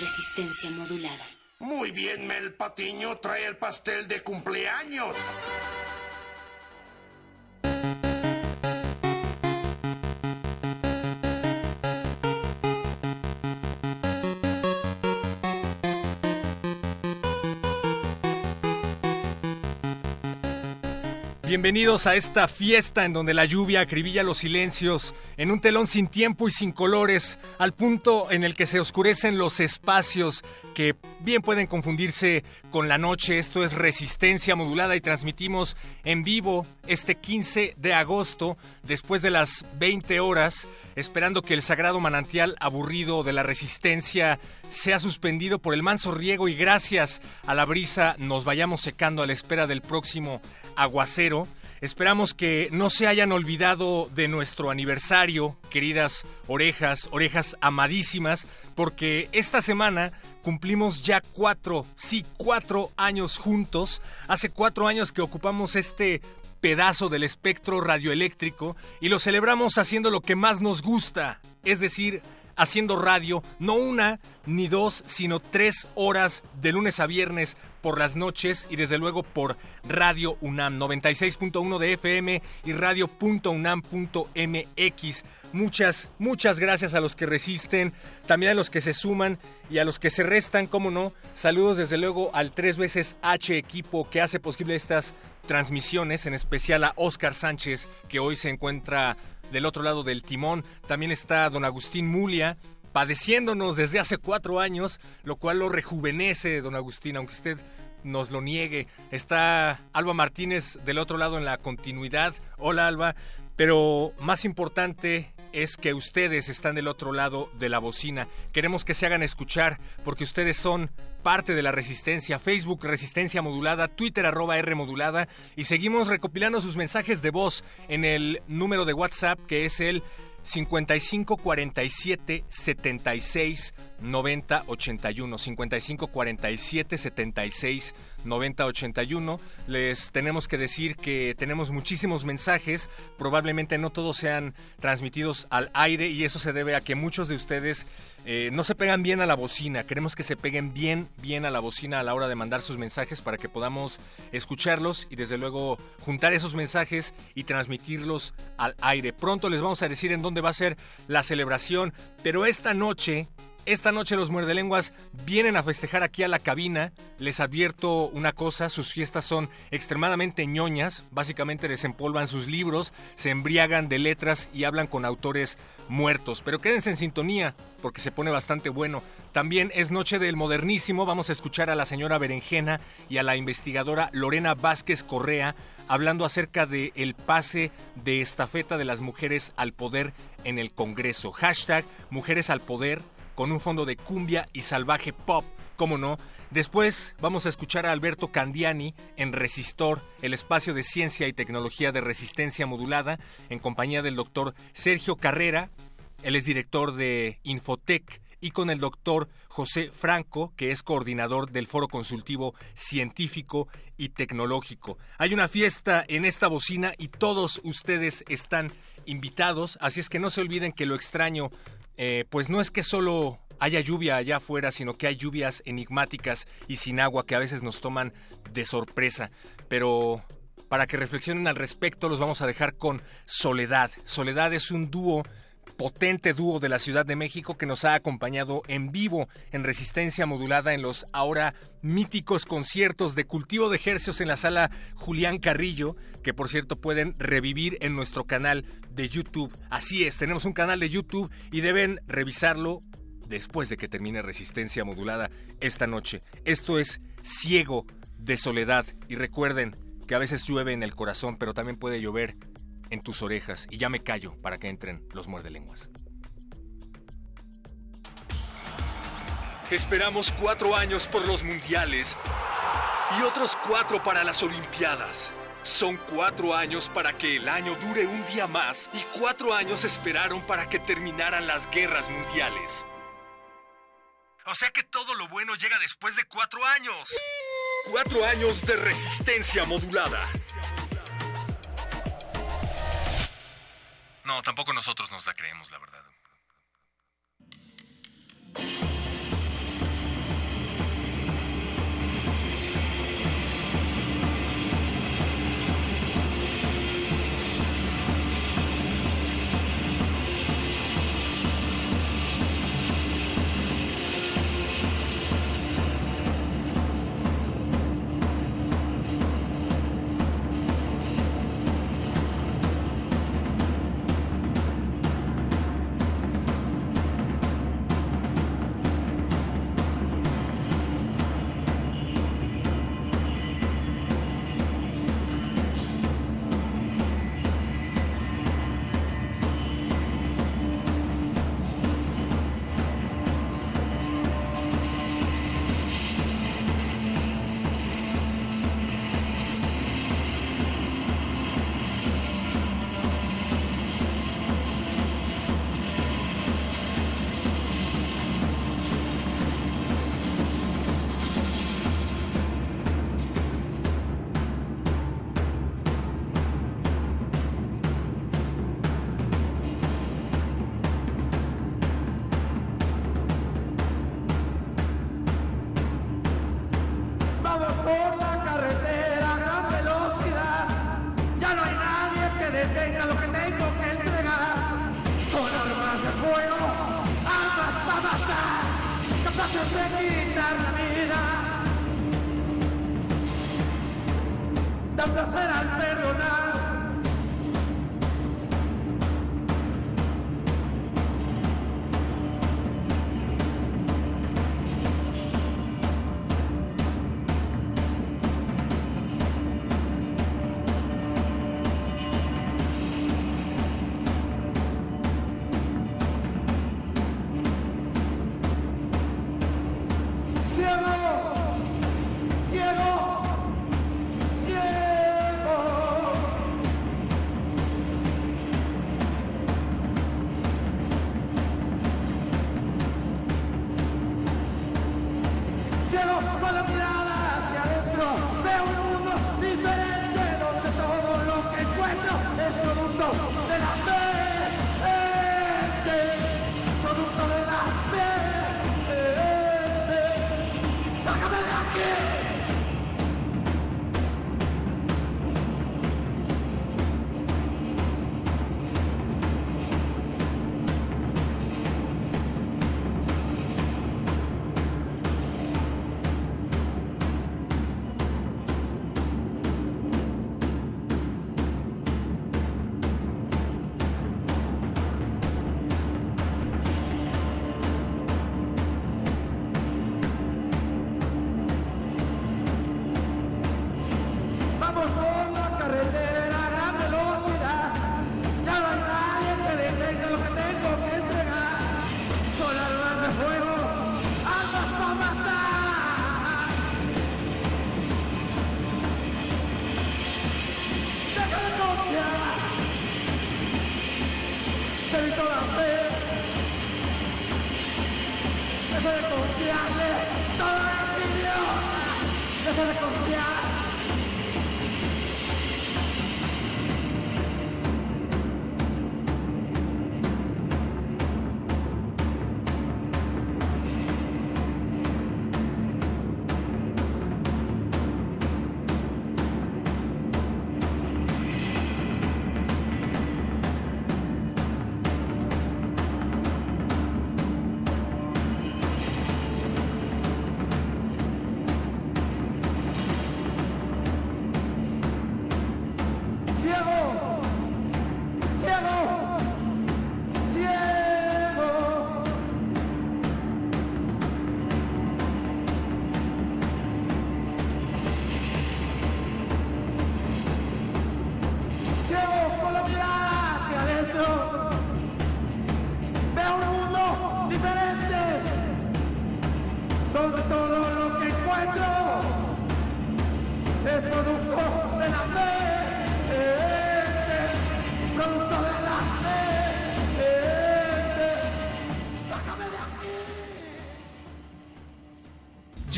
Resistencia modulada. Muy bien, Mel Patiño, trae el pastel de cumpleaños. Bienvenidos a esta fiesta en donde la lluvia acribilla los silencios, en un telón sin tiempo y sin colores, al punto en el que se oscurecen los espacios que bien pueden confundirse con la noche. Esto es resistencia modulada y transmitimos en vivo este 15 de agosto, después de las 20 horas, esperando que el sagrado manantial aburrido de la resistencia sea suspendido por el manso riego y gracias a la brisa nos vayamos secando a la espera del próximo aguacero. Esperamos que no se hayan olvidado de nuestro aniversario, queridas orejas, orejas amadísimas, porque esta semana cumplimos ya cuatro, sí, cuatro años juntos. Hace cuatro años que ocupamos este pedazo del espectro radioeléctrico y lo celebramos haciendo lo que más nos gusta, es decir, haciendo radio, no una ni dos, sino tres horas de lunes a viernes por las noches y desde luego por Radio UNAM 96.1 de FM y radio.unam.mx. Muchas, muchas gracias a los que resisten, también a los que se suman y a los que se restan, como no. Saludos desde luego al tres veces H equipo que hace posible estas transmisiones, en especial a Oscar Sánchez, que hoy se encuentra del otro lado del timón. También está don Agustín Mulia, padeciéndonos desde hace cuatro años, lo cual lo rejuvenece, don Agustín, aunque usted nos lo niegue. Está Alba Martínez del otro lado en la continuidad. Hola Alba, pero más importante es que ustedes están del otro lado de la bocina. Queremos que se hagan escuchar porque ustedes son parte de la resistencia. Facebook Resistencia Modulada, Twitter arroba R Modulada y seguimos recopilando sus mensajes de voz en el número de WhatsApp que es el 55 47 76 90 81 55 47 76 90 81 les tenemos que decir que tenemos muchísimos mensajes probablemente no todos sean transmitidos al aire y eso se debe a que muchos de ustedes eh, no se pegan bien a la bocina. Queremos que se peguen bien, bien a la bocina a la hora de mandar sus mensajes para que podamos escucharlos y desde luego juntar esos mensajes y transmitirlos al aire. Pronto les vamos a decir en dónde va a ser la celebración, pero esta noche esta noche los muerdelenguas vienen a festejar aquí a la cabina. Les advierto una cosa, sus fiestas son extremadamente ñoñas. Básicamente desempolvan sus libros, se embriagan de letras y hablan con autores muertos. Pero quédense en sintonía porque se pone bastante bueno. También es noche del modernísimo. Vamos a escuchar a la señora Berenjena y a la investigadora Lorena Vázquez Correa hablando acerca del el pase de estafeta de las mujeres al poder en el Congreso. Hashtag Mujeres al Poder con un fondo de cumbia y salvaje pop, como no. Después vamos a escuchar a Alberto Candiani en Resistor, el espacio de ciencia y tecnología de resistencia modulada, en compañía del doctor Sergio Carrera, él es director de Infotec, y con el doctor José Franco, que es coordinador del Foro Consultivo Científico y Tecnológico. Hay una fiesta en esta bocina y todos ustedes están invitados, así es que no se olviden que lo extraño eh, pues no es que solo haya lluvia allá afuera, sino que hay lluvias enigmáticas y sin agua que a veces nos toman de sorpresa. Pero para que reflexionen al respecto, los vamos a dejar con Soledad. Soledad es un dúo potente dúo de la Ciudad de México que nos ha acompañado en vivo en resistencia modulada en los ahora míticos conciertos de cultivo de ejercicios en la sala Julián Carrillo, que por cierto pueden revivir en nuestro canal de YouTube. Así es, tenemos un canal de YouTube y deben revisarlo después de que termine resistencia modulada esta noche. Esto es Ciego de Soledad y recuerden que a veces llueve en el corazón, pero también puede llover en tus orejas y ya me callo para que entren los muerdelenguas. Esperamos cuatro años por los mundiales y otros cuatro para las Olimpiadas. Son cuatro años para que el año dure un día más y cuatro años esperaron para que terminaran las guerras mundiales. O sea que todo lo bueno llega después de cuatro años. Cuatro años de resistencia modulada. No, tampoco nosotros nos la creemos, la verdad.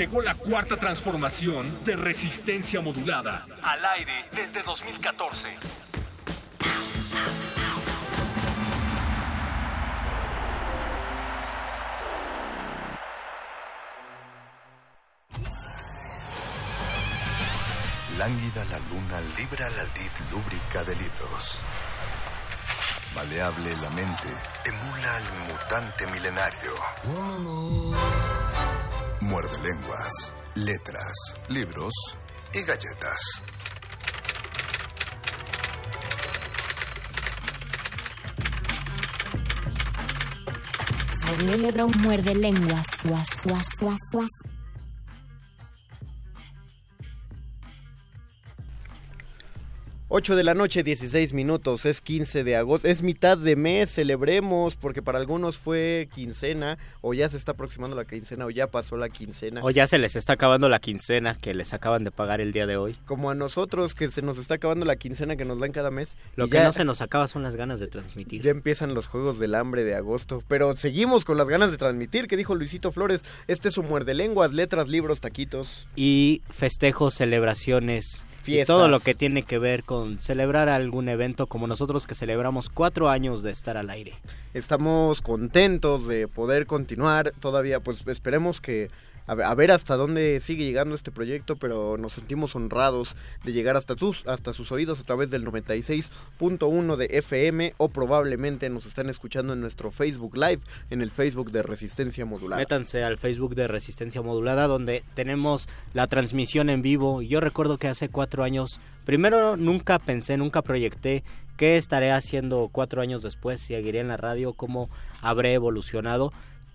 Llegó la cuarta transformación de resistencia modulada. Al aire desde 2014. Lánguida la luna libra la lid lúbrica de libros. Maleable la mente emula al mutante milenario. Muerde lenguas, letras, libros y galletas. Cerebro muerde lenguas. Suas, suas, suas, de la noche, 16 minutos, es 15 de agosto, es mitad de mes, celebremos, porque para algunos fue quincena, o ya se está aproximando la quincena, o ya pasó la quincena. O ya se les está acabando la quincena que les acaban de pagar el día de hoy. Como a nosotros, que se nos está acabando la quincena que nos dan cada mes. Lo que ya, no se nos acaba son las ganas de transmitir. Ya empiezan los Juegos del Hambre de agosto, pero seguimos con las ganas de transmitir, que dijo Luisito Flores, este es su muerde lenguas, letras, libros, taquitos. Y festejos, celebraciones, y todo lo que tiene que ver con celebrar algún evento como nosotros que celebramos cuatro años de estar al aire. Estamos contentos de poder continuar todavía, pues esperemos que a ver, hasta dónde sigue llegando este proyecto, pero nos sentimos honrados de llegar hasta tus hasta sus oídos a través del 96.1 de FM o probablemente nos están escuchando en nuestro Facebook Live, en el Facebook de Resistencia Modular. Métanse al Facebook de Resistencia Modulada donde tenemos la transmisión en vivo. Yo recuerdo que hace cuatro años, primero nunca pensé, nunca proyecté qué estaré haciendo cuatro años después, seguiré en la radio, cómo habré evolucionado.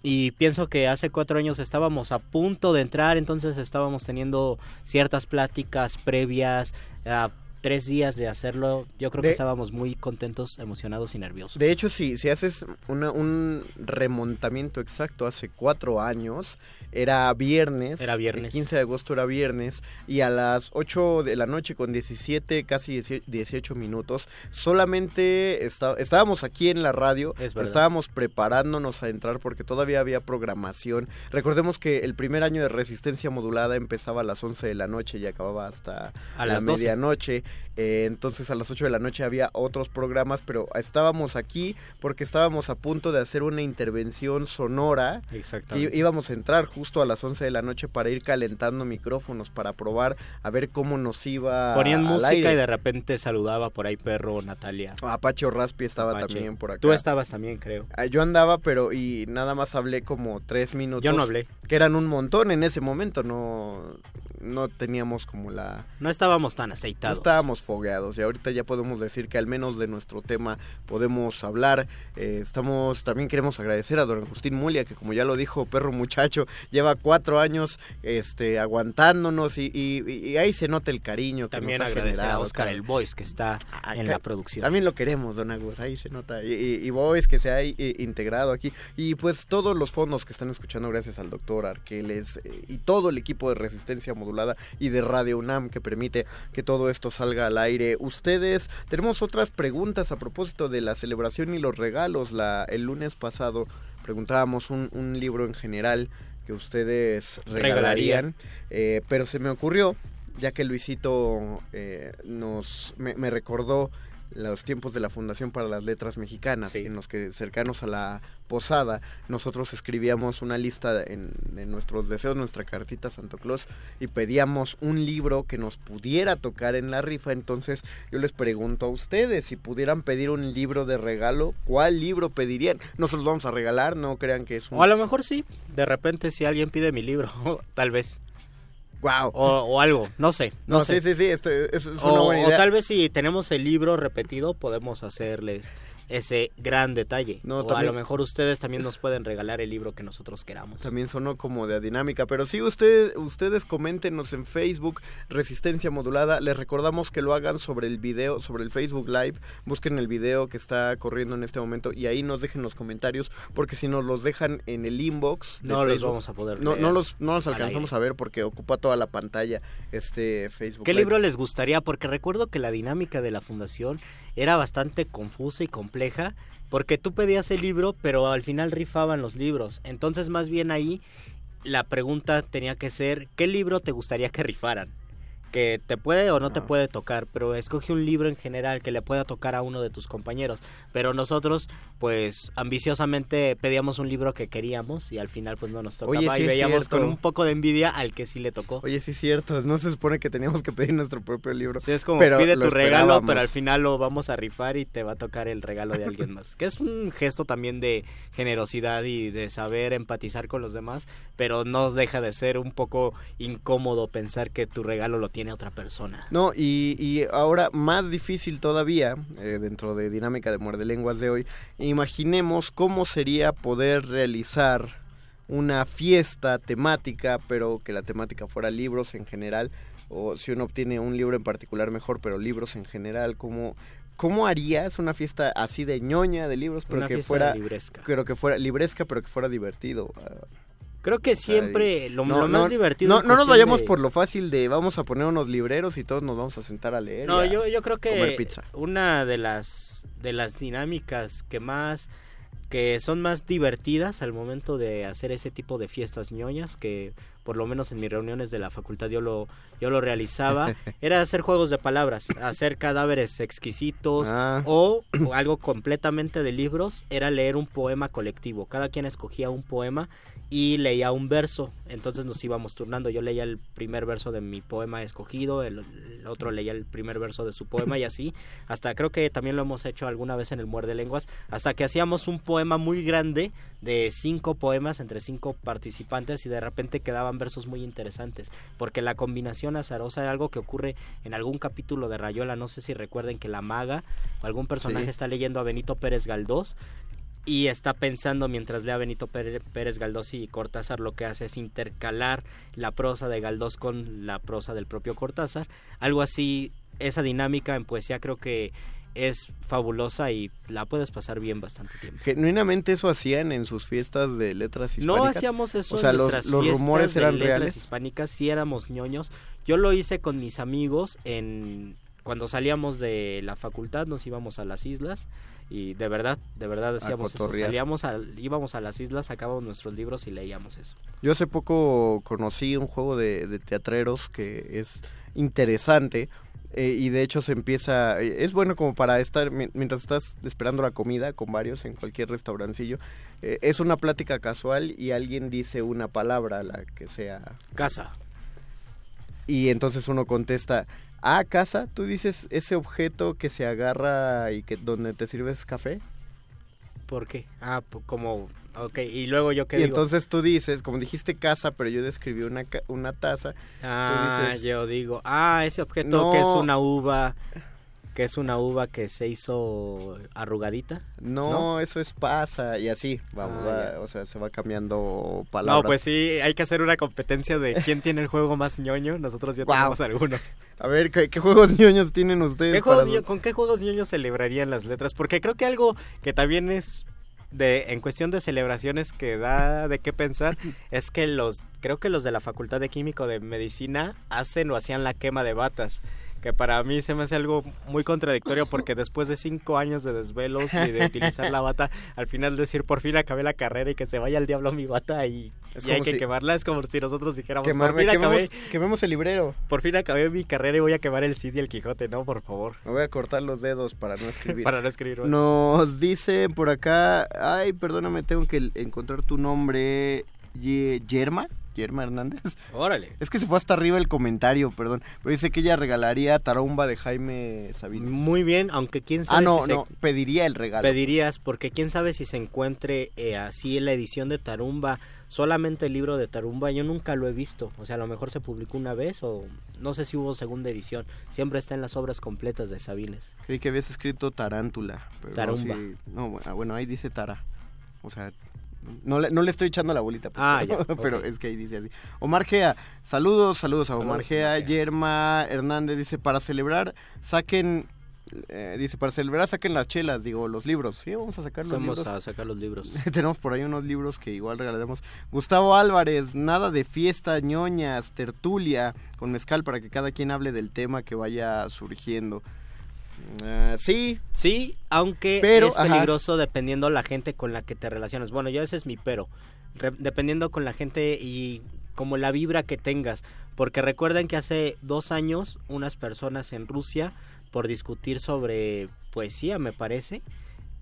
Y pienso que hace cuatro años estábamos a punto de entrar, entonces estábamos teniendo ciertas pláticas previas, a tres días de hacerlo. Yo creo De- que estábamos muy contentos, emocionados y nerviosos. De hecho, si, si haces una- un remontamiento exacto hace cuatro años, era viernes. Era viernes. El 15 de agosto era viernes. Y a las 8 de la noche con 17, casi 18 minutos, solamente está- estábamos aquí en la radio. Es pero verdad. estábamos preparándonos a entrar porque todavía había programación. Recordemos que el primer año de resistencia modulada empezaba a las 11 de la noche y acababa hasta A la las 12. medianoche. Eh, entonces a las 8 de la noche había otros programas, pero estábamos aquí porque estábamos a punto de hacer una intervención sonora. Y Exactamente. íbamos a entrar justo a las 11 de la noche para ir calentando micrófonos, para probar a ver cómo nos iba Ponían al música aire. y de repente saludaba por ahí perro Natalia. Apache Raspi estaba Apache. también por acá. Tú estabas también, creo. Ah, Yo andaba, pero y nada más hablé como tres minutos. Yo no hablé. Que eran un montón en ese momento, no, no teníamos como la... No estábamos tan No aceitados. estábamos fogueados y ahorita ya podemos decir que al menos de nuestro tema podemos hablar. Eh, estamos, también queremos agradecer a don Agustín Mulia, que como ya lo dijo Perro Muchacho, lleva cuatro años este, aguantándonos y, y- y ahí se nota el cariño que También nos ha agradecer a generado. Oscar el Voice que está Ah, en la producción. También lo queremos, don Agus, ahí se nota. Y, y, y Boys que se ha i- integrado aquí. Y pues todos los fondos que están escuchando gracias al doctor Arqueles eh, y todo el equipo de Resistencia Modulada y de Radio UNAM que permite que todo esto salga al aire. Ustedes, tenemos otras preguntas a propósito de la celebración y los regalos. La, el lunes pasado preguntábamos un, un libro en general que ustedes regalarían. Eh, pero se me ocurrió, ya que Luisito eh, nos me, me recordó los tiempos de la Fundación para las Letras Mexicanas, Sí. en los que cercanos a la posada nosotros escribíamos una lista en, en nuestros deseos, nuestra cartita a Santo Claus y pedíamos un libro que nos pudiera tocar en la rifa. Entonces yo les pregunto a ustedes si pudieran pedir un libro de regalo, ¿cuál libro pedirían? No se los vamos a regalar, no crean que es un... O a lo mejor sí. De repente si alguien pide mi libro, tal vez. ¡Wow! O, o algo, no sé. No, no, sé. sí, sí, sí, esto es, es una o, buena o idea. tal vez si tenemos el libro repetido, podemos hacerles ese gran detalle. No, o a lo mejor ustedes también nos pueden regalar el libro que nosotros queramos. También sonó como de dinámica, pero sí usted, ustedes coméntenos en Facebook Resistencia Modulada. Les recordamos que lo hagan sobre el video, sobre el Facebook Live. Busquen el video que está corriendo en este momento y ahí nos dejen los comentarios, porque si nos los dejan en el inbox, No los vamos a poder No, no los, no los al alcanzamos a ver porque ocupa toda la pantalla este Facebook. ¿Qué Live. libro les gustaría? Porque recuerdo que la dinámica de la fundación era bastante confusa y compleja, porque tú pedías el libro, pero al final rifaban los libros. Entonces, más bien ahí, la pregunta tenía que ser, ¿qué libro te gustaría que rifaran? Que te puede o no te Ah. puede tocar, pero escoge un libro en general que le pueda tocar a uno de tus compañeros. Pero nosotros, pues, ambiciosamente pedíamos un libro que queríamos y al final, pues, no nos tocaba. Oye, sí y veíamos con un poco de envidia al que sí le tocó. Oye, sí es cierto, no se supone que teníamos que pedir nuestro propio libro. Sí, es como pero pide tu regalo, pero al final lo vamos a rifar y te va a tocar el regalo de alguien más. que es un gesto también de generosidad y de saber empatizar con los demás, pero no deja de ser un poco incómodo pensar que tu regalo lo tiene otra persona. No, y, y ahora más difícil todavía, eh, dentro de Dinámica de Muerde Lenguas de hoy, imaginemos cómo sería poder realizar una fiesta temática, pero que la temática fuera libros en general, o si uno obtiene un libro en particular mejor, pero libros en general, ¿cómo, cómo harías una fiesta así de ñoña de libros, pero Una que fuera, libresca. pero que fuera libresca, pero que fuera divertido? Ah, Creo que siempre lo, no, lo más no, divertido... No, no nos vayamos de- por lo fácil de vamos a poner unos libreros y todos nos vamos a sentar a leer. No, y a yo, yo creo que comer pizza. una de las de las dinámicas que más que son más divertidas al momento de hacer ese tipo de fiestas ñoñas que por lo menos en mis reuniones de la facultad yo lo yo lo realizaba era hacer juegos de palabras hacer cadáveres exquisitos Ah. o, o algo completamente de libros era leer un poema colectivo cada quien escogía un poema y leía un verso. Entonces nos íbamos turnando. Yo leía el primer verso de mi poema escogido el, el otro leía el primer verso de su poema y así. Hasta creo que también lo hemos hecho alguna vez en el muerde lenguas. Hasta que hacíamos un poema muy grande de cinco poemas entre cinco participantes y de repente quedaban versos muy interesantes. Porque la combinación azarosa es algo que ocurre en algún capítulo de Rayola. No sé si recuerden que la maga o algún personaje Sí. está leyendo a Benito Pérez Galdós y está pensando mientras lee a Benito Pérez, Pérez Galdós y Cortázar lo que hace es intercalar la prosa de Galdós con la prosa del propio Cortázar. Algo así, esa dinámica en poesía creo que es fabulosa y la puedes pasar bien bastante tiempo. Genuinamente eso hacían en sus fiestas de letras No hispánicas. hacíamos eso O sea, en los, los fiestas rumores de eran letras reales. hispánicas, sí éramos ñoños. Yo lo hice con mis amigos en cuando salíamos de la facultad nos íbamos a las islas y de verdad, de verdad decíamos eso, salíamos a, íbamos a las islas, sacábamos nuestros libros y leíamos eso. Yo hace poco conocí un juego de, de teatreros que es interesante eh, y de hecho se empieza, eh, es bueno como para estar, mi- mientras estás esperando la comida con varios en cualquier restaurancillo, eh, es una plática casual y alguien dice una palabra, la que sea, Casa. y entonces uno contesta, ah, casa, tú dices ese objeto que se agarra y que donde te sirves café. ¿Por qué? Ah, po- como ok, y luego yo qué Y digo? entonces tú dices, como dijiste casa, pero yo describí una, una taza, Ah, tú dices, yo digo, ah, ese objeto No. que es una uva, que es una uva que se hizo arrugadita. No, eso es pasa y así, vamos, Ah, va- o sea, se va cambiando palabras. No, pues sí, hay que hacer una competencia de quién tiene el juego más ñoño. Nosotros ya tenemos algunos. A ver, ¿qué, qué juegos ñoños tienen ustedes? ¿Qué para juegos ño- ¿Con qué juegos ñoños celebrarían las letras? Porque creo que algo que también es de en cuestión de celebraciones que da de qué pensar es que los creo que los de la Facultad de Químico de Medicina hacen o hacían la quema de batas que para mí se me hace algo muy contradictorio porque después de cinco años de desvelos y de utilizar la bata, al final decir por fin acabé la carrera y que se vaya al diablo mi bata y, hay que si- quemarla, es como si nosotros dijéramos Quemar- por fin acabé, quememos, quememos el librero. por fin acabé mi carrera y voy a quemar el Cid y el Quijote, no, por favor, Me voy a cortar los dedos para no escribir. para no escribir. más. Nos dice por acá, ay, perdóname, tengo que encontrar tu nombre, Ye- Yerma, Yerma Hernández. Órale. Es que se fue hasta arriba el comentario, perdón, pero dice que ella regalaría Tarumba de Jaime Sabines. Muy bien, aunque quién sabe Ah, no, si no, pediría el regalo. pedirías, porque quién sabe si se encuentre eh, así en la edición de Tarumba solamente el libro de Tarumba yo nunca lo he visto. O sea, a lo mejor se publicó una vez o no sé si hubo segunda edición. Siempre está en las obras completas de Sabines. Creí que habías escrito Tarántula. Pero Tarumba. sí- no, ah, bueno, ahí dice Tara. O sea, no le, no le estoy echando la bolita. pues, Ah, pero, ya, pero ok. es que ahí dice así. Omar Gea, saludos, saludos a Omar Gea. Yerma Hernández dice, para celebrar, saquen... eh, dice, para celebrar saquen las chelas, digo, los libros. Sí, vamos a sacar los Vamos libros. a sacar los libros. Tenemos por ahí unos libros que igual regalaremos. Gustavo Álvarez, nada de fiesta, ñoñas, tertulia con mezcal para que cada quien hable del tema que vaya surgiendo. Ah, sí, Sí, aunque Pero, es ajá. peligroso dependiendo la gente con la que te relacionas. Bueno, yo ese es mi pero. Re- dependiendo con la gente y como la vibra que tengas. Porque recuerden que hace dos años unas personas en Rusia, por discutir sobre poesía, me parece,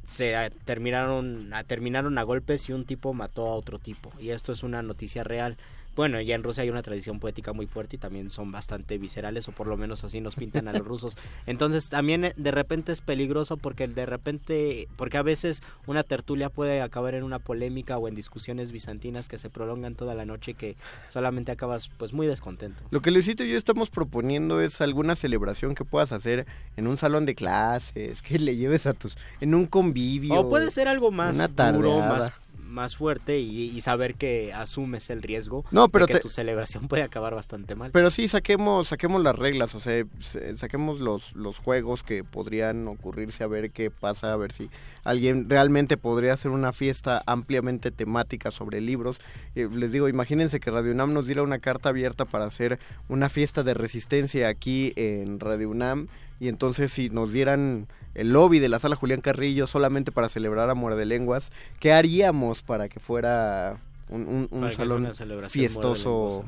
se terminaron, terminaron a golpes y un tipo mató a otro tipo. Y esto es una noticia real. Bueno, ya en Rusia hay una tradición poética muy fuerte y también son bastante viscerales, o por lo menos así nos pintan a los rusos. Entonces también eh, de repente es peligroso porque de repente, porque a veces una tertulia puede acabar en una polémica o en discusiones bizantinas que se prolongan toda la noche y que solamente acabas pues muy descontento. Lo que Luisito y yo estamos proponiendo es alguna celebración que puedas hacer en un salón de clases, que le lleves a tus... en un convivio. O puede ser algo más una duro, más, más fuerte y, y saber que asumes el riesgo No, pero de que te- tu celebración puede acabar bastante mal. Pero sí, saquemos, saquemos las reglas, o sea, se- saquemos los, los juegos que podrían ocurrirse a ver qué pasa, a ver si alguien realmente podría hacer una fiesta ampliamente temática sobre libros. Eh, les digo, imagínense que Radio UNAM nos diera una carta abierta para hacer una fiesta de resistencia aquí en Radio UNAM y entonces si nos dieran el lobby de la sala Julián Carrillo solamente para celebrar a Muerde Lenguas, ¿qué haríamos para que fuera un, salón fiestoso?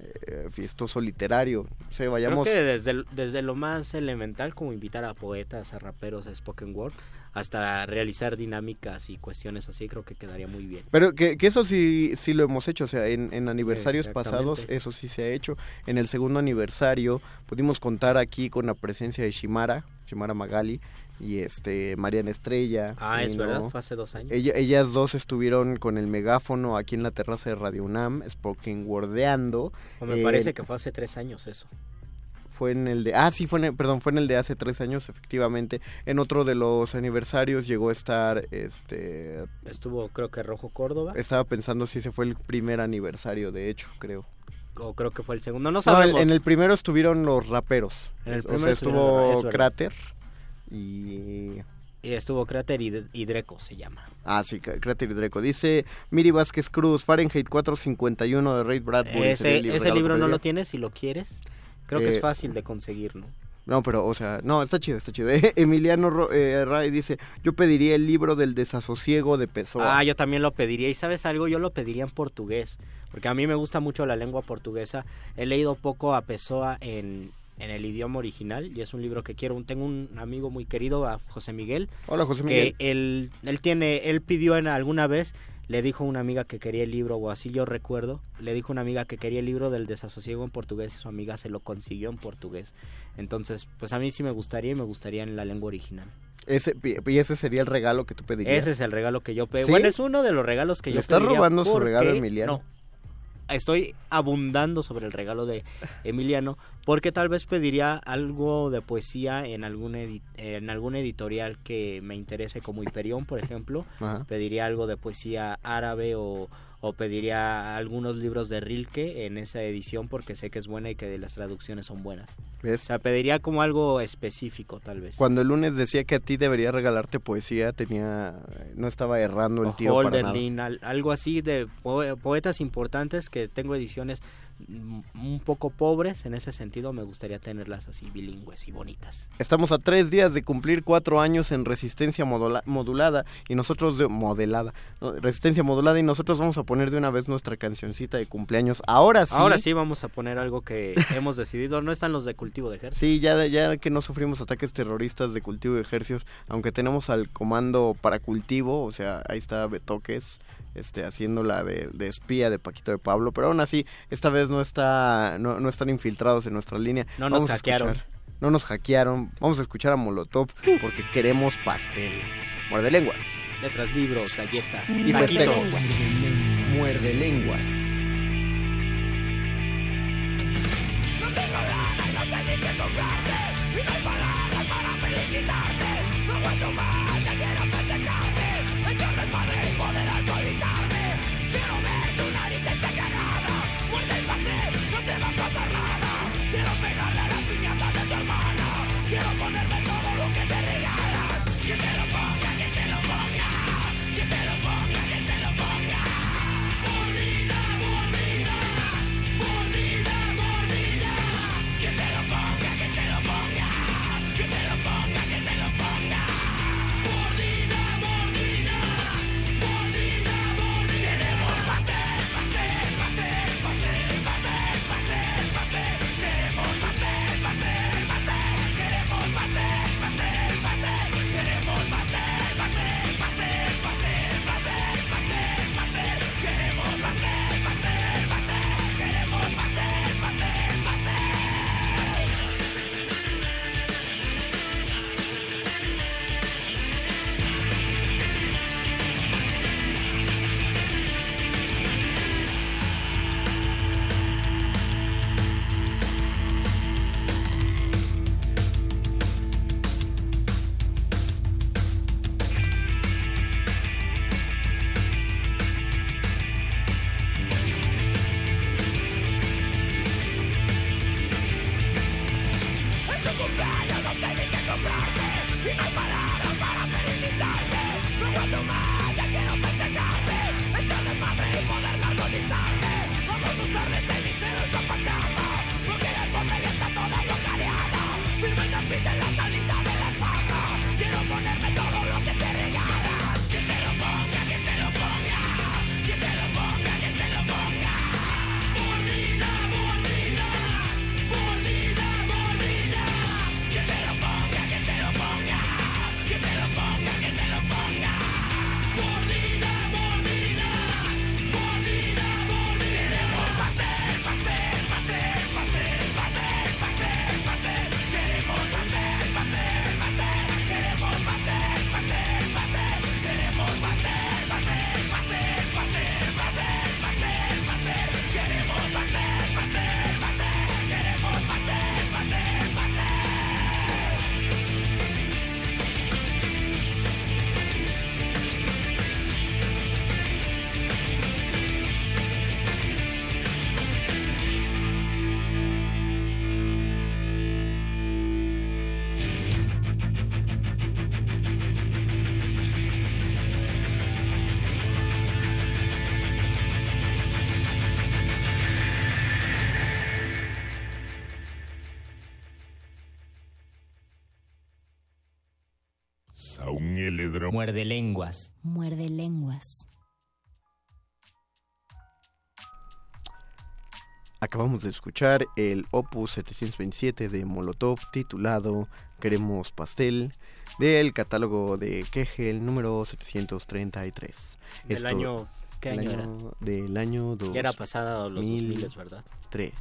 eh, fiestoso literario. O sea, Creo vayamos. que desde, desde lo más elemental, como invitar a poetas, a raperos, a spoken word, hasta realizar dinámicas y cuestiones así, creo que quedaría muy bien. Pero que, que eso sí, sí lo hemos hecho, o sea, en, en aniversarios pasados eso sí se ha hecho. En el segundo aniversario pudimos contar aquí con la presencia de Shimara, Shimara Magali y este Mariana Estrella. Ah, es y verdad, no. fue hace dos años. Ella- ellas dos estuvieron con el megáfono aquí en la terraza de Radio UNAM, spoken wordeando. O me Eh, parece que fue hace tres años eso. Fue en el de... Ah, sí, fue en el- perdón, fue en el de hace tres años, efectivamente. En otro de los aniversarios llegó a estar, este... Estuvo, creo que Rojo Córdoba, Estaba pensando si ese fue el primer aniversario, de hecho, creo. o creo que fue el segundo, no No, en, sabemos. en el primero estuvieron los raperos. En el o primero sea, estuvo. Cráter y... Y estuvo Cráter y, y Dreco se llama. Ah, sí, Cráter y Dreco. Dice Miri Vázquez Cruz, Fahrenheit 451 de Ray Bradbury. Ese, ese libro no lo tienes si lo quieres. Creo que Eh, es fácil de conseguir, ¿no? No, pero, o sea, no, está chido, está chido. Emiliano Ro- eh, Ray dice, yo pediría el libro del desasosiego de Pessoa. Ah, yo también lo pediría. ¿Y sabes algo? Yo lo pediría en portugués. Porque a mí me gusta mucho la lengua portuguesa. He leído poco a Pessoa en, en el idioma original. Y es un libro que quiero. Tengo un amigo muy querido, a José Miguel. Hola, José que Miguel. él, él tiene, él pidió en alguna vez, le dijo una amiga que quería el libro, o así yo recuerdo, le dijo una amiga que quería el libro del desasosiego en portugués y su amiga se lo consiguió en portugués. Entonces, pues a mí sí me gustaría y me gustaría en la lengua original. Ese, y ese sería el regalo que tú pedirías. Ese es el regalo que yo pedí. ¿Sí? Bueno, es uno de los regalos que ¿Le yo estás pediría robando su regalo Emiliano? No. Estoy abundando sobre el regalo de Emiliano porque tal vez pediría algo de poesía en algún en algún editorial que me interese como Hiperión, por ejemplo. Ajá. Pediría algo de poesía árabe o, o pediría algunos libros de Rilke en esa edición porque sé que es buena y que las traducciones son buenas. ¿Ves? O sea, pediría como algo específico tal vez. Cuando el lunes decía que a ti debería regalarte poesía, tenía no estaba errando el o tiro para nada. Algo así de poe- poetas importantes que tengo ediciones un poco pobres en ese sentido me gustaría tenerlas así bilingües y bonitas Estamos a tres días de cumplir cuatro años en resistencia modula- modulada y nosotros de modelada, ¿no? resistencia modulada y nosotros vamos a poner de una vez nuestra cancioncita de cumpleaños. Ahora sí. ahora sí vamos a poner algo que hemos decidido no están los de cultivo de ejército Sí, ya, ya que no sufrimos ataques terroristas de cultivo de ejercicios, aunque tenemos al comando para cultivo, o sea, ahí está Betoques, este, haciendo la de, de espía de Paquito de Pablo, pero aún así, esta vez no está, no, no están infiltrados en nuestra línea. No nos Vamos hackearon. escuchar- no nos hackearon, vamos a escuchar a Molotov porque queremos pastel. Muerde lenguas. letras libros galletas Y taquitos. festejo. Muerde lenguas. No tengo lana y no sé ni qué comprarte Y no hay palabras para felicitarte No aguanto más, Muerde lenguas. Muerde lenguas. Acabamos de escuchar el Opus 727 de Molotov titulado Queremos Pastel del catálogo de Kegel número 733. Del año- ¿qué del año era? Del año Ya era pasada los 2000, ¿verdad? 3.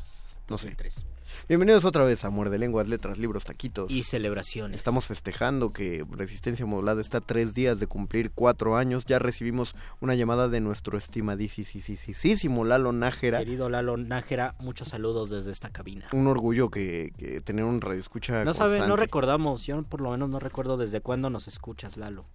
No sé. 2003. Bienvenidos otra vez a Muerde Lenguas, Letras, Libros, Taquitos. Y celebraciones. Estamos festejando que Resistencia Modulada está a tres días de cumplir cuatro años. Ya recibimos una llamada de nuestro estimadísimo Lalo Nájera. Querido Lalo Nájera, muchos saludos desde esta cabina. Un orgullo que, que tener un radioescucha No sabe, no recordamos, yo por lo menos no recuerdo desde cuándo nos escuchas, Lalo.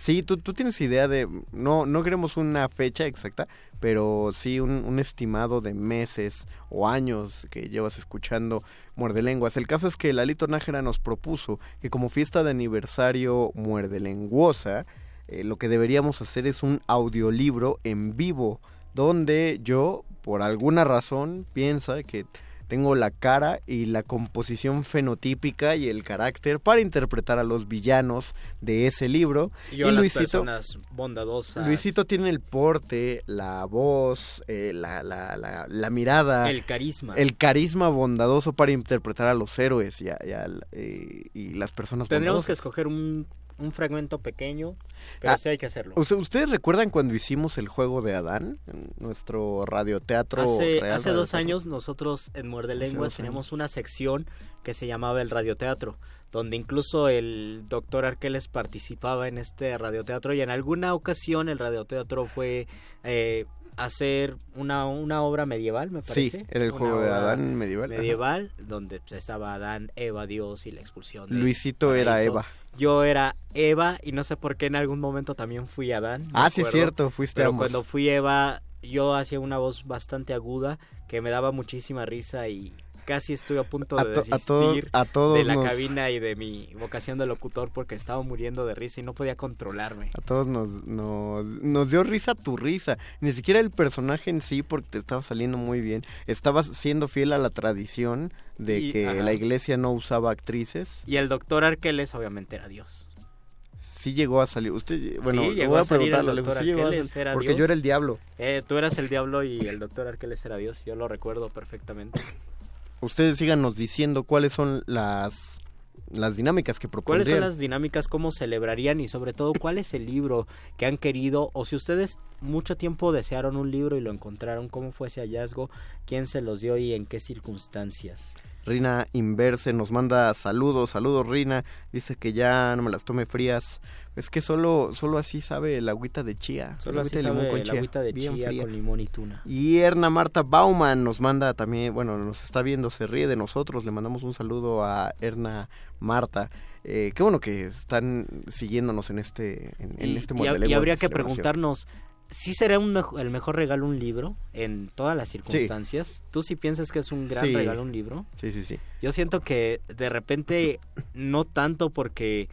Sí, ¿tú, tú tienes idea de... No, no queremos una fecha exacta, pero sí un, un estimado de meses o años que llevas escuchando Muerde Lenguas. El caso es que Lalito Nájera nos propuso que como fiesta de aniversario Muerde Lenguosa, eh, lo que deberíamos hacer es un audiolibro en vivo, donde yo, por alguna razón, piensa que tengo la cara y la composición fenotípica y el carácter para interpretar a los villanos de ese libro. Y yo a las personas bondadosas. Luisito tiene el porte, la voz, eh, la, la, la, la mirada. El carisma. El carisma bondadoso para interpretar a los héroes y, a- y eh, y las personas Tendríamos que escoger un, un fragmento pequeño, pero Ah, sí hay que hacerlo. ¿usted- ¿Ustedes recuerdan cuando hicimos el juego de Adán? En nuestro radioteatro. Hace, real, hace dos radioteatro? años nosotros en Muerde Lenguas teníamos una sección que se llamaba el radioteatro, donde incluso el doctor Arqueles participaba en este radioteatro y en alguna ocasión el radioteatro fue eh, hacer una, una obra medieval, me parece. Sí, era el Una juego de Adán medieval. ajá. Medieval, donde pues, estaba Adán, Eva, Dios y la expulsión. Luisito era. Eva. Yo era Eva y no sé por qué en algún momento también fui Adán. Ah, sí, es cierto, fuiste Pero ambos. cuando fui Eva, yo hacía una voz bastante aguda que me daba muchísima risa y casi estuve a punto A de a desistir a todos de la nos- cabina y de mi vocación de locutor porque estaba muriendo de risa y no podía controlarme. A todos nos, nos, nos dio risa tu risa. Ni siquiera el personaje en sí, porque te estaba saliendo muy bien. Estabas siendo fiel a la tradición de Y- que ajá. la iglesia no usaba actrices. Y el doctor Arqueles obviamente era Dios. Sí llegó a salir. Usted, bueno, Sí, le llegó voy a a preguntarle. doctor ¿sí llegó a Arqueles, salir? era Porque Dios. yo era el diablo. Eh, tú eras el diablo y el doctor Arqueles era Dios, yo lo recuerdo perfectamente. Ustedes síganos diciendo cuáles son las, las dinámicas que propondrían. ¿Cuáles son las dinámicas, cómo celebrarían y sobre todo cuál es el libro que han querido o si ustedes mucho tiempo desearon un libro y lo encontraron, cómo fue ese hallazgo, quién se los dio y en qué circunstancias? Rina Inverse nos manda saludos, saludos Rina, dice que ya no me las tome frías. Es que solo solo así sabe el agüita de chía. Solo el así de limón sabe con chía, agüita de bien chía fría. con limón y tuna. Y Erna Marta Bauman nos manda también, bueno, nos está viendo, se ríe de nosotros, le mandamos un saludo a Erna Marta. Eh, qué bueno que están siguiéndonos en este en, en Y- este y, hab- y Lenguas habría que preguntarnos, ¿sí será un mejo- el mejor regalo un libro en todas las circunstancias? ¿Tú sí piensas que es un gran Sí. regalo un libro? Sí, sí, sí. Yo siento que de repente no tanto porque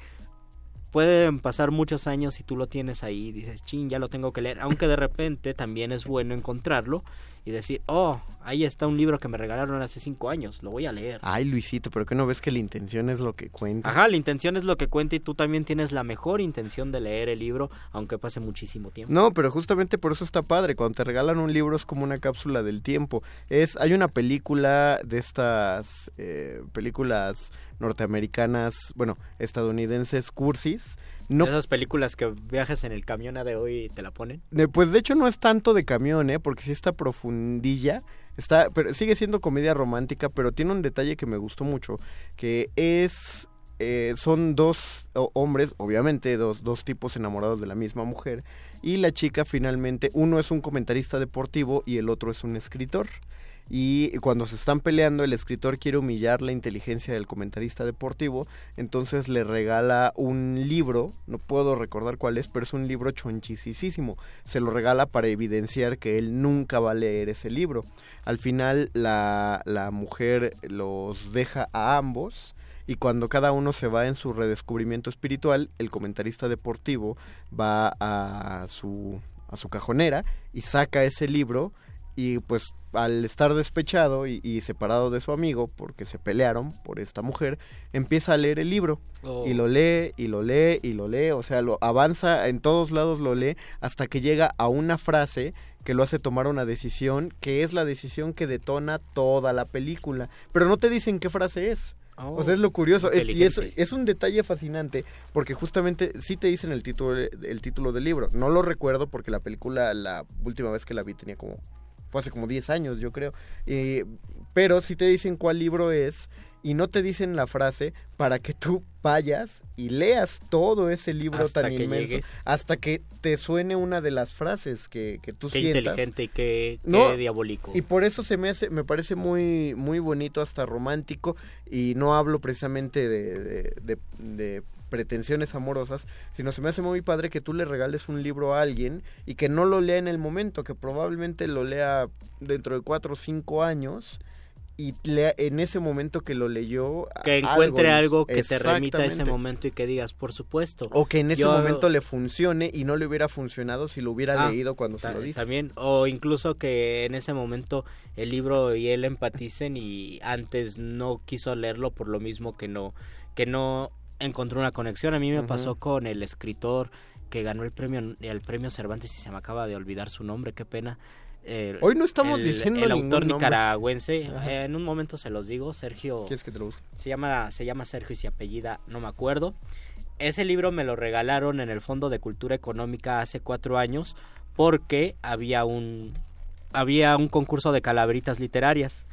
pueden pasar muchos años y tú lo tienes ahí y dices, chin, ya lo tengo que leer, aunque de repente también es bueno encontrarlo y decir, oh, ahí está un libro que me regalaron hace cinco años, lo voy a leer. Ay, Luisito, pero que no ves que la intención es lo que cuenta. Ajá, la intención es lo que cuenta y tú también tienes la mejor intención de leer el libro, aunque pase muchísimo tiempo. No, pero justamente por eso está padre. Cuando te regalan un libro es como una cápsula del tiempo. Es, hay una película de estas eh, películas norteamericanas, bueno, estadounidenses, cursis. No, esas películas que viajas en el camión a de hoy y te la ponen. de- pues de hecho no es tanto de camión, ¿eh? Porque sí está profundilla. Está, pero sigue siendo comedia romántica, pero tiene un detalle que me gustó mucho, que es eh, son dos hombres, obviamente dos, dos tipos enamorados de la misma mujer, y la chica finalmente, uno es un comentarista deportivo y el otro es un escritor. Y cuando se están peleando, el escritor quiere humillar la inteligencia del comentarista deportivo, entonces le regala un libro, no puedo recordar cuál es, pero es un libro chonchicísimo. Se lo regala para evidenciar que él nunca va a leer ese libro. Al final la, la mujer los deja a ambos y cuando cada uno se va en su redescubrimiento espiritual, el comentarista deportivo va a su, a su cajonera y saca ese libro y pues al estar despechado y, y separado de su amigo porque se pelearon por esta mujer, empieza a leer el libro Oh. y lo lee y lo lee y lo lee, o sea, lo avanza en todos lados lo lee hasta que llega a una frase que lo hace tomar una decisión que es la decisión que detona toda la película, pero no te dicen qué frase es. Oh, o sea, es lo curioso. Es- y es, es un detalle fascinante porque justamente sí te dicen el título, el título del libro. No lo recuerdo porque la película, la última vez que la vi tenía como... Fue hace como 10 años, yo creo. Eh, pero sí te dicen cuál libro es y no te dicen la frase para que tú vayas y leas todo ese libro Hasta tan inmenso llegues. hasta que te suene una de las frases que, que tú Qué sientas. inteligente y qué, qué No, diabólico. Y por eso se me hace, me parece muy, muy bonito, hasta romántico, y no hablo precisamente de, de, de- de pretensiones amorosas, sino se me hace muy padre que tú le regales un libro a alguien y que no lo lea en el momento, que probablemente lo lea dentro de cuatro o cinco años y lea en ese momento que lo leyó. que encuentre algo, que te remita a ese momento y que digas, por supuesto. O que en ese Yo- momento le funcione y no le hubiera funcionado si lo hubiera Ah, leído cuando se lo diste. También, o incluso que en ese momento el libro y él empaticen y antes no quiso leerlo por lo mismo que no, que no encontró una conexión. A mí me pasó con el escritor que ganó el premio, el premio Cervantes y se me acaba de olvidar su nombre, qué pena. El- Hoy no estamos el- diciendo el autor nicaragüense. Eh, en un momento se los digo, Sergio. ¿Quieres que te lo busque? Se llama, se llama Sergio y se apellida, no me acuerdo. Ese libro me lo regalaron en el Fondo de Cultura Económica hace cuatro años porque había un, había un concurso de calaveritas literarias.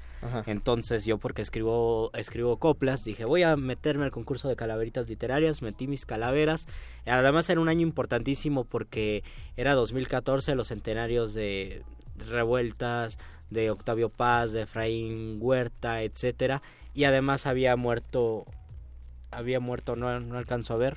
Entonces yo porque escribo escribo coplas, dije voy a meterme al concurso de calaveritas literarias, metí mis calaveras. Además era un año importantísimo porque era 2014, los centenarios de revueltas, de Octavio Paz, de Efraín Huerta, etcétera, y además había muerto había muerto, no, no alcanzo a ver,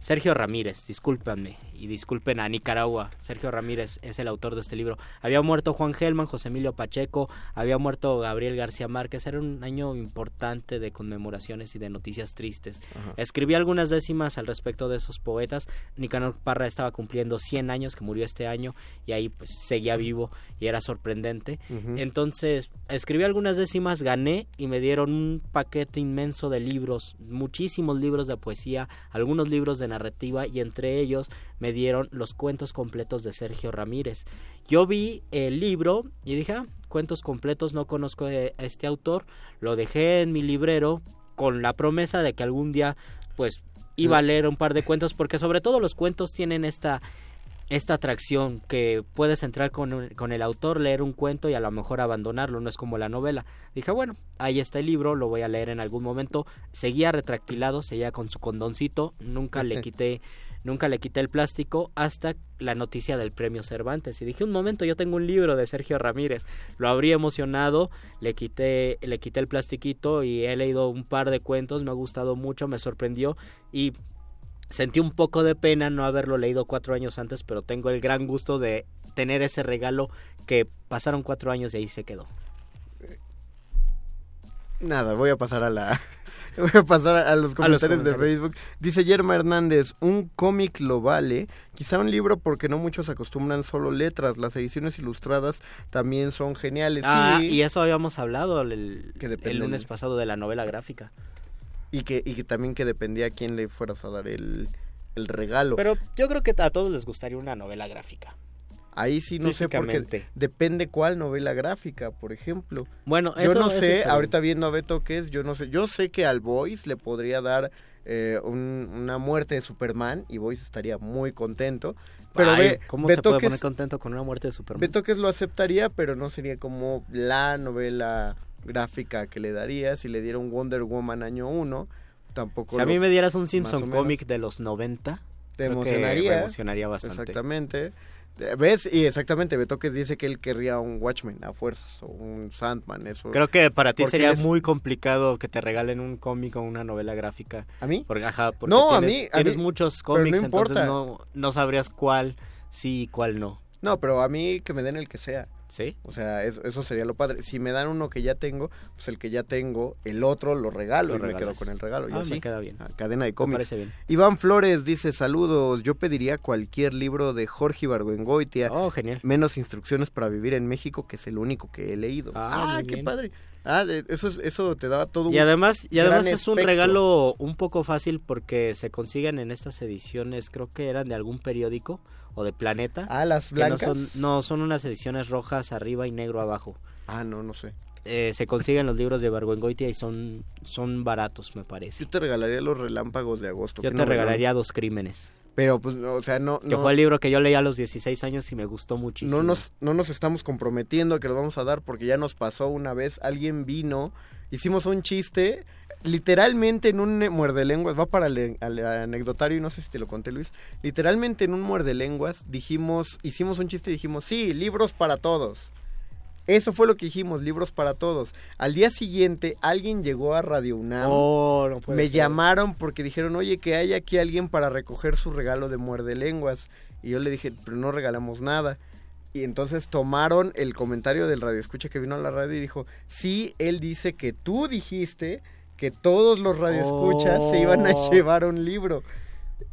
Sergio Ramírez, discúlpenme y disculpen a Nicaragua. Sergio Ramírez es el autor de este libro. Había muerto Juan Gelman, José Emilio Pacheco, había muerto Gabriel García Márquez. Era un año importante de conmemoraciones y de noticias tristes. Ajá. Escribí algunas décimas al respecto de esos poetas. Nicanor Parra estaba cumpliendo 100 años, que murió este año, y ahí pues seguía vivo y era sorprendente. Entonces, escribí algunas décimas, gané y me dieron un paquete inmenso de libros, muchísimos libros de poesía, algunos libros de narrativa y entre ellos me dieron los cuentos completos de Sergio Ramírez. Yo vi el libro y dije, ah, cuentos completos, no conozco a este autor, lo dejé en mi librero con la promesa de que algún día pues iba a leer un par de cuentos porque sobre todo los cuentos tienen esta esta atracción que puedes entrar con, con el autor, leer un cuento y a lo mejor abandonarlo, no es como la novela. Dije, bueno, ahí está el libro, lo voy a leer en algún momento. Seguía retractilado, seguía con su condoncito, nunca le quité, nunca le quité el plástico hasta la noticia del premio Cervantes. Y dije, un momento, yo tengo un libro de Sergio Ramírez. Lo habría emocionado, le quité, le quité el plastiquito y he leído un par de cuentos, me ha gustado mucho, me sorprendió y Sentí un poco de pena no haberlo leído cuatro años antes, pero tengo el gran gusto de tener ese regalo que pasaron cuatro años y ahí se quedó. Nada, voy a pasar a la... Voy a pasar a los comentarios de comentarios. Facebook. Dice Yerma Hernández, un cómic lo vale, quizá un libro porque no muchos acostumbran solo letras, las ediciones ilustradas también son geniales. Ah, sí, y eso habíamos hablado el, Que el lunes pasado de la novela gráfica. y que, y que también que dependía a quién le fueras a dar el, el regalo. Pero yo creo que a todos les gustaría una novela gráfica. Ahí sí no sé porque depende cuál novela gráfica, por ejemplo. Bueno, yo eso- no eso sé, ahorita viendo a Beto qué es, yo no sé. Yo sé que al Boys le podría dar eh, un- una muerte de Superman y Boys estaría muy contento. Pero Ay, ve, ¿Cómo se Beto puede poner contento con una muerte de Superman? Beto que lo aceptaría, pero no sería como la novela gráfica que le daría. Si le diera un Wonder Woman año 1, tampoco si a mí me dieras un Simpson cómic de los 90, te emocionaría. me emocionaría bastante. Exactamente. ¿Ves? Y exactamente, Betoques dice que él querría un Watchmen a fuerzas o un Sandman, eso. Creo que para ti sería muy complicado que te regalen un cómic o una novela gráfica. ¿A mí? Porque, ajá, porque No, a tienes, mí- a tienes mí- muchos pero no cómics, entonces no, no sabrías cuál sí y cuál no. No, pero a mí que me den el que sea. ¿Sí? O sea, eso, eso sería lo padre. Si me dan uno que ya tengo, pues el que ya tengo, el otro lo regalo Lo y me quedo con el regalo. Y Ah, así, me queda bien. a cadena de Me cómics. parece bien. Iván Flores dice, saludos, yo pediría cualquier libro de Jorge Ibargüengoitia. Oh, genial. Menos instrucciones para vivir en México, que es el único que he leído. Ah, muy qué bien. padre. Ah, de- eso, es- eso te da todo un Y además, y además es un regalo un poco fácil porque se consiguen en estas ediciones, creo que eran de algún periódico o de Planeta. Ah, las no blancas. son, no, son unas ediciones rojas arriba y negro abajo. Ah, no, no sé. Eh, se consiguen los libros de Barguengoitia y son, son baratos, me parece. Yo te regalaría los relámpagos de agosto. Yo te regalaría Dos Crímenes. Pero, pues, no, o sea, no... Que no- fue el libro que yo leí a los 16 años y me gustó muchísimo. no nos, no nos estamos comprometiendo a que lo vamos a dar porque ya nos pasó una vez, alguien vino, hicimos un chiste, literalmente en un muerde lenguas, va para el, al anecdotario y no sé si te lo conté Luis, literalmente en un muerde lenguas dijimos, hicimos un chiste y dijimos, sí, libros para todos. Eso fue lo que dijimos, libros para todos. Al día siguiente alguien llegó a Radio UNAM. Oh, no me ser. llamaron porque dijeron, oye, que hay aquí alguien para recoger su regalo de muerde lenguas. Y yo le dije, pero no regalamos nada. Y entonces tomaron el comentario del radio escucha que vino a la radio y dijo, sí, él dice que tú dijiste que todos los radioescuchas se iban a Oh. llevar un libro.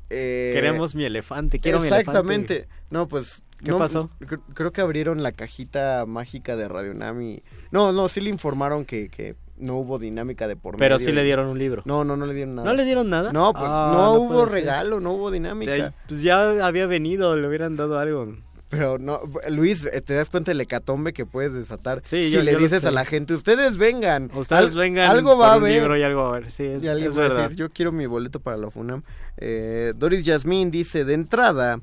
Eh, Queremos mi elefante, quiero mi elefante. Exactamente. No, pues... ¿Qué no, pasó? cre- Creo que abrieron la cajita mágica de Radio Nami. No, no, sí le informaron que, que no hubo dinámica de por Pero medio sí le dieron un libro. No, no, no le dieron nada. ¿No le dieron nada? No, pues Ah, no, no hubo ser. regalo, no hubo dinámica. ahí, Pues ya había venido, le hubieran dado algo. Pero no, Luis, eh, te das cuenta del hecatombe que puedes desatar Sí, si yo- le yo dices a la gente, ustedes vengan. Ustedes Al- vengan algo va a un haber. libro y algo va a haber. Sí, es, Y es verdad. decir, yo quiero mi boleto para la FUNAM. Eh, Doris Yasmín dice, de entrada,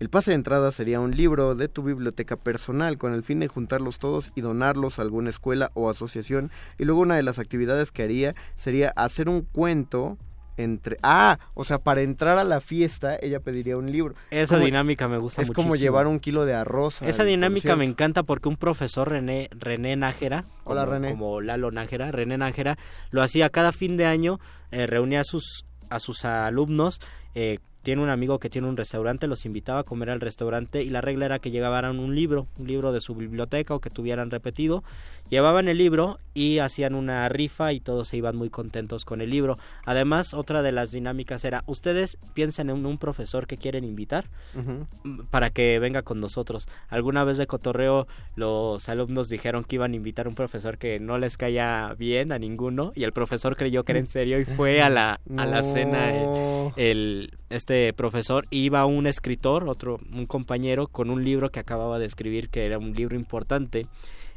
El pase de entrada sería un libro de tu biblioteca personal con el fin de juntarlos todos y donarlos a alguna escuela o asociación. Y luego una de las actividades que haría sería hacer un cuento entre... Ah, o sea, para entrar a la fiesta ella pediría un libro. Es Esa como- dinámica me gusta Es muchísimo. como llevar un kilo de arroz. Esa dinámica me encanta porque un profesor René, René Nájera, Hola, como, René. como Lalo Nájera, René Nájera, lo hacía cada fin de año, eh, reunía a sus, a sus alumnos, eh, tiene un amigo que tiene un restaurante, los invitaba a comer al restaurante y la regla era que llevaran un libro, un libro de su biblioteca o que tuvieran repetido, llevaban el libro y hacían una rifa y todos se iban muy contentos con el libro. Además, otra de las dinámicas era, ustedes piensen en un profesor que quieren invitar, Ujú. para que venga con nosotros. Alguna vez de cotorreo los alumnos dijeron que iban a invitar a un profesor que no les caía bien a ninguno y el profesor creyó que era en serio y fue a la, a la cena el, el- este profesor iba un escritor, otro un compañero con un libro que acababa de escribir que era un libro importante.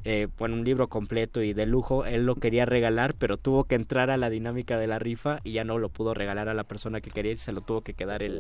eh, bueno, un libro completo y de lujo, él lo quería regalar, pero tuvo que entrar a la dinámica de la rifa y ya no lo pudo regalar a la persona que quería y se lo tuvo que quedar el,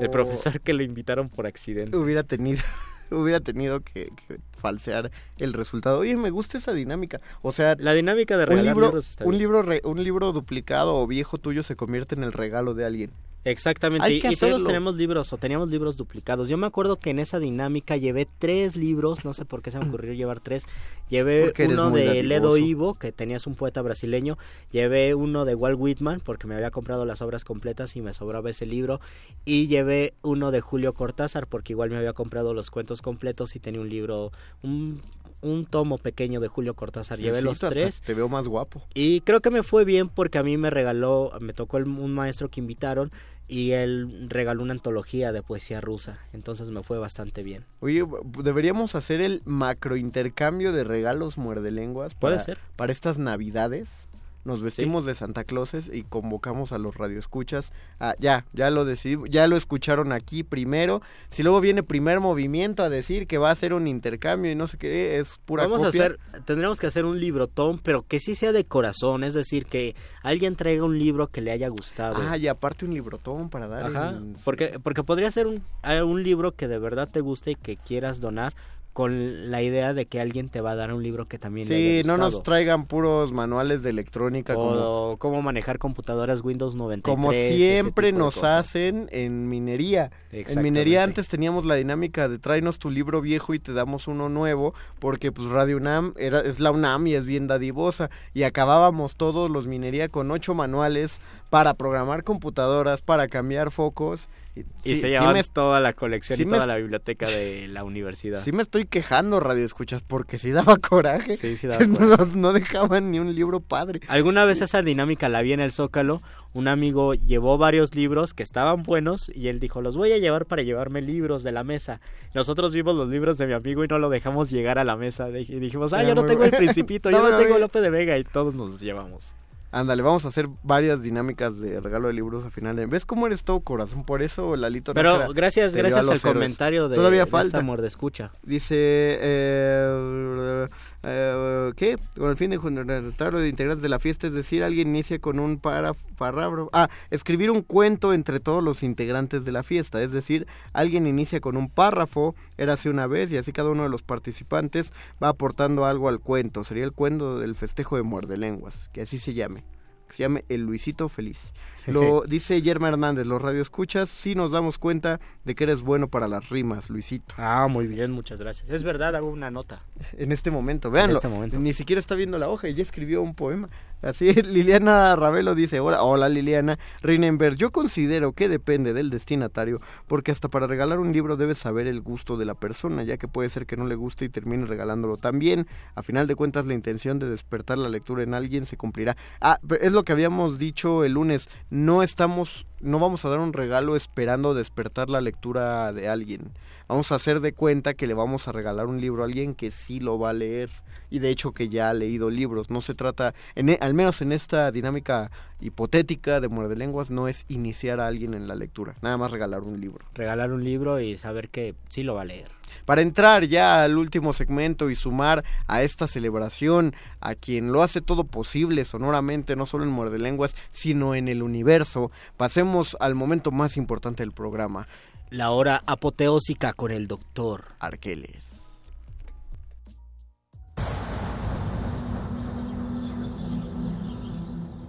el Oh. profesor que lo invitaron por accidente. Hubiera tenido, hubiera tenido que, que falsear el resultado. Oye, me gusta esa dinámica. O sea, La dinámica de un libro, libros está un bien. libro, re- un libro duplicado o viejo tuyo se convierte en el regalo de alguien. Exactamente, Hay y, que y todos tenemos libros o teníamos libros duplicados. Yo me acuerdo que en esa dinámica llevé tres libros, no sé por qué se me ocurrió llevar tres. Llevé Porque uno de. Ledo Ivo, que tenías un poeta brasileño. Llevé uno de Walt Whitman, porque me había comprado las obras completas y me sobraba ese libro. Y llevé uno de Julio Cortázar, porque igual me había comprado los cuentos completos y tenía un libro, un, un tomo pequeño de Julio Cortázar. Llevé los Necesito hasta tres. Te veo más guapo. Y creo que me fue bien porque a mí me regaló, me tocó el- un maestro que invitaron y él regaló una antología de poesía rusa. Entonces me fue bastante bien. Oye, deberíamos hacer el macro intercambio de regalos muerdelenguas Puede para, ser. para estas navidades. Nos vestimos de Santa Clauses y convocamos a los radioescuchas. Ah, ya, ya lo decidimos, ya lo escucharon aquí primero. Si luego viene primer movimiento a decir que va a ser un intercambio y no sé qué, es pura Vamos copia. a hacer, tendremos que hacer un librotón, pero que sí sea de corazón, es decir, que alguien traiga un libro que le haya gustado. Ah, y aparte un librotón para dar. Ajá, porque, porque podría ser un, eh, un libro que de verdad te guste y que quieras donar con la idea de que alguien te va a dar un libro que también le Sí, haya no nos traigan puros manuales de electrónica como, o cómo manejar computadoras Windows 93. como siempre nos hacen en minería. En minería antes teníamos la dinámica de tráenos tu libro viejo y te damos uno nuevo, porque pues Radio UNAM era, es la UNAM y es bien dadivosa. Y acabábamos todos los minería con ocho manuales para programar computadoras, para cambiar focos. Y sí- se sí llevan me- toda la colección sí y toda la biblioteca de la universidad. Sí me estoy quejando, Radio Escuchas, porque sí daba coraje. Sí, sí daba no, no dejaban ni un libro padre. Alguna vez esa dinámica la vi en el Zócalo. Un amigo llevó varios libros que estaban buenos y él dijo, los voy a llevar para llevarme libros de la mesa. Nosotros vimos los libros de mi amigo y no lo dejamos llegar a la mesa. Y dijimos, ah, yo no tengo el. Principito, No, yo no no, tengo. Lope de Vega y todos nos llevamos. Ándale, vamos a hacer varias dinámicas de regalo de libros a final de... ¿Ves cómo eres todo corazón? Por eso, Lalito... Pero Nájera gracias, gracias al héroes. comentario de, Todavía de falta. esta muerde escucha. Dice, eh, eh, ¿qué? Con el fin de juntar de integrantes de la fiesta, es decir, alguien inicia con un para, parágrafo. Ah, escribir un cuento entre todos los integrantes de la fiesta, es decir, alguien inicia con un párrafo, érase una vez, y así cada uno de los participantes va aportando algo al cuento. Sería el cuento del festejo de muerde lenguas, que así se llame. Que se llame El Luisito Feliz. Lo dice Yerma Hernández, los radioescuchas, sí nos damos cuenta de que eres bueno para las rimas, Luisito. Ah, muy bien, muchas gracias. Es verdad, hago una nota. En este momento, véanlo. este momento. Ni siquiera está viendo la hoja y ya escribió un poema. Así, Liliana Ravelo dice, hola, hola Liliana, Reinenberg, yo considero que depende del destinatario, porque hasta para regalar un libro debes saber el gusto de la persona, ya que puede ser que no le guste y termine regalándolo también. A final de cuentas, la intención de despertar la lectura en alguien se cumplirá. Ah, es lo que habíamos dicho el lunes, no estamos, no vamos a dar un regalo esperando despertar la lectura de alguien. Vamos a hacer de cuenta que le vamos a regalar un libro a alguien que sí lo va a leer y de hecho que ya ha leído libros. No se trata, en, e- al menos en esta dinámica hipotética de muerde lenguas, no es iniciar a alguien en la lectura, nada más regalar un libro. Regalar un libro y saber que sí lo va a leer. Para entrar ya al último segmento y sumar a esta celebración a quien lo hace todo posible sonoramente, no solo en Muerde Lenguas, sino en el universo, pasemos al momento más importante del programa. La hora apoteósica con el doctor Arqueles.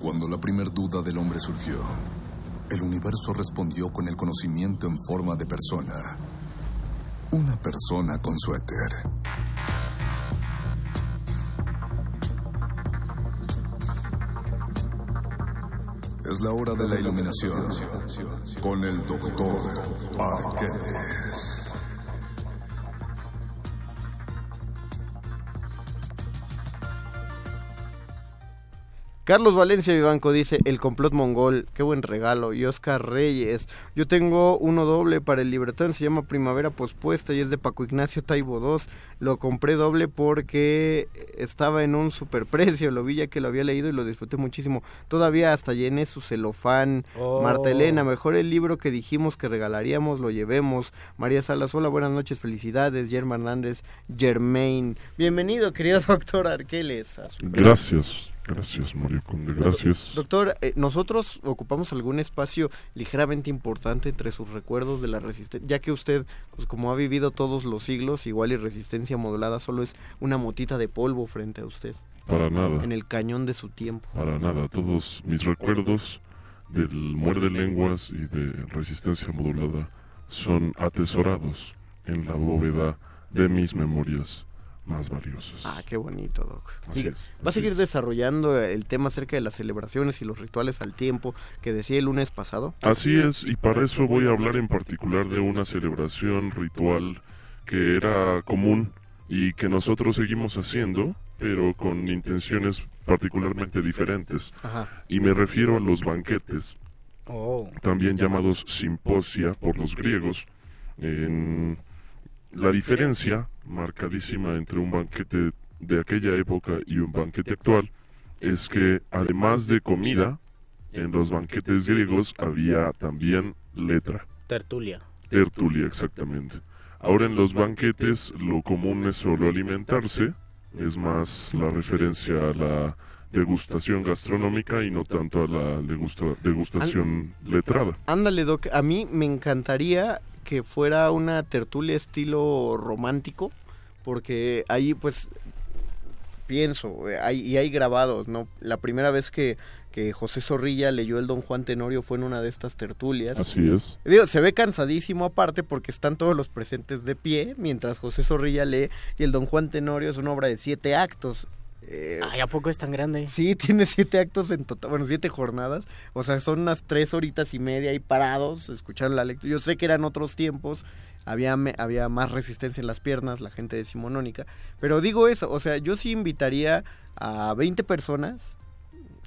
Cuando la primer duda del hombre surgió, el universo respondió con el conocimiento en forma de persona. Una persona con suéter. Es la hora de la iluminación con el doctor Arqueles. Carlos Valencia Vivanco dice, el complot mongol, qué buen regalo. Y Oscar Reyes, yo tengo uno doble para el Libertad, se llama Primavera Pospuesta y es de Paco Ignacio Taibo II. Lo compré doble porque estaba en un superprecio, lo vi ya que lo había leído y lo disfruté muchísimo. Todavía hasta llené su celofán. Oh. Marta Elena, mejor el libro que dijimos que regalaríamos, lo llevemos. María Salas, hola, buenas noches, felicidades. Germa Hernández, Germain. Bienvenido, querido doctor Arqueles. a su- Gracias, gracias Mario Conde, gracias. Doctor, eh, nosotros ocupamos algún espacio ligeramente importante entre sus recuerdos de la resistencia, ya que usted, pues como ha vivido todos los siglos, igual y resistencia modulada solo es una motita de polvo frente a usted. Para nada. En el cañón de su tiempo. Para nada, todos mis recuerdos del muerde lenguas y de resistencia modulada son atesorados en la bóveda de mis memorias más valiosas. Ah, qué bonito, Doc. Así es, ¿Va a seguir es. desarrollando el tema acerca de las celebraciones y los rituales al tiempo que decía el lunes pasado? Así es, y para eso voy a hablar en particular de una celebración ritual que era común y que nosotros seguimos haciendo, pero con intenciones particularmente diferentes. Ajá. Y me refiero a los banquetes, Oh. también llamados simposia por los griegos. En la diferencia marcadísima entre un banquete de aquella época y un banquete actual es que además de comida, en los banquetes griegos había también letra, Tertulia. tertulia exactamente. Ahora en los banquetes lo común es solo alimentarse, es más la referencia a la degustación gastronómica y no tanto a la degusta- degustación letrada. Ándale, Doc, a mí me encantaría que fuera una tertulia estilo romántico, porque ahí pues pienso, eh, hay, y hay grabados, ¿no? La primera vez que, que José Zorrilla leyó el Don Juan Tenorio fue en una de estas tertulias. Así es. Digo, se ve cansadísimo aparte porque están todos los presentes de pie, mientras José Zorrilla lee, y el Don Juan Tenorio es una obra de siete actos. Eh, Ay, ¿a poco es tan grande? Sí, tiene siete actos en total, bueno, siete jornadas. O sea, son unas tres horitas y media ahí parados, escuchando la lectura. Yo sé que eran otros tiempos, había, me- había más resistencia en las piernas, la gente decimonónica. Pero digo eso, o sea, yo sí invitaría a 20 personas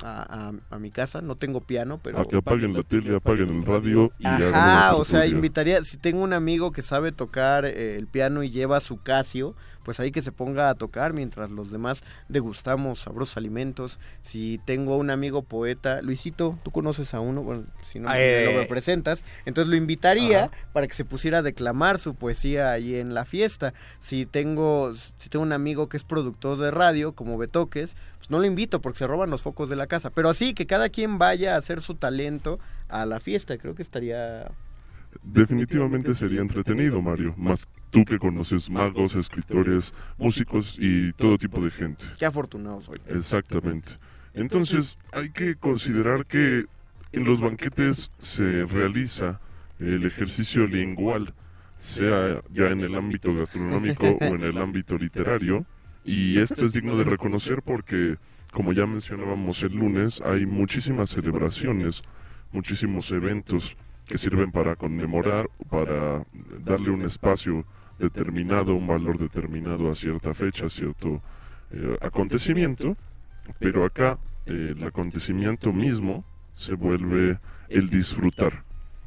a, a- a mi casa. No tengo piano, pero... A que apaguen la tele, apaguen el radio y hagan Ajá, o sea, invitaría, si tengo un amigo que sabe tocar eh, el piano y lleva su Casio, pues ahí que se ponga a tocar mientras los demás degustamos sabrosos alimentos. Si tengo un amigo poeta, Luisito, tú conoces a uno, bueno, si no me eh. lo representas, entonces lo invitaría Ajá. para que se pusiera a declamar su poesía ahí en la fiesta. Si tengo, si tengo un amigo que es productor de radio, como Betoques, pues no lo invito porque se roban los focos de la casa. Pero así que cada quien vaya a hacer su talento a la fiesta, creo que estaría Definitivamente sería entretenido, Mario. Más tú que conoces magos, escritores, músicos y todo tipo de gente. Qué afortunado soy. Exactamente. Entonces, hay que considerar que en los banquetes se realiza el ejercicio lingual, sea ya en el ámbito gastronómico o en el ámbito literario, y esto es digno de reconocer porque, como ya mencionábamos el lunes, hay muchísimas celebraciones, muchísimos eventos que sirven para conmemorar, para darle un espacio determinado, un valor determinado a cierta fecha, a cierto eh, acontecimiento, pero acá el acontecimiento mismo se vuelve el disfrutar,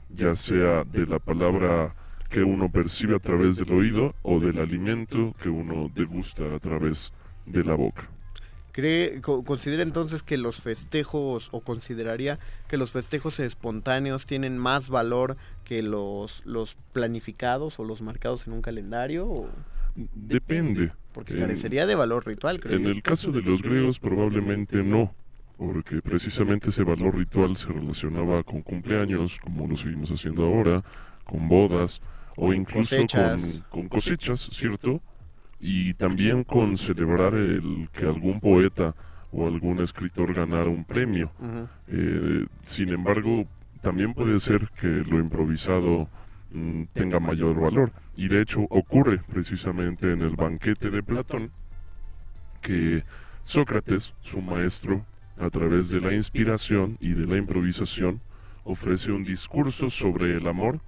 ya sea de la palabra que uno percibe a través del oído o del alimento que uno degusta a través de la boca. ¿Cree, co- considera entonces que los festejos, o consideraría que los festejos espontáneos tienen más valor que los, los planificados o los marcados en un calendario? o- Depende. Porque En- carecería de valor ritual, creo. En el caso de los griegos probablemente no, porque precisamente ese valor ritual se relacionaba con cumpleaños, como lo seguimos haciendo ahora, con bodas o incluso Cosechas. Con, con cosechas, ¿cierto? Y también con celebrar el que algún poeta o algún escritor ganara un premio. Ujú. Eh, sin embargo, también puede ser que lo improvisado mm, tenga mayor valor. Y de hecho ocurre precisamente en el banquete de Platón que Sócrates, su maestro, a través de la inspiración y de la improvisación, ofrece un discurso sobre el amor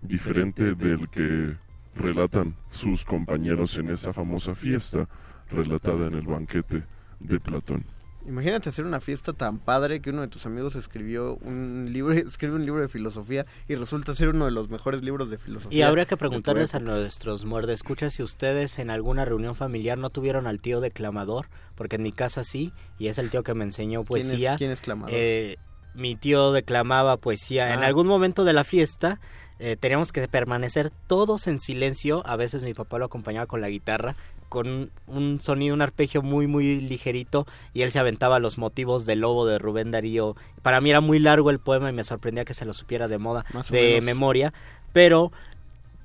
diferente del que relatan sus compañeros en esa famosa fiesta relatada en el banquete de Platón. Imagínate hacer una fiesta tan padre que uno de tus amigos escribió un libro, escribe un libro de filosofía y resulta ser uno de los mejores libros de filosofía. Y habría que preguntarles a nuestros muerdescuchas si ustedes en alguna reunión familiar no tuvieron al tío declamador, porque en mi casa sí, y es el tío que me enseñó ¿Quién es- poesía. quién es clamador? Eh, mi tío declamaba poesía. En Ah. algún momento de la fiesta eh, teníamos que permanecer todos en silencio. A veces mi papá lo acompañaba con la guitarra, con un, sonido, un arpegio muy, muy ligerito, y él se aventaba los motivos del lobo de Rubén Darío. Para mí era muy largo el poema y me sorprendía que se lo supiera de moda, Más de memoria, pero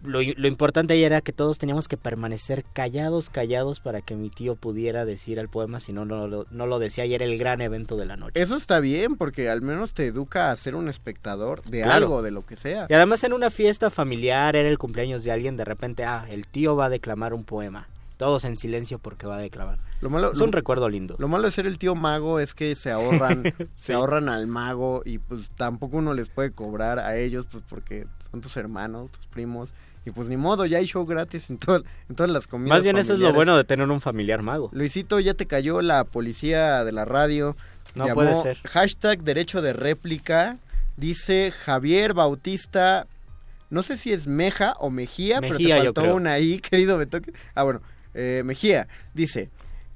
lo, lo importante ahí era que todos teníamos que permanecer callados, callados para que mi tío pudiera decir el poema, si no, no, lo- no lo decía y era el gran evento de la noche. Eso está bien porque al menos te educa a ser un espectador de Claro. algo, de lo que sea. Y además en una fiesta familiar, era el cumpleaños de alguien, de repente, ah, el tío va a declamar un poema. Todos en silencio porque va a declamar. Lo malo, es lo- un recuerdo lindo. Lo malo de ser el tío mago es que se ahorran, Sí. se ahorran al mago y pues tampoco uno les puede cobrar a ellos pues porque son tus hermanos, tus primos y pues ni modo, ya hay show gratis en, todo- en todas las comidas. Más bien eso es lo bueno de tener un familiar mago. Luisito, ya te cayó la policía de la radio. No Llamó puede ser. Hashtag derecho de réplica. Dice Javier Bautista. No sé si es Meja o Mejía, pero Mejía, te yo faltó una ahí, querido Betoque. Ah, bueno. Eh, Mejía dice: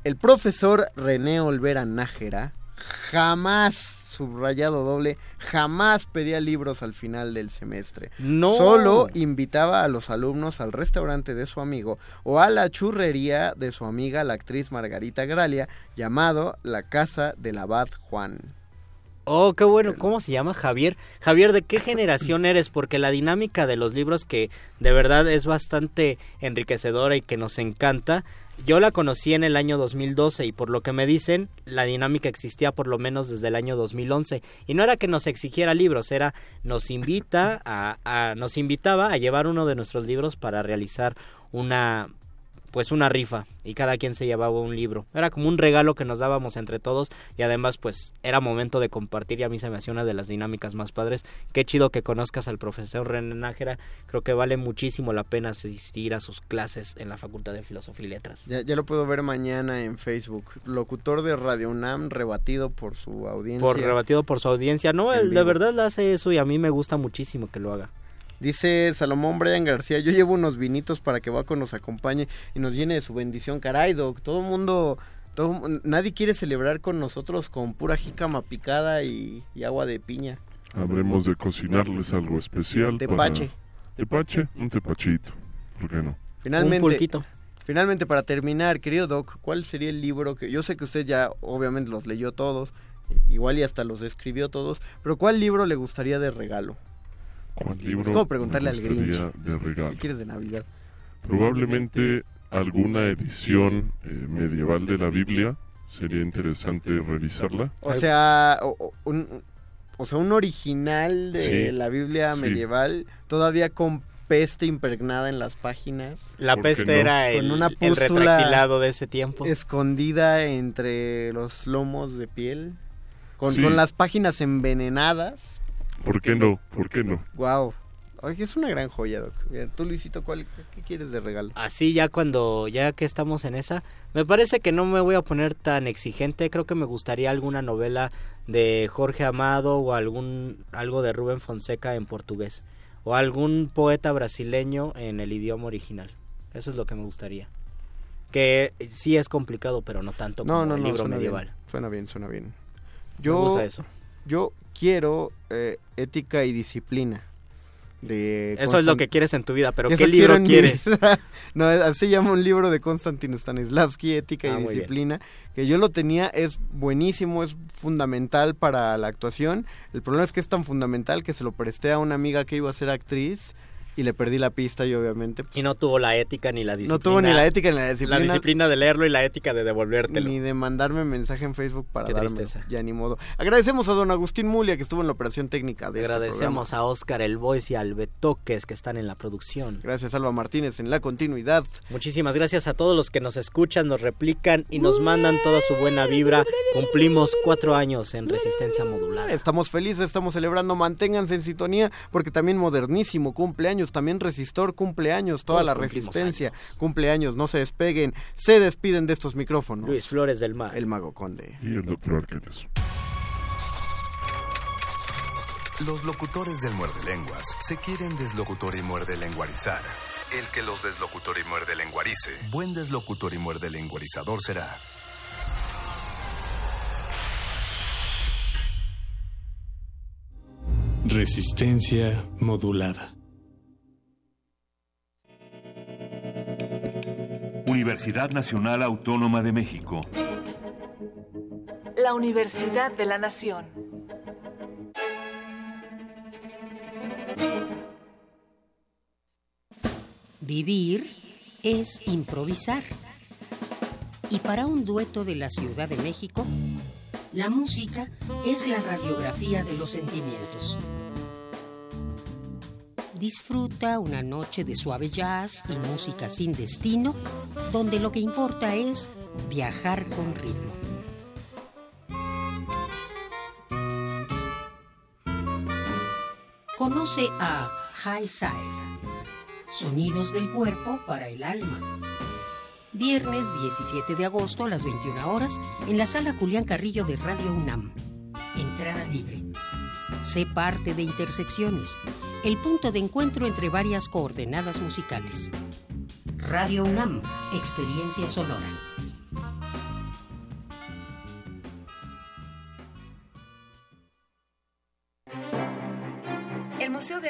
El profesor René Olvera Nájera jamás, subrayado doble, jamás pedía libros al final del semestre. No. Solo invitaba a los alumnos al restaurante de su amigo o a la churrería de su amiga, la actriz Margarita Gralia, llamado La Casa del Abad Juan. Oh, qué bueno. ¿Cómo se llama Javier? Javier, ¿de qué generación eres? Porque la dinámica de los libros que de verdad es bastante enriquecedora y que nos encanta. Yo la conocí en el año 2012 y por lo que me dicen, la dinámica existía por lo menos desde el año 2011. Y no era que nos exigiera libros, era nos invita a, a- nos invitaba a llevar uno de nuestros libros para realizar una pues una rifa y cada quien se llevaba un libro. Era como un regalo que nos dábamos entre todos y además pues era momento de compartir y a mí se me hacía una de las dinámicas más padres. Qué chido que conozcas al profesor René Nájera. Creo que vale muchísimo la pena asistir a sus clases en la Facultad de Filosofía y Letras. Ya, ya lo puedo ver mañana en Facebook. Locutor de Radio UNAM rebatido por su audiencia. Por rebatido por su audiencia. No, él de verdad le hace eso y a mí me gusta muchísimo que lo haga. Dice Salomón Brian García, yo llevo unos vinitos para que Baco nos acompañe y nos llene de su bendición. Caray, Doc, todo el mundo, todo, mu- nadie quiere celebrar con nosotros con pura jícama picada y, y agua de piña. Habremos de cocinarles algo especial. Tepache. Para... Tepache, un tepachito. ¿Por qué no? Finalmente, Un pulquito. finalmente para terminar, querido Doc, ¿cuál sería el libro que yo sé que usted ya obviamente los leyó todos, igual y hasta los escribió todos, pero ¿cuál libro le gustaría de regalo? ¿Cuál libro Es como preguntarle al Grinch. de regalo? ¿Qué quieres de Navidad? Probablemente alguna edición eh, medieval de la Biblia. Sería interesante revisarla. O sea, un, o sea, un original de Sí, la Biblia sí. medieval, todavía con peste impregnada en las páginas. La ¿Por qué peste no? era Con el, una el pústula retractilado de ese tiempo. Escondida entre los lomos de piel. Con, Sí. con las páginas envenenadas. ¿Por qué no? ¿Por qué no? Wow. Oye, es una gran joya, Doc. Tú, Luisito, ¿cuál, ¿qué quieres de regalo? así ya cuando ya que estamos en esa me parece que no me voy a poner tan exigente creo que me gustaría alguna novela de Jorge Amado o algún algo de Rubén Fonseca en portugués o algún poeta brasileño en el idioma original eso es lo que me gustaría que sí es complicado pero no tanto como No, el no, libro suena medieval bien. Suena bien, suena bien. me Yo, gusta eso yo quiero eh, ética y disciplina. De eso es lo que quieres en tu vida pero qué libro quieres no, así llama un libro de Konstantin Stanislavski, Ética Ah, y bien. Disciplina, que yo lo tenía, es buenísimo, es fundamental para la actuación. El problema es que es tan fundamental que se lo presté a una amiga que iba a ser actriz y le perdí la pista y obviamente... pues, Y no tuvo la ética ni la disciplina. no tuvo ni la ética ni la disciplina. La disciplina de leerlo y la ética de devolvértelo. Ni de mandarme mensaje en Facebook para Qué darme. Ya ni modo. Agradecemos a don Agustín Mulia que estuvo en la operación técnica de este Agradecemos a Oscar El Voice y al Betoques que están en la producción. Gracias Alba Martínez en la continuidad. Muchísimas gracias a todos los que nos escuchan, nos replican y nos mandan toda su buena vibra. Cumplimos cuatro años en resistencia modulada. Estamos felices, estamos celebrando. Manténganse en sintonía porque también Modernísimo cumpleaños, también Resistor cumpleaños, toda Todos la resistencia cumpleaños. No se despeguen, se despiden de estos micrófonos. Luis Flores del Mar. El Mago Conde. Y el doctor Arqueles. Los locutores del muerde lenguas se quieren deslocutor y muerde lenguarizar. El que los deslocutor y muerde lenguarice, buen deslocutor y muerde lenguarizador será. Resistencia modulada. Universidad Nacional Autónoma de México. La Universidad de la Nación. Vivir es improvisar. Y para un dueto de la Ciudad de México, la música es la radiografía de los sentimientos. Disfruta una noche de suave jazz y música sin destino, donde lo que importa es viajar con ritmo. Conoce a High Side, Sonidos del Cuerpo para el Alma. Viernes 17 de agosto a las 21 horas en la sala Julián Carrillo de Radio UNAM. Entrada libre. Sé parte de Intersecciones, el punto de encuentro entre varias coordenadas musicales. Radio UNAM, experiencia sonora.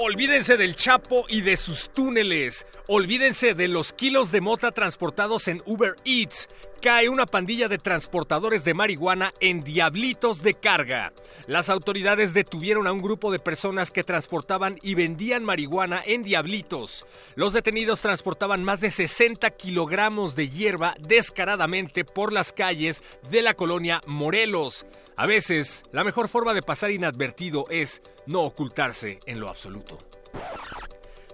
Olvídense del Chapo y de sus túneles. Olvídense de los kilos de mota transportados en Uber Eats. Cae una pandilla de transportadores de marihuana en diablitos de carga. Las autoridades detuvieron a un grupo de personas que transportaban y vendían marihuana en diablitos. Los detenidos transportaban más de 60 kilogramos de hierba descaradamente por las calles de la colonia Morelos. A veces, la mejor forma de pasar inadvertido es no ocultarse en lo absoluto.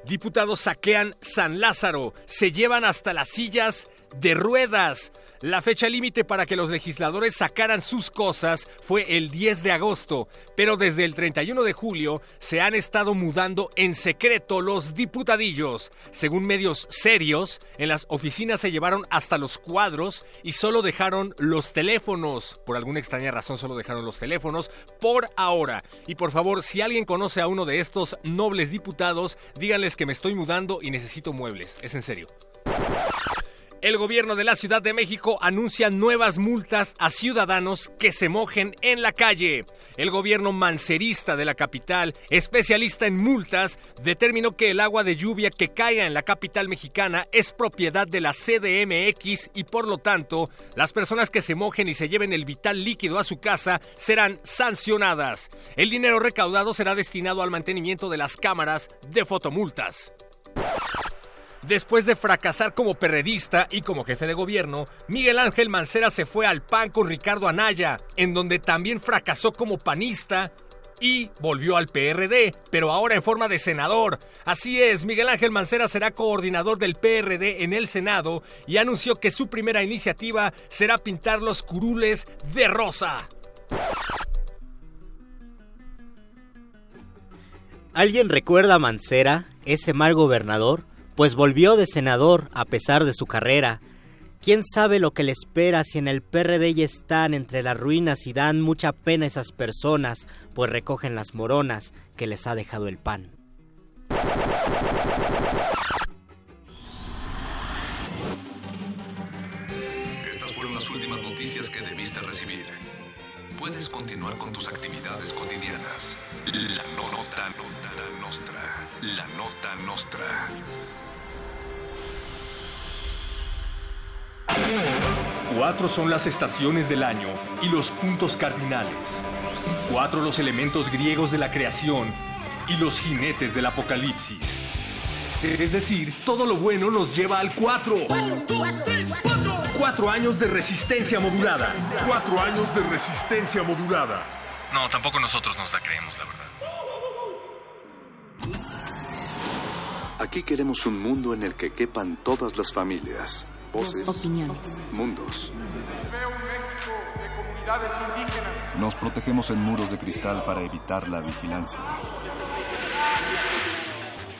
Diputados saquean San Lázaro, se llevan hasta las sillas de ruedas. La fecha límite para que los legisladores sacaran sus cosas fue el 10 de agosto, pero desde el 31 de julio se han estado mudando en secreto los diputadillos. Según medios serios, en las oficinas se llevaron hasta los cuadros y solo dejaron los teléfonos. Por alguna extraña razón solo dejaron los teléfonos por ahora. Y por favor, si alguien conoce a uno de estos nobles diputados, díganles que me estoy mudando y necesito muebles. Es en serio. El gobierno de la Ciudad de México anuncia nuevas multas a ciudadanos que se mojen en la calle. El gobierno mancerista de la capital, especialista en multas, determinó que el agua de lluvia que caiga en la capital mexicana es propiedad de la CDMX y por lo tanto, las personas que se mojen y se lleven el vital líquido a su casa serán sancionadas. El dinero recaudado será destinado al mantenimiento de las cámaras de fotomultas. Después de fracasar como perredista y como jefe de gobierno, Miguel Ángel Mancera se fue al PAN con Ricardo Anaya, en donde también fracasó como panista y volvió al PRD, pero ahora en forma de senador. Así es, Miguel Ángel Mancera será coordinador del PRD en el Senado y anunció que su primera iniciativa será pintar los curules de rosa. ¿Alguien recuerda a Mancera, ese mal gobernador? Pues volvió de senador a pesar de su carrera. ¿Quién sabe lo que le espera si en el PRD ya están entre las ruinas y dan mucha pena esas personas, pues recogen las moronas que les ha dejado el pan? Puedes continuar con tus actividades cotidianas. La nota, nota nostra. La nota nostra. Cuatro son las estaciones del año y los puntos cardinales. Cuatro los elementos griegos de la creación y los jinetes del apocalipsis. Es decir, todo lo bueno nos lleva al cuatro. Cuatro años de resistencia modulada. Cuatro años de resistencia modulada. No, tampoco nosotros nos la creemos, la verdad. Aquí queremos un mundo en el que quepan todas las familias, voces, Opiniones. mundos. Veo un México de comunidades indígenas. Nos protegemos en muros de cristal para evitar la vigilancia.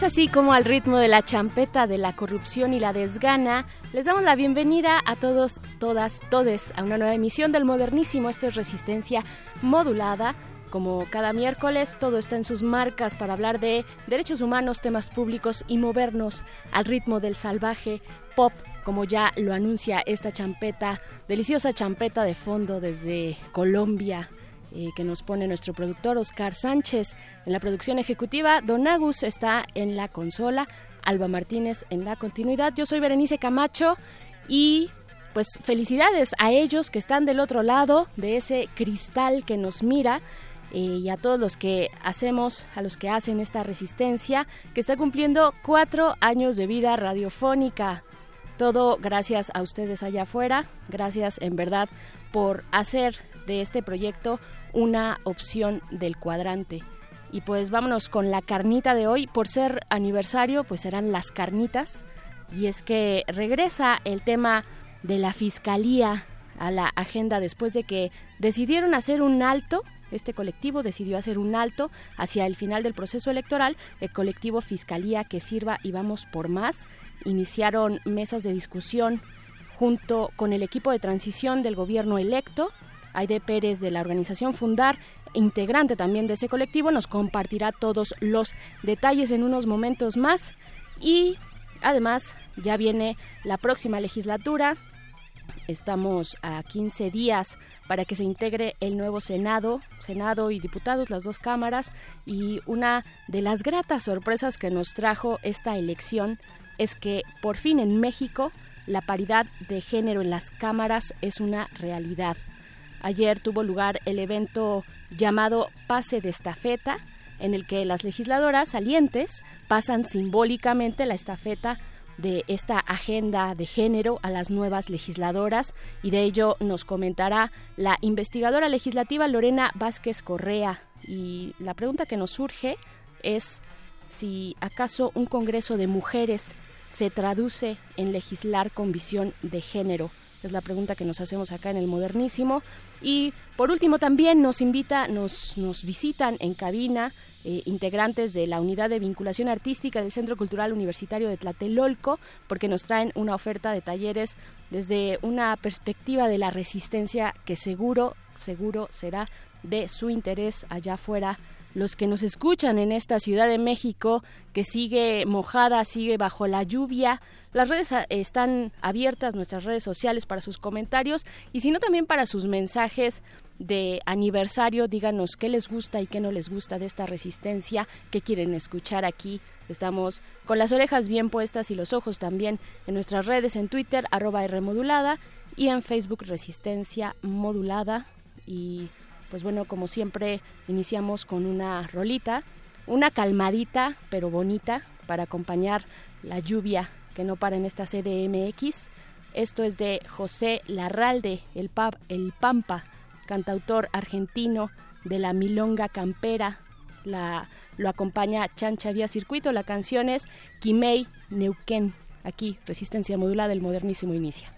Es así como al ritmo de la champeta de la corrupción y la desgana, les damos la bienvenida a todos, todas, todes a una nueva emisión del Modernísimo. Esto es Resistencia Modulada. Como cada miércoles, todo está en sus marcas para hablar de derechos humanos, temas públicos y movernos al ritmo del salvaje pop, como ya lo anuncia esta champeta, deliciosa champeta de fondo desde Colombia, eh, que nos pone nuestro productor Oscar Sánchez. En la producción ejecutiva, Don Agus está en la consola, Alba Martínez en la continuidad. Yo soy Berenice Camacho y pues felicidades a ellos que están del otro lado de ese cristal que nos mira. eh, y a todos los que hacemos, a los que hacen esta resistencia, que está cumpliendo cuatro años de vida radiofónica. Todo gracias a ustedes allá afuera, gracias en verdad por hacer de este proyecto una opción del cuadrante. Y pues vámonos con la carnita de hoy. Por ser aniversario, pues serán las carnitas. Y es que regresa el tema de la fiscalía a la agenda después de que decidieron hacer un alto. Este colectivo decidió hacer un alto hacia el final del proceso electoral. El colectivo Fiscalía que sirva y vamos por más. Iniciaron mesas de discusión junto con el equipo de transición del gobierno electo. Aide Pérez de la organización Fundar, integrante también de ese colectivo, nos compartirá todos los detalles en unos momentos más. Y además ya viene la próxima legislatura. Estamos a 15 días para que se integre el nuevo Senado, Senado y diputados, las dos cámaras. Y una de las gratas sorpresas que nos trajo esta elección es que por fin en México la paridad de género en las cámaras es una realidad. Ayer tuvo lugar el evento llamado Pase de Estafeta, en el que las legisladoras salientes pasan simbólicamente la estafeta de esta agenda de género a las nuevas legisladoras y de ello nos comentará la investigadora legislativa Lorena Vázquez Correa. Y la pregunta que nos surge es si acaso un Congreso de mujeres se traduce en legislar con visión de género. Es la pregunta que nos hacemos acá en el Modernísimo. Y por último también nos invita, nos, nos visitan en cabina eh, integrantes de la Unidad de Vinculación Artística del Centro Cultural Universitario de Tlatelolco, porque nos traen una oferta de talleres desde una perspectiva de la resistencia que seguro, seguro será de su interés allá afuera los que nos escuchan en esta Ciudad de México que sigue mojada, sigue bajo la lluvia. Las redes ah, están abiertas, nuestras redes sociales para sus comentarios y si no también para sus mensajes de aniversario, díganos qué les gusta y qué no les gusta de esta resistencia, qué quieren escuchar aquí. Estamos con las orejas bien puestas y los ojos también en nuestras redes, en Twitter, arroba Rmodulada y en Facebook Resistencia Modulada. Y pues bueno, como siempre, iniciamos con una rolita, una calmadita pero bonita para acompañar la lluvia que no para en esta CDMX. Esto es de José Larralde, el, pub, el Pampa cantautor argentino de la milonga campera. La, lo acompaña Chancha Vía Circuito. La canción es Quimei Neuquén. Aquí, Resistencia Modulada del Modernísimo Inicia.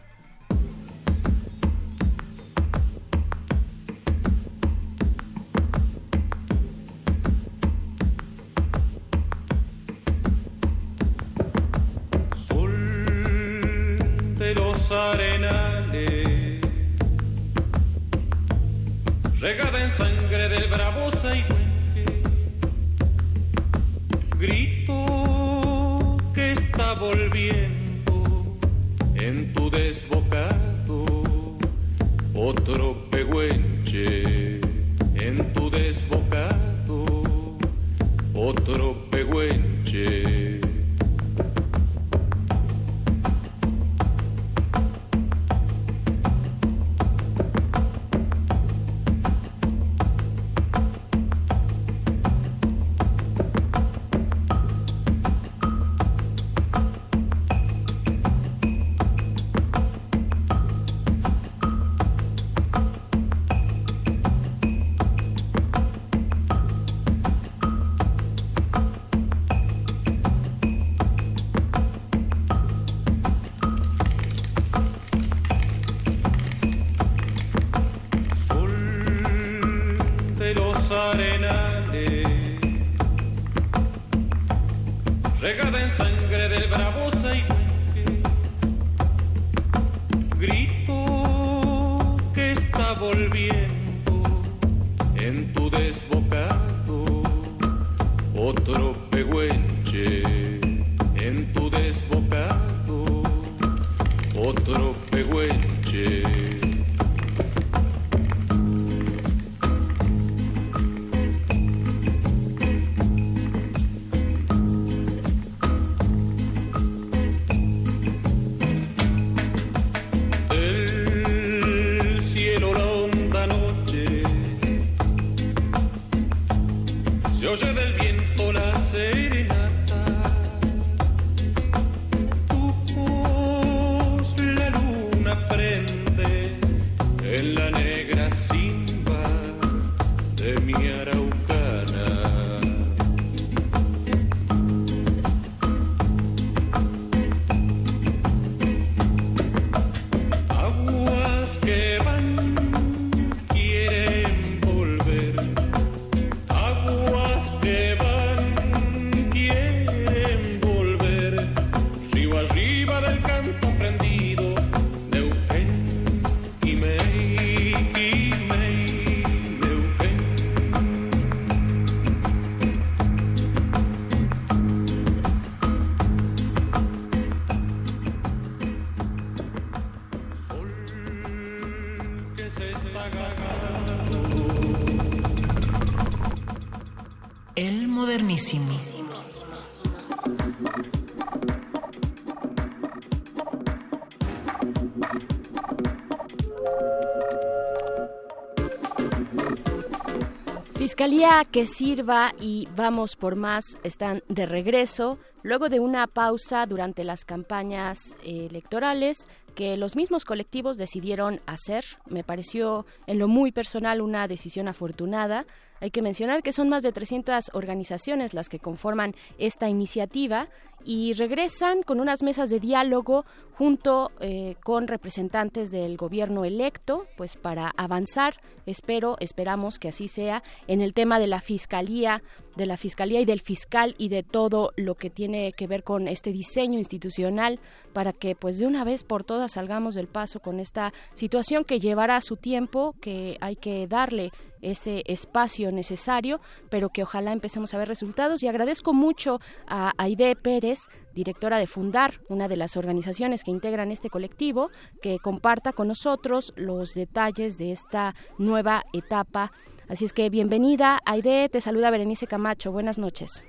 Fiscalía que sirva y vamos por más están de regreso. Luego de una pausa durante las campañas eh, electorales que los mismos colectivos decidieron hacer. Me pareció en lo muy personal una decisión afortunada. Hay que mencionar que son más de 300 organizaciones las que conforman esta iniciativa y regresan con unas mesas de diálogo junto eh, con representantes del gobierno electo, pues para avanzar, espero, esperamos que así sea, en el tema de la fiscalía, de la fiscalía y del fiscal y de todo lo que tiene que ver con este diseño institucional para que pues de una vez por todas salgamos del paso con esta situación que llevará su tiempo, que hay que darle ese espacio necesario, pero que ojalá empecemos a ver resultados. Y agradezco mucho a Aide Pérez, directora de Fundar, una de las organizaciones que integran este colectivo, que comparta con nosotros los detalles de esta nueva etapa. Así es que bienvenida, Aide, te saluda Berenice Camacho, buenas noches.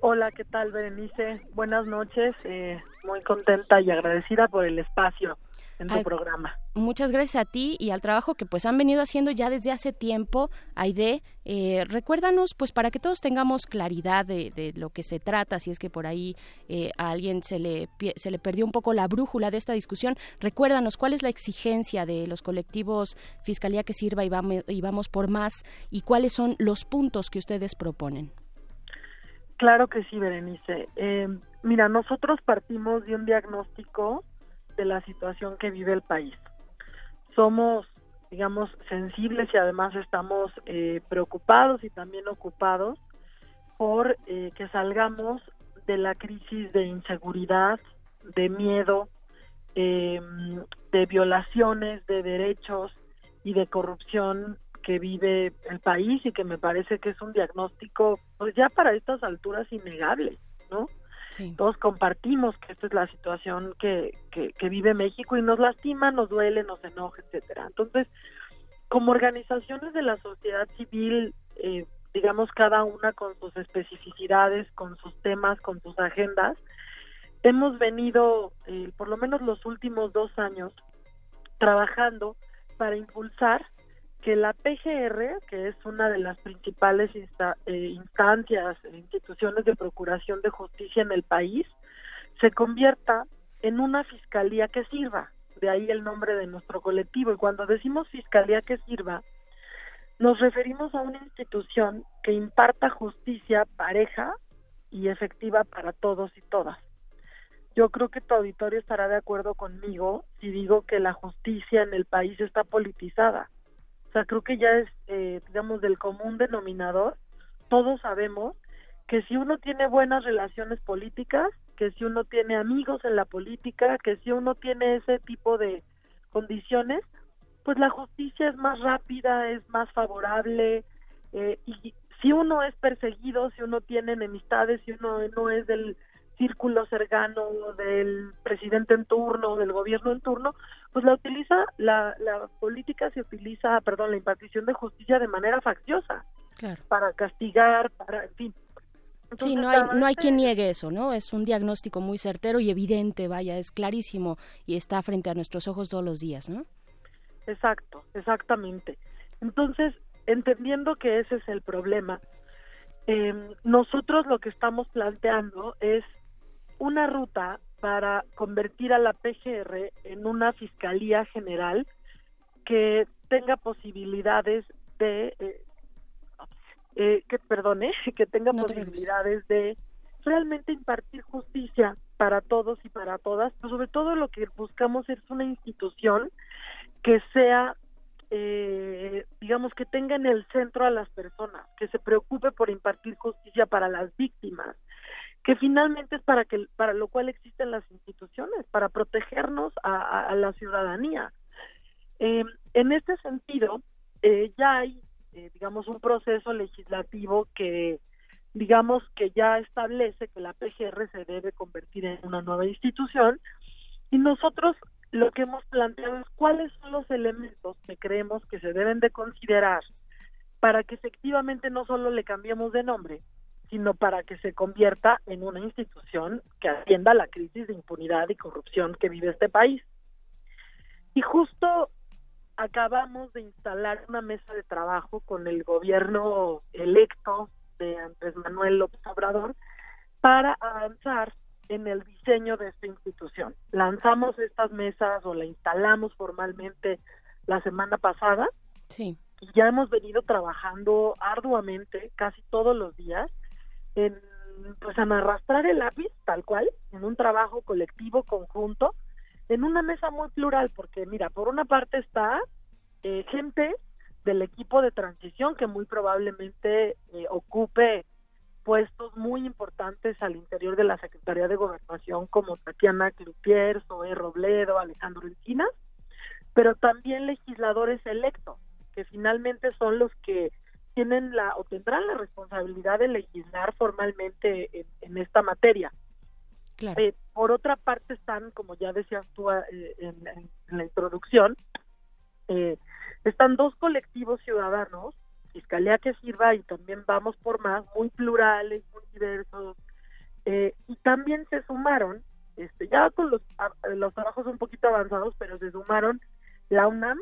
Hola, ¿qué tal Berenice? Buenas noches, eh, muy contenta y agradecida por el espacio en tu programa. Muchas gracias a ti y al trabajo que pues han venido haciendo ya desde hace tiempo, Aide. Eh, recuérdanos, pues para que todos tengamos claridad de, lo que se trata, si es que por ahí eh, a alguien se le, se le perdió un poco la brújula de esta discusión, recuérdanos cuál es la exigencia de los colectivos Fiscalía que Sirva y vamos, y vamos por más y cuáles son los puntos que ustedes proponen. Claro que sí, Berenice. Eh, mira, nosotros partimos de un diagnóstico de la situación que vive el país. Somos, digamos, sensibles y además estamos eh, preocupados y también ocupados por eh, que salgamos de la crisis de inseguridad, de miedo, em, de violaciones de derechos y de corrupción que vive el país y que me parece que es un diagnóstico, pues ya para estas alturas innegable, ¿no? Todos compartimos que esta es la situación que, que, vive México y nos lastima, nos duele, nos enoja, etcétera. Entonces, como organizaciones de la sociedad civil, eh, digamos cada una con sus especificidades, con sus temas, con sus agendas, hemos venido, eh, por lo menos los últimos dos años, trabajando para impulsar que la PGR, que es una de las principales eh, instancias, instituciones de procuración de justicia en el país, se convierta en una fiscalía que sirva. De ahí el nombre de nuestro colectivo. Y cuando decimos fiscalía que sirva, nos referimos a una institución que imparta justicia pareja y efectiva para todos y todas. Yo creo que tu auditorio estará de acuerdo conmigo si digo que la justicia en el país está politizada o sea, creo que ya es, eh, digamos, del común denominador. Todos sabemos que si uno tiene buenas relaciones políticas, que si uno tiene amigos en la política, que si uno tiene ese tipo de condiciones, pues la justicia es más rápida, es más favorable, eh, y si uno es perseguido, si uno tiene enemistades, si uno no es del círculo cercano del presidente en turno, del gobierno en turno, pues la utiliza, la, la política se utiliza, perdón, la impartición de justicia de manera facciosa, para castigar, para, en fin. sí, no hay, no hay quien niegue eso, ¿no? Es un diagnóstico muy certero y evidente, vaya, es clarísimo y está frente a nuestros ojos todos los días, ¿no? Exacto, exactamente. Entonces, entendiendo que ese es el problema, eh, nosotros lo que estamos planteando es una ruta para convertir a la PGR en una fiscalía general que tenga posibilidades de eh, eh, que perdone que tenga posibilidades de realmente impartir justicia para todos y para todas pero sobre todo lo que buscamos es una institución que sea eh, digamos que tenga en el centro a las personas que se preocupe por impartir justicia para las víctimas que finalmente es para que para lo cual existen las instituciones para protegernos a, la ciudadanía. Eh, en este sentido eh, ya hay eh, digamos un proceso legislativo que digamos que ya establece que la PGR se debe convertir en una nueva institución. Y nosotros lo que hemos planteado es cuáles son los elementos que creemos que se deben de considerar para que efectivamente no solo le cambiemos de nombre, sino para que se convierta en una institución que atienda la crisis de impunidad y corrupción que vive este país. Y justo acabamos de instalar una mesa de trabajo con el gobierno electo de Andrés Manuel López Obrador para avanzar en el diseño de esta institución. Lanzamos estas mesas o la instalamos formalmente la semana pasada. Sí. Y ya hemos venido trabajando arduamente, casi todos los días, en pues en arrastrar el lápiz, tal cual, en un trabajo colectivo, conjunto, en una mesa muy plural, porque mira, por una parte está eh, gente del equipo de transición que muy probablemente eh, ocupe puestos muy importantes al interior de la Secretaría de Gobernación como Tatiana Cloutier, Zoé Robledo, Alejandro Encinas, pero también legisladores electos, que finalmente son los que tienen la o tendrán la responsabilidad de legislar formalmente en, esta materia. Eh, por otra parte están, como ya decías tú eh, en, la introducción, eh, están dos colectivos ciudadanos, Fiscalía que Sirva y también Vamos por Más, muy plurales, muy diversos, y también se sumaron, este, ya con los, los trabajos un poquito avanzados, pero se sumaron la UNAM,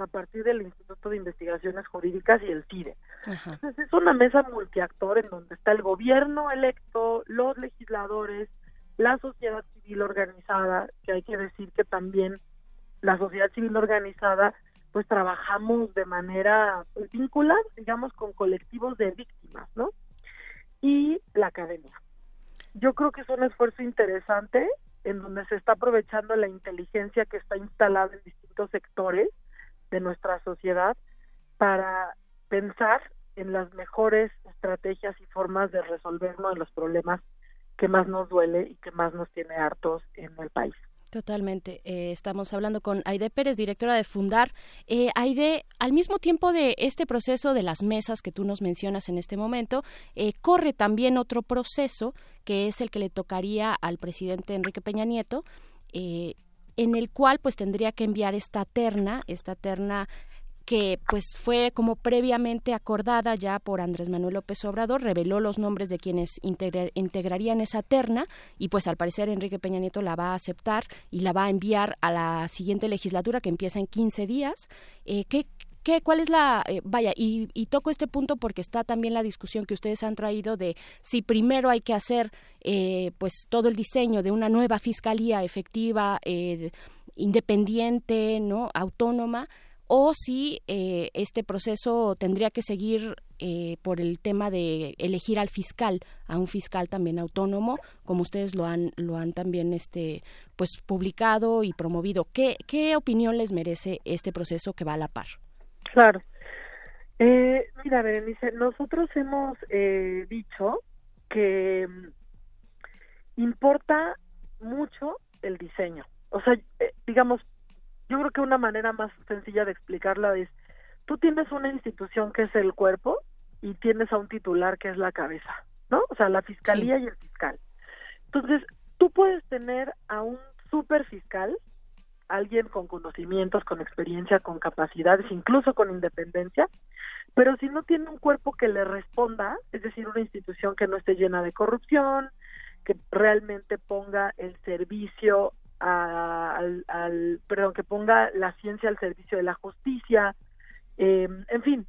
a partir del Instituto de Investigaciones Jurídicas y el CIDE. Entonces es una mesa multiactor en donde está el gobierno electo, los legisladores, la sociedad civil organizada, que hay que decir que también la sociedad civil organizada pues trabajamos de manera pues, vinculada, digamos, con colectivos de víctimas, ¿no? Y la academia. Yo creo que es un esfuerzo interesante en donde se está aprovechando la inteligencia que está instalada en distintos sectores de nuestra sociedad para pensar en las mejores estrategias y formas de resolver uno de los problemas que más nos duele y que más nos tiene hartos en el país. Totalmente. Eh, estamos hablando con Aide Pérez, directora de Fundar. Eh, Aide, al mismo tiempo de este proceso de las mesas que tú nos mencionas en este momento, eh, corre también otro proceso que es el que le tocaría al presidente Enrique Peña Nieto. En el cual pues tendría que enviar esta terna, esta terna que pues fue como previamente acordada ya por Andrés Manuel López Obrador, reveló los nombres de quienes integrarían esa terna y pues al parecer Enrique Peña Nieto la va a aceptar y la va a enviar a la siguiente legislatura que empieza en 15 días. Eh, ¿qué, ¿Qué, ¿Cuál es la... Eh, vaya, y, toco este punto porque está también la discusión que ustedes han traído de si primero hay que hacer eh, pues todo el diseño de una nueva fiscalía efectiva, eh, independiente, ¿no? autónoma, o si este proceso tendría que seguir por el tema de elegir al fiscal, a un fiscal también autónomo, como ustedes lo han, lo han también este, pues publicado y promovido. ¿Qué, ¿Qué opinión les merece este proceso que va a la par? Claro. Eh, mira, Berenice, nosotros hemos eh, dicho que mm, importa mucho el diseño. O sea, eh, digamos, yo creo que una manera más sencilla de explicarla es, tú tienes una institución que es el cuerpo y tienes a un titular que es la cabeza, ¿no? O sea, la fiscalía y el fiscal. Entonces, tú puedes tener a un super fiscal alguien con conocimientos, con experiencia, con capacidades, incluso con independencia, pero si no tiene un cuerpo que le responda, es decir, una institución que no esté llena de corrupción, que realmente ponga el servicio al, perdón, que ponga la ciencia al servicio de la justicia, eh, en fin,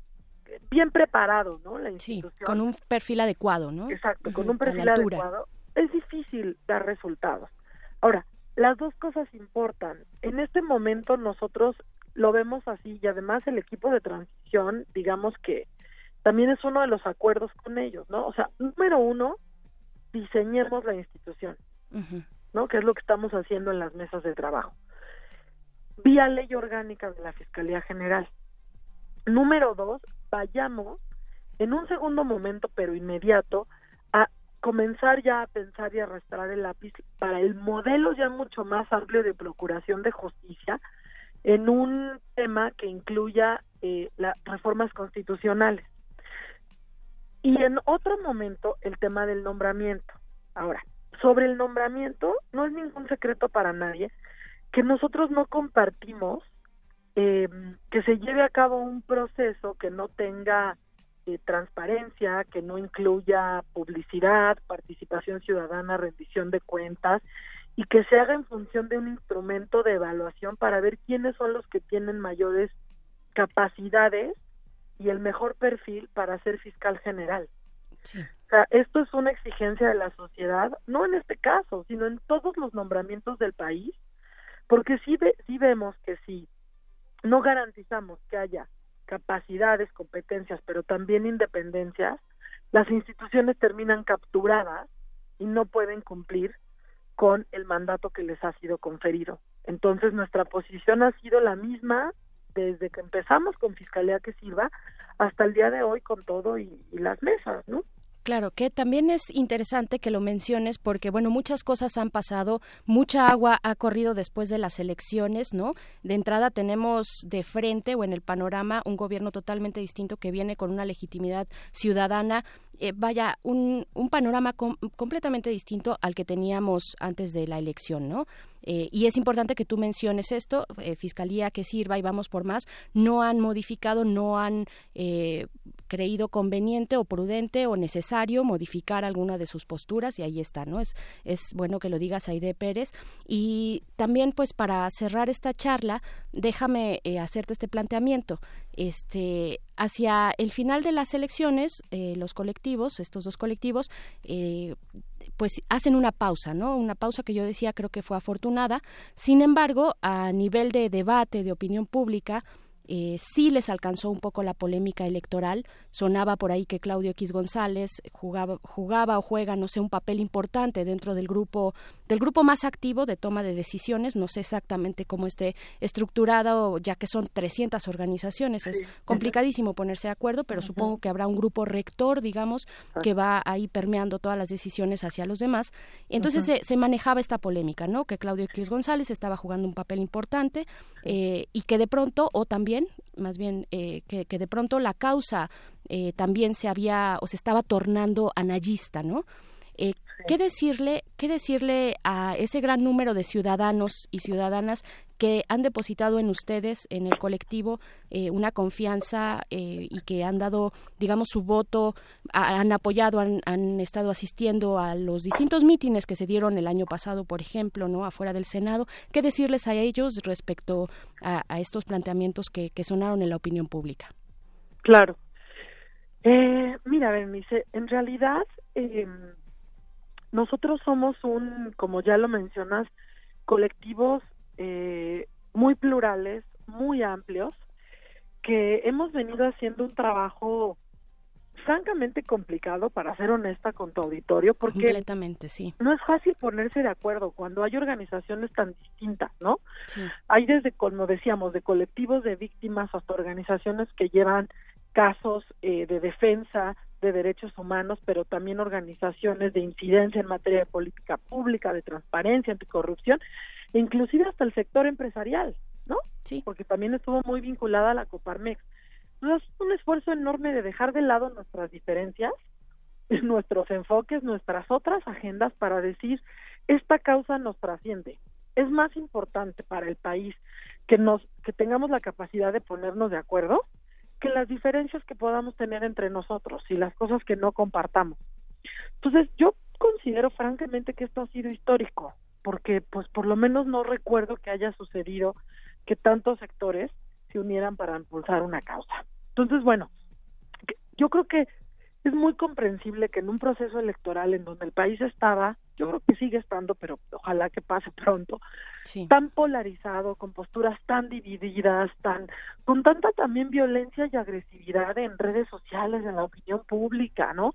bien preparado, ¿no? La institución. Sí, con un perfil adecuado, ¿no? Exacto, con un perfil adecuado es difícil dar resultados. Ahora, las dos cosas importan. En este momento nosotros lo vemos así y además el equipo de transición, digamos que también es uno de los acuerdos con ellos, ¿no? O sea, número uno, diseñemos la institución, ¿no? Que es lo que estamos haciendo en las mesas de trabajo. Vía ley orgánica de la Fiscalía General. Número dos, vayamos en un segundo momento, pero inmediato, comenzar ya a pensar y arrastrar el lápiz para el modelo ya mucho más amplio de procuración de justicia en un tema que incluya eh, las reformas constitucionales. Y en otro momento el tema del nombramiento. Ahora, sobre el nombramiento, no es ningún secreto para nadie que nosotros no compartimos eh, que se lleve a cabo un proceso que no tenga eh, transparencia, que no incluya publicidad, participación ciudadana, rendición de cuentas y que se haga en función de un instrumento de evaluación para ver quiénes son los que tienen mayores capacidades y el mejor perfil para ser fiscal general. O sea, esto es una exigencia de la sociedad, no en este caso, sino en todos los nombramientos del país, porque sí, ve, sí vemos que si no garantizamos que haya capacidades, competencias, pero también independencias, las instituciones terminan capturadas y no pueden cumplir con el mandato que les ha sido conferido. Entonces, nuestra posición ha sido la misma desde que empezamos con Fiscalía que Sirva hasta el día de hoy con todo y, las mesas, ¿no? Claro, que también es interesante que lo menciones porque, bueno, muchas cosas han pasado, mucha agua ha corrido después de las elecciones, ¿no? De entrada tenemos de frente o en el panorama un gobierno totalmente distinto que viene con una legitimidad ciudadana, eh, vaya, un, panorama completamente distinto al que teníamos antes de la elección, ¿no? Eh, y es importante que tú menciones esto, eh, Fiscalía que sirva y vamos por más, no han modificado, no han eh, creído conveniente o prudente o necesario modificar alguna de sus posturas y ahí está, ¿no? Es, es bueno que lo digas Aide Pérez. Y también, pues, para cerrar esta charla, déjame hacerte este planteamiento. Este, hacia el final de las elecciones, los colectivos, estos dos colectivos, pues hacen una pausa, ¿no? Una pausa que yo decía creo que fue afortunada. Sin embargo, a nivel de debate, de opinión pública, eh, sí les alcanzó un poco la polémica electoral. Sonaba por ahí que Claudio X González jugaba, jugaba o juega, no sé, un papel importante dentro del grupo, del grupo más activo de toma de decisiones. No sé exactamente cómo esté estructurado, ya que son 300 organizaciones. Es complicadísimo ponerse de acuerdo, pero supongo que habrá un grupo rector, digamos, que va ahí permeando todas las decisiones hacia los demás. Entonces se, se, manejaba esta polémica, ¿no? Que Claudio X González estaba jugando un papel importante eh, y que de pronto, o también, más bien, eh, que, que, de pronto la causa eh, también se había o se estaba tornando anallista, ¿no? Eh, ¿Qué decirle, qué decirle a ese gran número de ciudadanos y ciudadanas que han depositado en ustedes, en el colectivo, eh, una confianza eh, y que han dado, digamos, su voto, han apoyado, han, han, estado asistiendo a los distintos mítines que se dieron el año pasado, por ejemplo, no, afuera del Senado. ¿Qué decirles a ellos respecto a, a estos planteamientos que, que, sonaron en la opinión pública? Claro. Eh, mira, Bernice, en realidad eh, nosotros somos un, como ya lo mencionas, colectivos eh, muy plurales, muy amplios, que hemos venido haciendo un trabajo francamente complicado, para ser honesta con tu auditorio, porque Completamente, sí. no es fácil ponerse de acuerdo cuando hay organizaciones tan distintas, ¿no? Sí. Hay desde, como decíamos, de colectivos de víctimas hasta organizaciones que llevan casos eh, de defensa de derechos humanos, pero también organizaciones de incidencia en materia de política pública, de transparencia, anticorrupción, inclusive hasta el sector empresarial, ¿no? Sí. Porque también estuvo muy vinculada a la Coparmex. Entonces, un esfuerzo enorme de dejar de lado nuestras diferencias, nuestros enfoques, nuestras otras agendas para decir, esta causa nos trasciende. Es más importante para el país que nos que tengamos la capacidad de ponernos de acuerdo que las diferencias que podamos tener entre nosotros y las cosas que no compartamos. Entonces, yo considero francamente que esto ha sido histórico, porque pues por lo menos no recuerdo que haya sucedido que tantos sectores se unieran para impulsar una causa. Entonces, bueno, yo creo que es muy comprensible que en un proceso electoral en donde el país estaba, yo creo que sigue estando, pero ojalá que pase pronto, sí. tan polarizado, con posturas tan divididas, tan con tanta también violencia y agresividad en redes sociales, en la opinión pública, ¿no?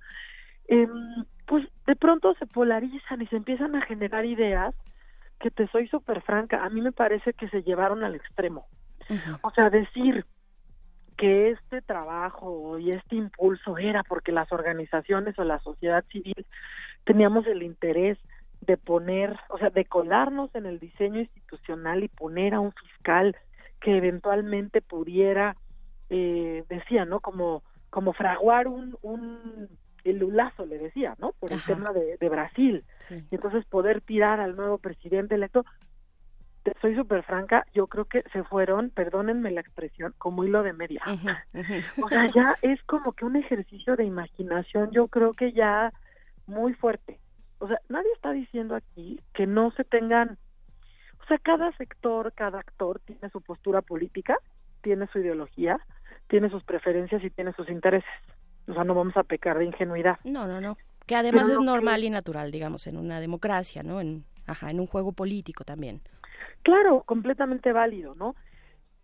Eh, pues de pronto se polarizan y se empiezan a generar ideas que te soy súper franca, a mí me parece que se llevaron al extremo. Uh -huh. O sea, decir que este trabajo y este impulso era porque las organizaciones o la sociedad civil teníamos el interés de poner, o sea, de colarnos en el diseño institucional y poner a un fiscal que eventualmente pudiera, eh, decía, ¿no? Como, como fraguar un, un el lulazo, le decía, ¿no? Por el tema de, de Brasil. Sí. Y entonces poder tirar al nuevo presidente electo te soy súper franca, yo creo que se fueron, perdónenme la expresión, como hilo de media. O sea, ya es como que un ejercicio de imaginación, yo creo que ya muy fuerte. O sea, nadie está diciendo aquí que no se tengan, o sea, cada sector, cada actor tiene su postura política, tiene su ideología, tiene sus preferencias y tiene sus intereses. O sea, no vamos a pecar de ingenuidad. No, no, no. Que además es normal y natural, digamos, en una democracia, ¿no? En, ajá, en un juego político también. Claro, completamente válido, ¿no?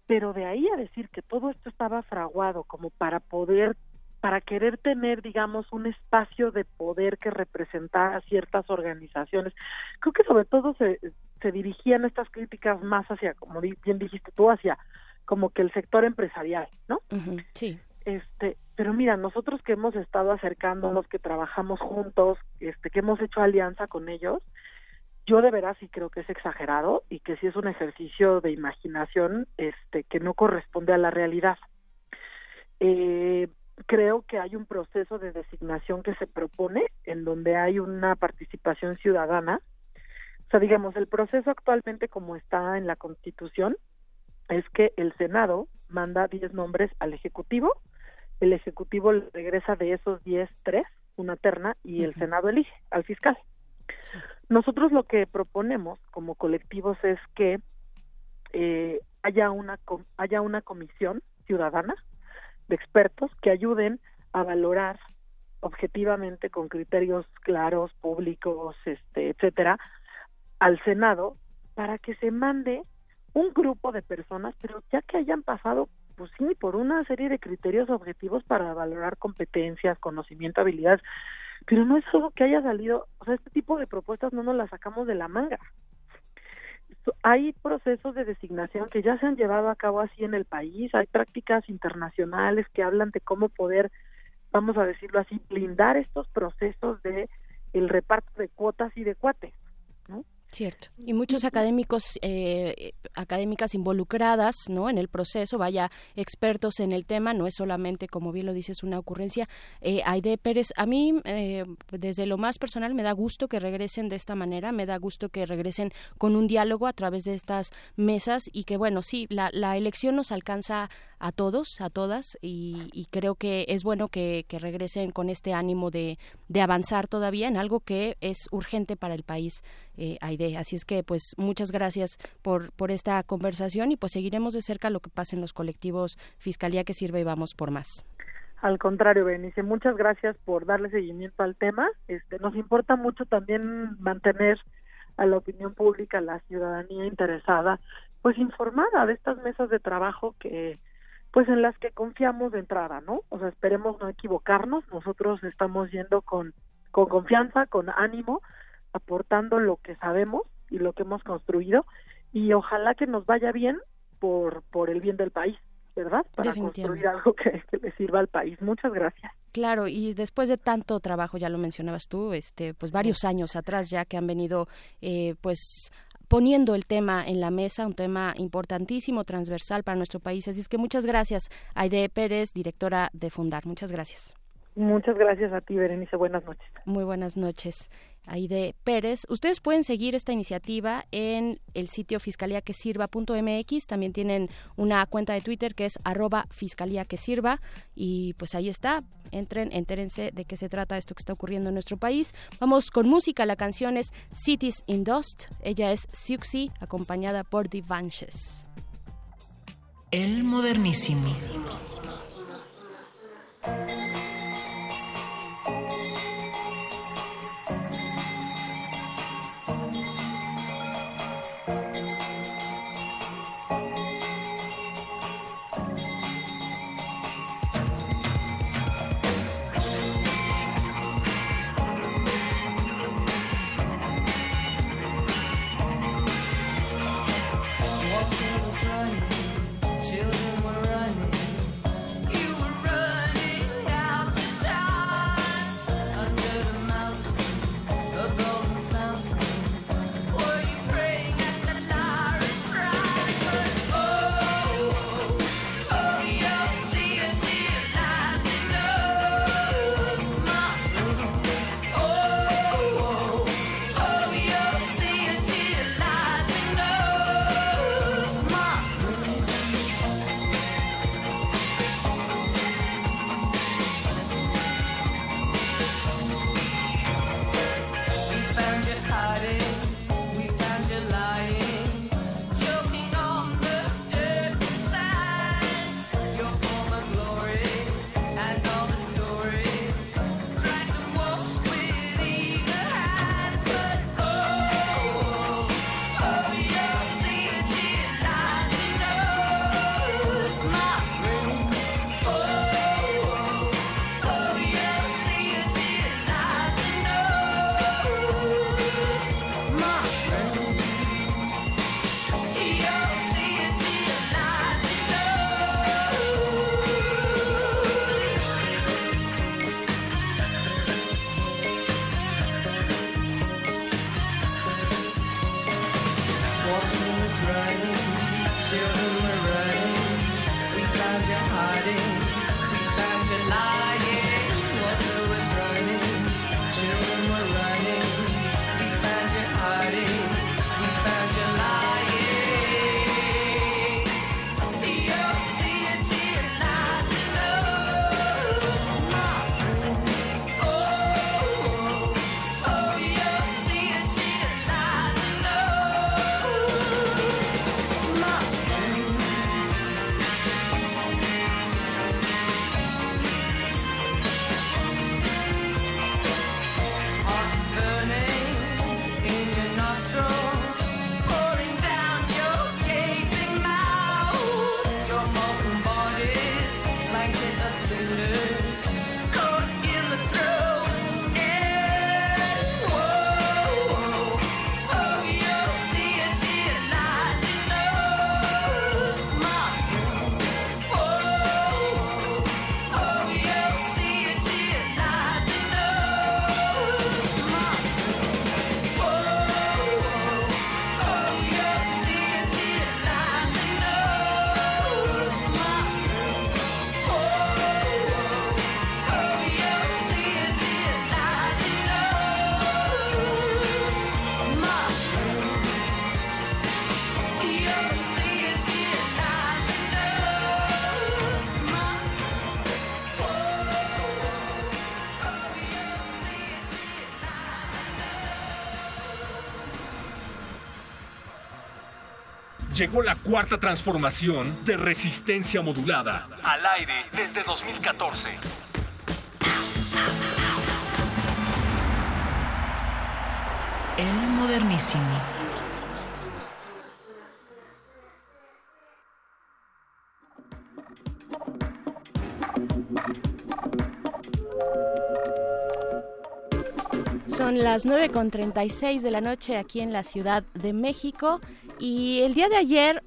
Pero de ahí a decir que todo esto estaba fraguado como para poder, para querer tener, digamos, un espacio de poder que representara ciertas organizaciones, creo que sobre todo se, se dirigían estas críticas más hacia, como bien dijiste tú, hacia como que el sector empresarial, ¿no? sí. Este, pero mira, nosotros que hemos estado acercándonos, que trabajamos juntos, este, que hemos hecho alianza con ellos, yo de veras sí creo que es exagerado y que sí es un ejercicio de imaginación este que no corresponde a la realidad. Eh, creo que hay un proceso de designación que se propone en donde hay una participación ciudadana. O sea, digamos, el proceso actualmente como está en la Constitución es que el Senado manda 10 nombres al Ejecutivo, el Ejecutivo regresa de esos 10 tres, una terna, y el Senado elige al fiscal. Nosotros lo que proponemos como colectivos es que eh, haya una haya una comisión ciudadana de expertos que ayuden a valorar objetivamente con criterios claros, públicos, este, etcétera, al Senado para que se mande un grupo de personas, pero ya que hayan pasado, pues sí, por una serie de criterios objetivos para valorar competencias, conocimiento, habilidades, pero no es solo que haya salido, o sea, este tipo de propuestas no nos las sacamos de la manga. Hay procesos de designación que ya se han llevado a cabo así en el país, hay prácticas internacionales que hablan de cómo poder, vamos a decirlo así, blindar estos procesos de el reparto de cuotas y de cuates. Cierto. Y muchos académicos, eh, académicas involucradas, ¿no? En el proceso, vaya, expertos en el tema, no es solamente, como bien lo dices, una ocurrencia. Eh, Aide Pérez, a mí, eh, desde lo más personal, me da gusto que regresen de esta manera, me da gusto que regresen con un diálogo a través de estas mesas y que, bueno, sí, la, la elección nos alcanza a todos, a todas, y, creo que es bueno que, regresen con este ánimo de, de, avanzar todavía en algo que es urgente para el país, eh, Aide. Así es que, pues, muchas gracias por, por esta conversación y pues seguiremos de cerca lo que pasa en los colectivos Fiscalía que sirve y vamos por más. Al contrario, Benice, muchas gracias por darle seguimiento al tema. Este, nos importa mucho también mantener a la opinión pública, a la ciudadanía interesada, pues informada de estas mesas de trabajo que pues en las que confiamos de entrada, ¿no? O sea, esperemos no equivocarnos, nosotros estamos yendo con, con confianza, con ánimo, aportando lo que sabemos y lo que hemos construido y ojalá que nos vaya bien por, por el bien del país. ¿verdad? Para construir algo que, que, le sirva al país. Muchas gracias. Claro, y después de tanto trabajo, ya lo mencionabas tú, este, pues varios años atrás ya que han venido, eh, pues poniendo el tema en la mesa, un tema importantísimo, transversal para nuestro país. Así es que muchas gracias, Aide Pérez, directora de Fundar. Muchas gracias. Muchas gracias a ti, Berenice. Buenas noches. Muy buenas noches. Aide Pérez. Ustedes pueden seguir esta iniciativa en el sitio fiscaliaquesirva.mx. También tienen una cuenta de Twitter que es arroba fiscalía que sirva. Y pues ahí está. Entren, entérense de qué se trata esto que está ocurriendo en nuestro país. Vamos con música. La canción es Cities in Dust. Ella es Siuxi, acompañada por Divanches. El modernísimo. Llegó la cuarta transformación de resistencia modulada. Al aire desde 2014. El modernísimo. Son las 9.36 de la noche aquí en la Ciudad de México y el día de ayer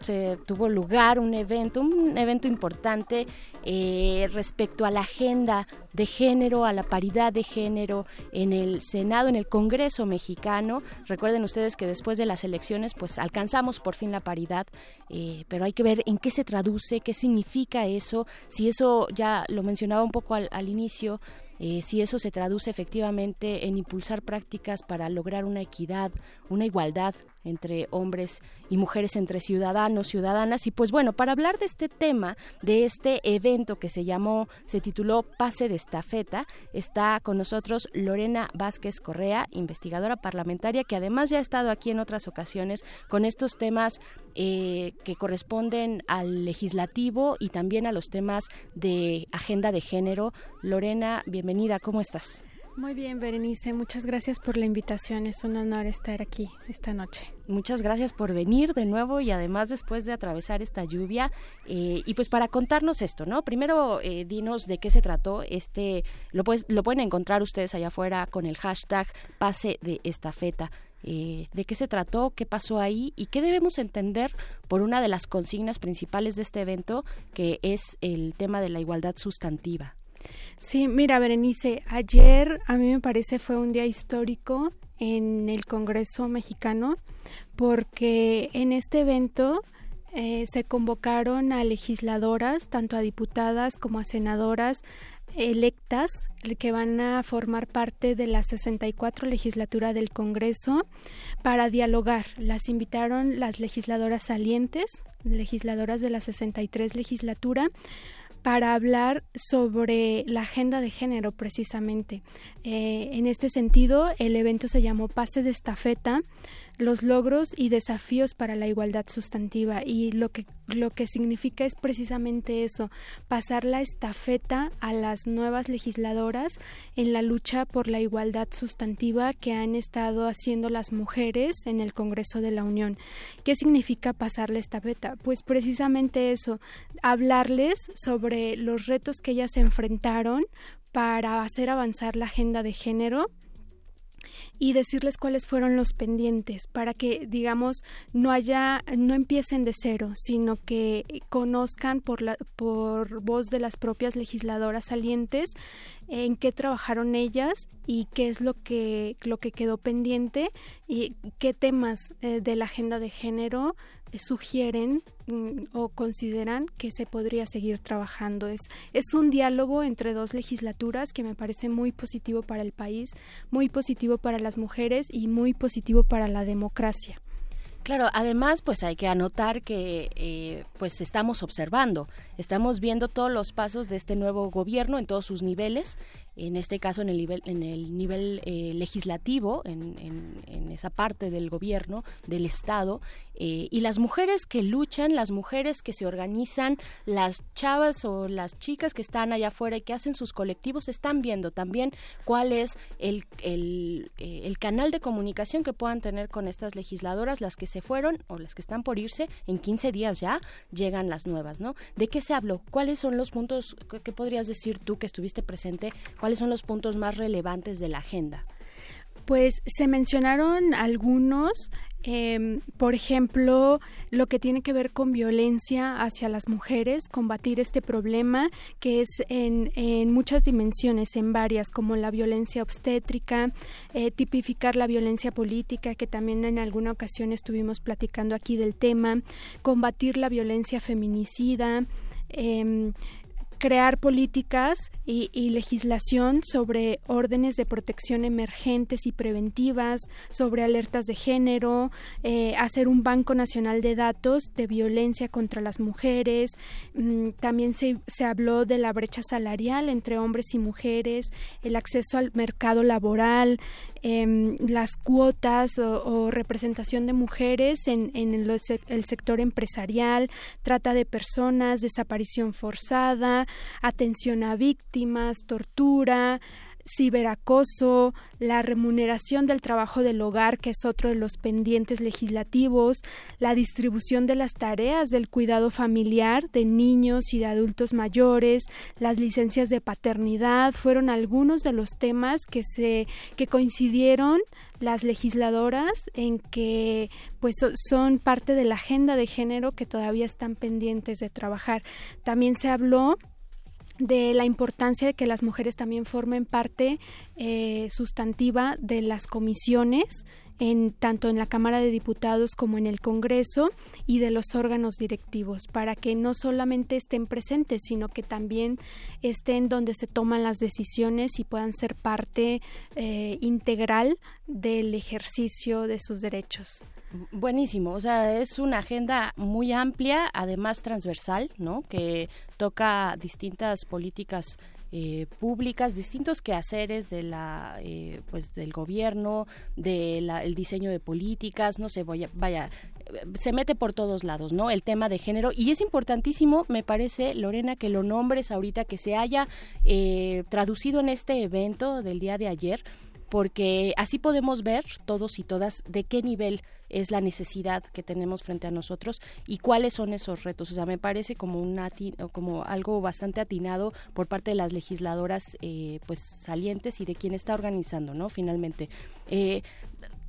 se tuvo lugar un evento, un evento importante eh, respecto a la agenda de género, a la paridad de género en el Senado, en el Congreso mexicano. Recuerden ustedes que después de las elecciones, pues alcanzamos por fin la paridad, eh, pero hay que ver en qué se traduce, qué significa eso, si eso ya lo mencionaba un poco al, al inicio, eh, si eso se traduce efectivamente en impulsar prácticas para lograr una equidad, una igualdad entre hombres y mujeres, entre ciudadanos, ciudadanas. Y pues bueno, para hablar de este tema, de este evento que se llamó, se tituló Pase de Estafeta, está con nosotros Lorena Vázquez Correa, investigadora parlamentaria, que además ya ha estado aquí en otras ocasiones con estos temas eh, que corresponden al legislativo y también a los temas de agenda de género. Lorena, bienvenida, ¿cómo estás? Muy bien, Berenice, muchas gracias por la invitación. Es un honor estar aquí esta noche. Muchas gracias por venir de nuevo y además después de atravesar esta lluvia. Eh, y pues para contarnos esto, ¿no? Primero, eh, dinos de qué se trató. Este, lo, pues, lo pueden encontrar ustedes allá afuera con el hashtag pase de estafeta. Eh, de qué se trató, qué pasó ahí y qué debemos entender por una de las consignas principales de este evento, que es el tema de la igualdad sustantiva. Sí, mira, Berenice, ayer a mí me parece fue un día histórico en el Congreso mexicano porque en este evento eh, se convocaron a legisladoras, tanto a diputadas como a senadoras electas que van a formar parte de la 64 legislatura del Congreso para dialogar. Las invitaron las legisladoras salientes, legisladoras de la 63 legislatura, para hablar sobre la agenda de género precisamente. Eh, en este sentido, el evento se llamó Pase de Estafeta, los logros y desafíos para la igualdad sustantiva y lo que lo que significa es precisamente eso, pasar la estafeta a las nuevas legisladoras en la lucha por la igualdad sustantiva que han estado haciendo las mujeres en el Congreso de la Unión. ¿Qué significa pasar la estafeta? Pues precisamente eso, hablarles sobre los retos que ellas enfrentaron para hacer avanzar la agenda de género y decirles cuáles fueron los pendientes para que digamos no haya no empiecen de cero sino que conozcan por la por voz de las propias legisladoras salientes en qué trabajaron ellas y qué es lo que lo que quedó pendiente y qué temas eh, de la agenda de género sugieren mm, o consideran que se podría seguir trabajando. Es, es un diálogo entre dos legislaturas que me parece muy positivo para el país, muy positivo para las mujeres y muy positivo para la democracia. Claro, además, pues hay que anotar que eh, pues estamos observando, estamos viendo todos los pasos de este nuevo gobierno en todos sus niveles en este caso en el nivel, en el nivel eh, legislativo, en, en, esa parte del gobierno, del Estado, eh, y las mujeres que luchan, las mujeres que se organizan, las chavas o las chicas que están allá afuera y que hacen sus colectivos, están viendo también cuál es el, el, eh, el canal de comunicación que puedan tener con estas legisladoras, las que se fueron o las que están por irse, en 15 días ya llegan las nuevas, ¿no? ¿De qué se habló? ¿Cuáles son los puntos que podrías decir tú que estuviste presente? ¿Cuáles son los puntos más relevantes de la agenda? Pues se mencionaron algunos, eh, por ejemplo, lo que tiene que ver con violencia hacia las mujeres, combatir este problema que es en, en muchas dimensiones, en varias, como la violencia obstétrica, eh, tipificar la violencia política, que también en alguna ocasión estuvimos platicando aquí del tema, combatir la violencia feminicida. Eh, crear políticas y, legislación sobre órdenes de protección emergentes y preventivas, sobre alertas de género, eh, hacer un banco nacional de datos de violencia contra las mujeres. Mm, también se, se habló de la brecha salarial entre hombres y mujeres, el acceso al mercado laboral, eh, las cuotas o, representación de mujeres en, en el, el, sector empresarial, trata de personas, desaparición forzada, atención a víctimas, tortura, ciberacoso, la remuneración del trabajo del hogar, que es otro de los pendientes legislativos, la distribución de las tareas del cuidado familiar de niños y de adultos mayores, las licencias de paternidad, fueron algunos de los temas que se que coincidieron las legisladoras en que pues son parte de la agenda de género que todavía están pendientes de trabajar. También se habló de la importancia de que las mujeres también formen parte eh, sustantiva de las comisiones en tanto en la Cámara de Diputados como en el Congreso y de los órganos directivos para que no solamente estén presentes sino que también estén donde se toman las decisiones y puedan ser parte eh, integral del ejercicio de sus derechos. Buenísimo, o sea, es una agenda muy amplia, además transversal, ¿no? Que toca distintas políticas eh, públicas, distintos quehaceres de la, eh, pues del gobierno, del el diseño de políticas, no sé, vaya, vaya, se mete por todos lados, ¿no? El tema de género y es importantísimo, me parece, Lorena, que lo nombres ahorita, que se haya eh, traducido en este evento del día de ayer porque así podemos ver todos y todas de qué nivel es la necesidad que tenemos frente a nosotros y cuáles son esos retos. O sea, me parece como un como algo bastante atinado por parte de las legisladoras eh, pues salientes y de quien está organizando, ¿no? Finalmente. Eh,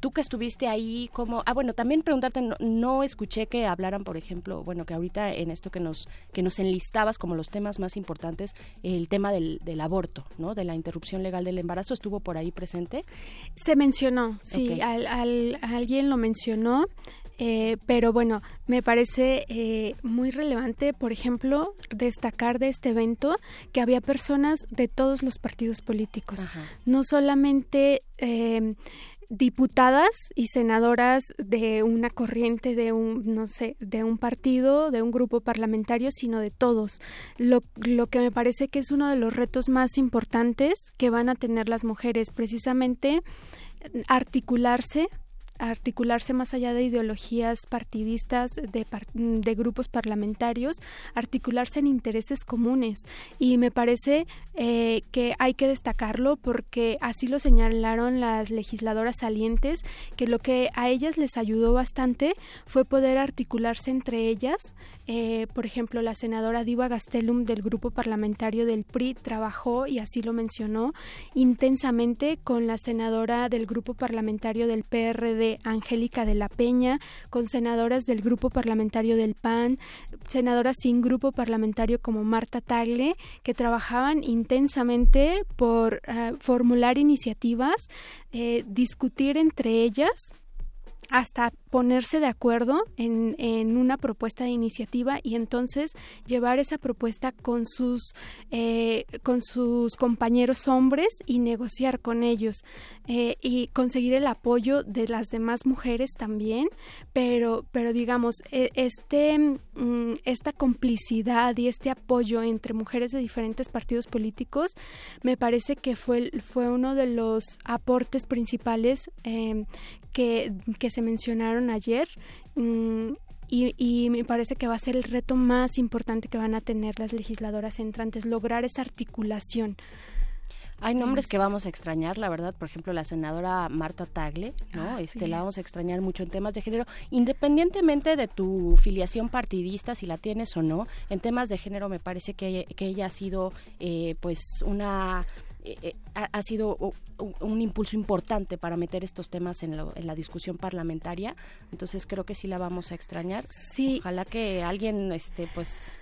tú que estuviste ahí, como, ah, bueno, también preguntarte, no, escuché que hablaran, por ejemplo, bueno, que ahorita en esto que nos, que nos enlistabas como los temas más importantes, el tema del, del aborto, ¿no? De la interrupción legal del embarazo, ¿estuvo por ahí presente? Se mencionó, sí, al, al, alguien lo mencionó. Eh, pero bueno, me parece eh, muy relevante, por ejemplo, destacar de este evento que había personas de todos los partidos políticos, no solamente eh, diputadas y senadoras de una corriente de un no sé de un partido de un grupo parlamentario sino de todos. Lo, lo que me parece que es uno de los retos más importantes que van a tener las mujeres precisamente articularse articularse más allá de ideologías partidistas de, de, grupos parlamentarios, articularse en intereses comunes. Y me parece eh, que hay que destacarlo porque así lo señalaron las legisladoras salientes, que lo que a ellas les ayudó bastante fue poder articularse entre ellas. Eh, por ejemplo, la senadora Diva Gastelum del grupo parlamentario del PRI trabajó, y así lo mencionó, intensamente con la senadora del grupo parlamentario del PRD Angélica de la Peña, con senadoras del grupo parlamentario del PAN, senadoras sin grupo parlamentario como Marta Tagle, que trabajaban intensamente por eh, formular iniciativas, eh, discutir entre ellas hasta ponerse de acuerdo en, en, una propuesta de iniciativa y entonces llevar esa propuesta con sus eh, con sus compañeros hombres y negociar con ellos eh, y conseguir el apoyo de las demás mujeres también. Pero pero digamos e, este mm, esta complicidad y este apoyo entre mujeres de diferentes partidos políticos me parece que fue fue uno de los aportes principales eh, que, que se mencionaron ayer mm, y, y, me parece que va a ser el reto más importante que van a tener las legisladoras entrantes, lograr esa articulación. Hay nombres que vamos a extrañar, la verdad, por ejemplo, la senadora Marta Tagle, ¿no? este, la vamos a extrañar mucho en temas de género, independientemente de tu filiación partidista, si la tienes o no, en temas de género me parece que, que ella ha sido eh, pues una eh, eh, ha, sido un, impulso importante para meter estos temas en, la discusión parlamentaria. Entonces creo que sí la vamos a extrañar. Sí. Ojalá que alguien, este, pues,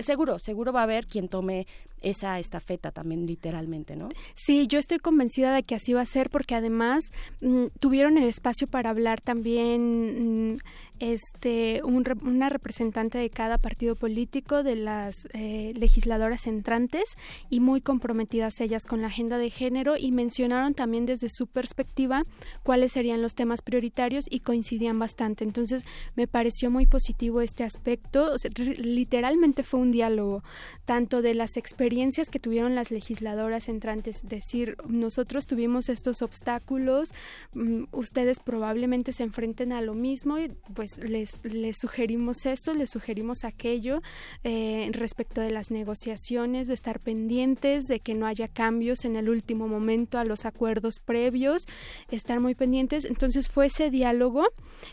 seguro, seguro va a haber quien tome esa estafeta también literalmente, ¿no? Sí, yo estoy convencida de que así va a ser porque además mm, tuvieron el espacio para hablar también mm, este una representante de cada partido político de las eh, legisladoras entrantes y muy comprometidas ellas con la agenda de género y mencionaron también desde su perspectiva cuáles serían los temas prioritarios y coincidían bastante. Entonces me pareció muy positivo este aspecto. literalmente fue un diálogo tanto de las experiencias que tuvieron las legisladoras entrantes, decir nosotros tuvimos estos obstáculos, mm, ustedes probablemente se enfrenten a lo mismo y pues les, les sugerimos esto, les sugerimos aquello eh, respecto de las negociaciones, de estar pendientes, de que no haya cambios en el último momento a los acuerdos previos, estar muy pendientes. Entonces fue ese diálogo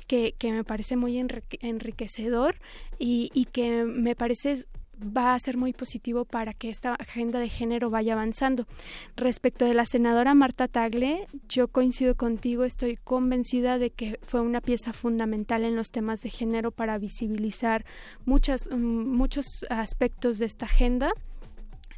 que, que me parece muy enriquecedor y, y que me parece va a ser muy positivo para que esta agenda de género vaya avanzando. Respecto de la senadora Marta Tagle, yo coincido contigo, estoy convencida de que fue una pieza fundamental en los temas de género para visibilizar muchas, mm, muchos aspectos de esta agenda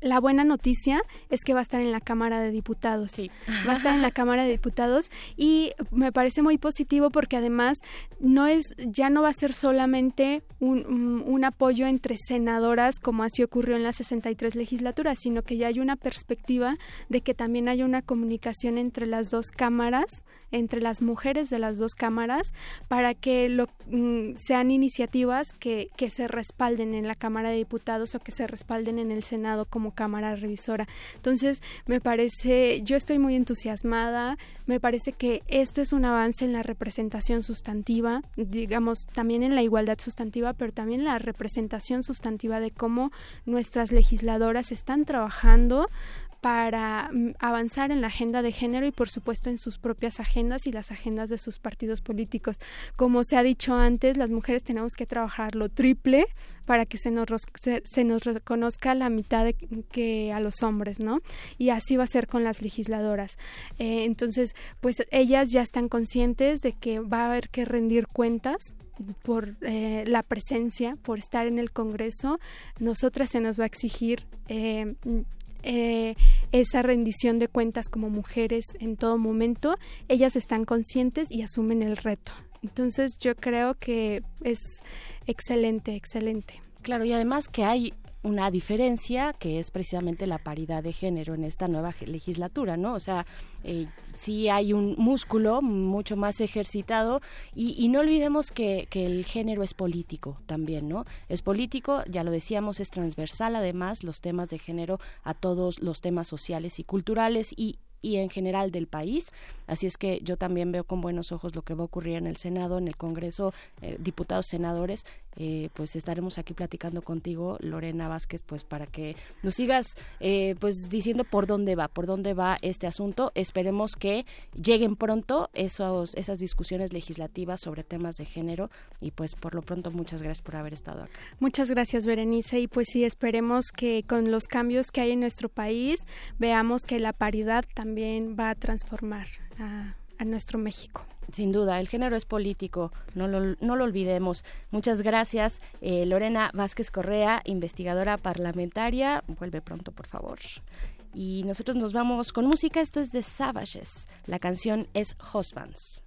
la buena noticia es que va a estar en la Cámara de Diputados. Sí. Va a estar en la Cámara de Diputados y me parece muy positivo porque además no es ya no va a ser solamente un, un apoyo entre senadoras como así ocurrió en la 63 legislatura, sino que ya hay una perspectiva de que también haya una comunicación entre las dos cámaras entre las mujeres de las dos cámaras para que lo, mm, sean iniciativas que, que se respalden en la Cámara de Diputados o que se respalden en el Senado como Cámara Revisora. Entonces, me parece, yo estoy muy entusiasmada, me parece que esto es un avance en la representación sustantiva, digamos, también en la igualdad sustantiva, pero también la representación sustantiva de cómo nuestras legisladoras están trabajando para mm, avanzar en la agenda de género y por supuesto en sus propias agendas y las agendas de sus partidos políticos. Como se ha dicho antes, las mujeres tenemos que trabajar lo triple para que se nos, se, nos reconozca la mitad de, que a los hombres, ¿no? Y así va a ser con las legisladoras. Eh, entonces, pues ellas ya están conscientes de que va a haber que rendir cuentas por eh, la presencia, por estar en el Congreso. Nosotras se nos va a exigir eh, eh, esa rendición de cuentas como mujeres en todo momento, ellas están conscientes y asumen el reto. Entonces yo creo que es excelente, excelente. Claro, y además que hay una diferencia que es precisamente la paridad de género en esta nueva legislatura, ¿no? O sea, eh, sí hay un músculo mucho más ejercitado y, no olvidemos que, el género es político también, ¿no? Es político, ya lo decíamos, es transversal además los temas de género a todos los temas sociales y culturales y y en general del país. Así es que yo también veo con buenos ojos lo que va a ocurrir en el Senado, en el Congreso, eh, diputados, senadores. Eh, pues estaremos aquí platicando contigo, Lorena Vázquez, pues para que nos sigas eh, pues diciendo por dónde va, por dónde va este asunto. Esperemos que lleguen pronto esos, esas discusiones legislativas sobre temas de género y pues por lo pronto muchas gracias por haber estado acá. Muchas gracias, Berenice, y pues sí, esperemos que con los cambios que hay en nuestro país veamos que la paridad también va a transformar a, nuestro México. Sin duda, el género es político, no lo, no lo olvidemos. Muchas gracias, eh, Lorena Vázquez Correa, investigadora parlamentaria. Vuelve pronto, por favor. Y nosotros nos vamos con música, esto es de Savages. La canción es Husbands.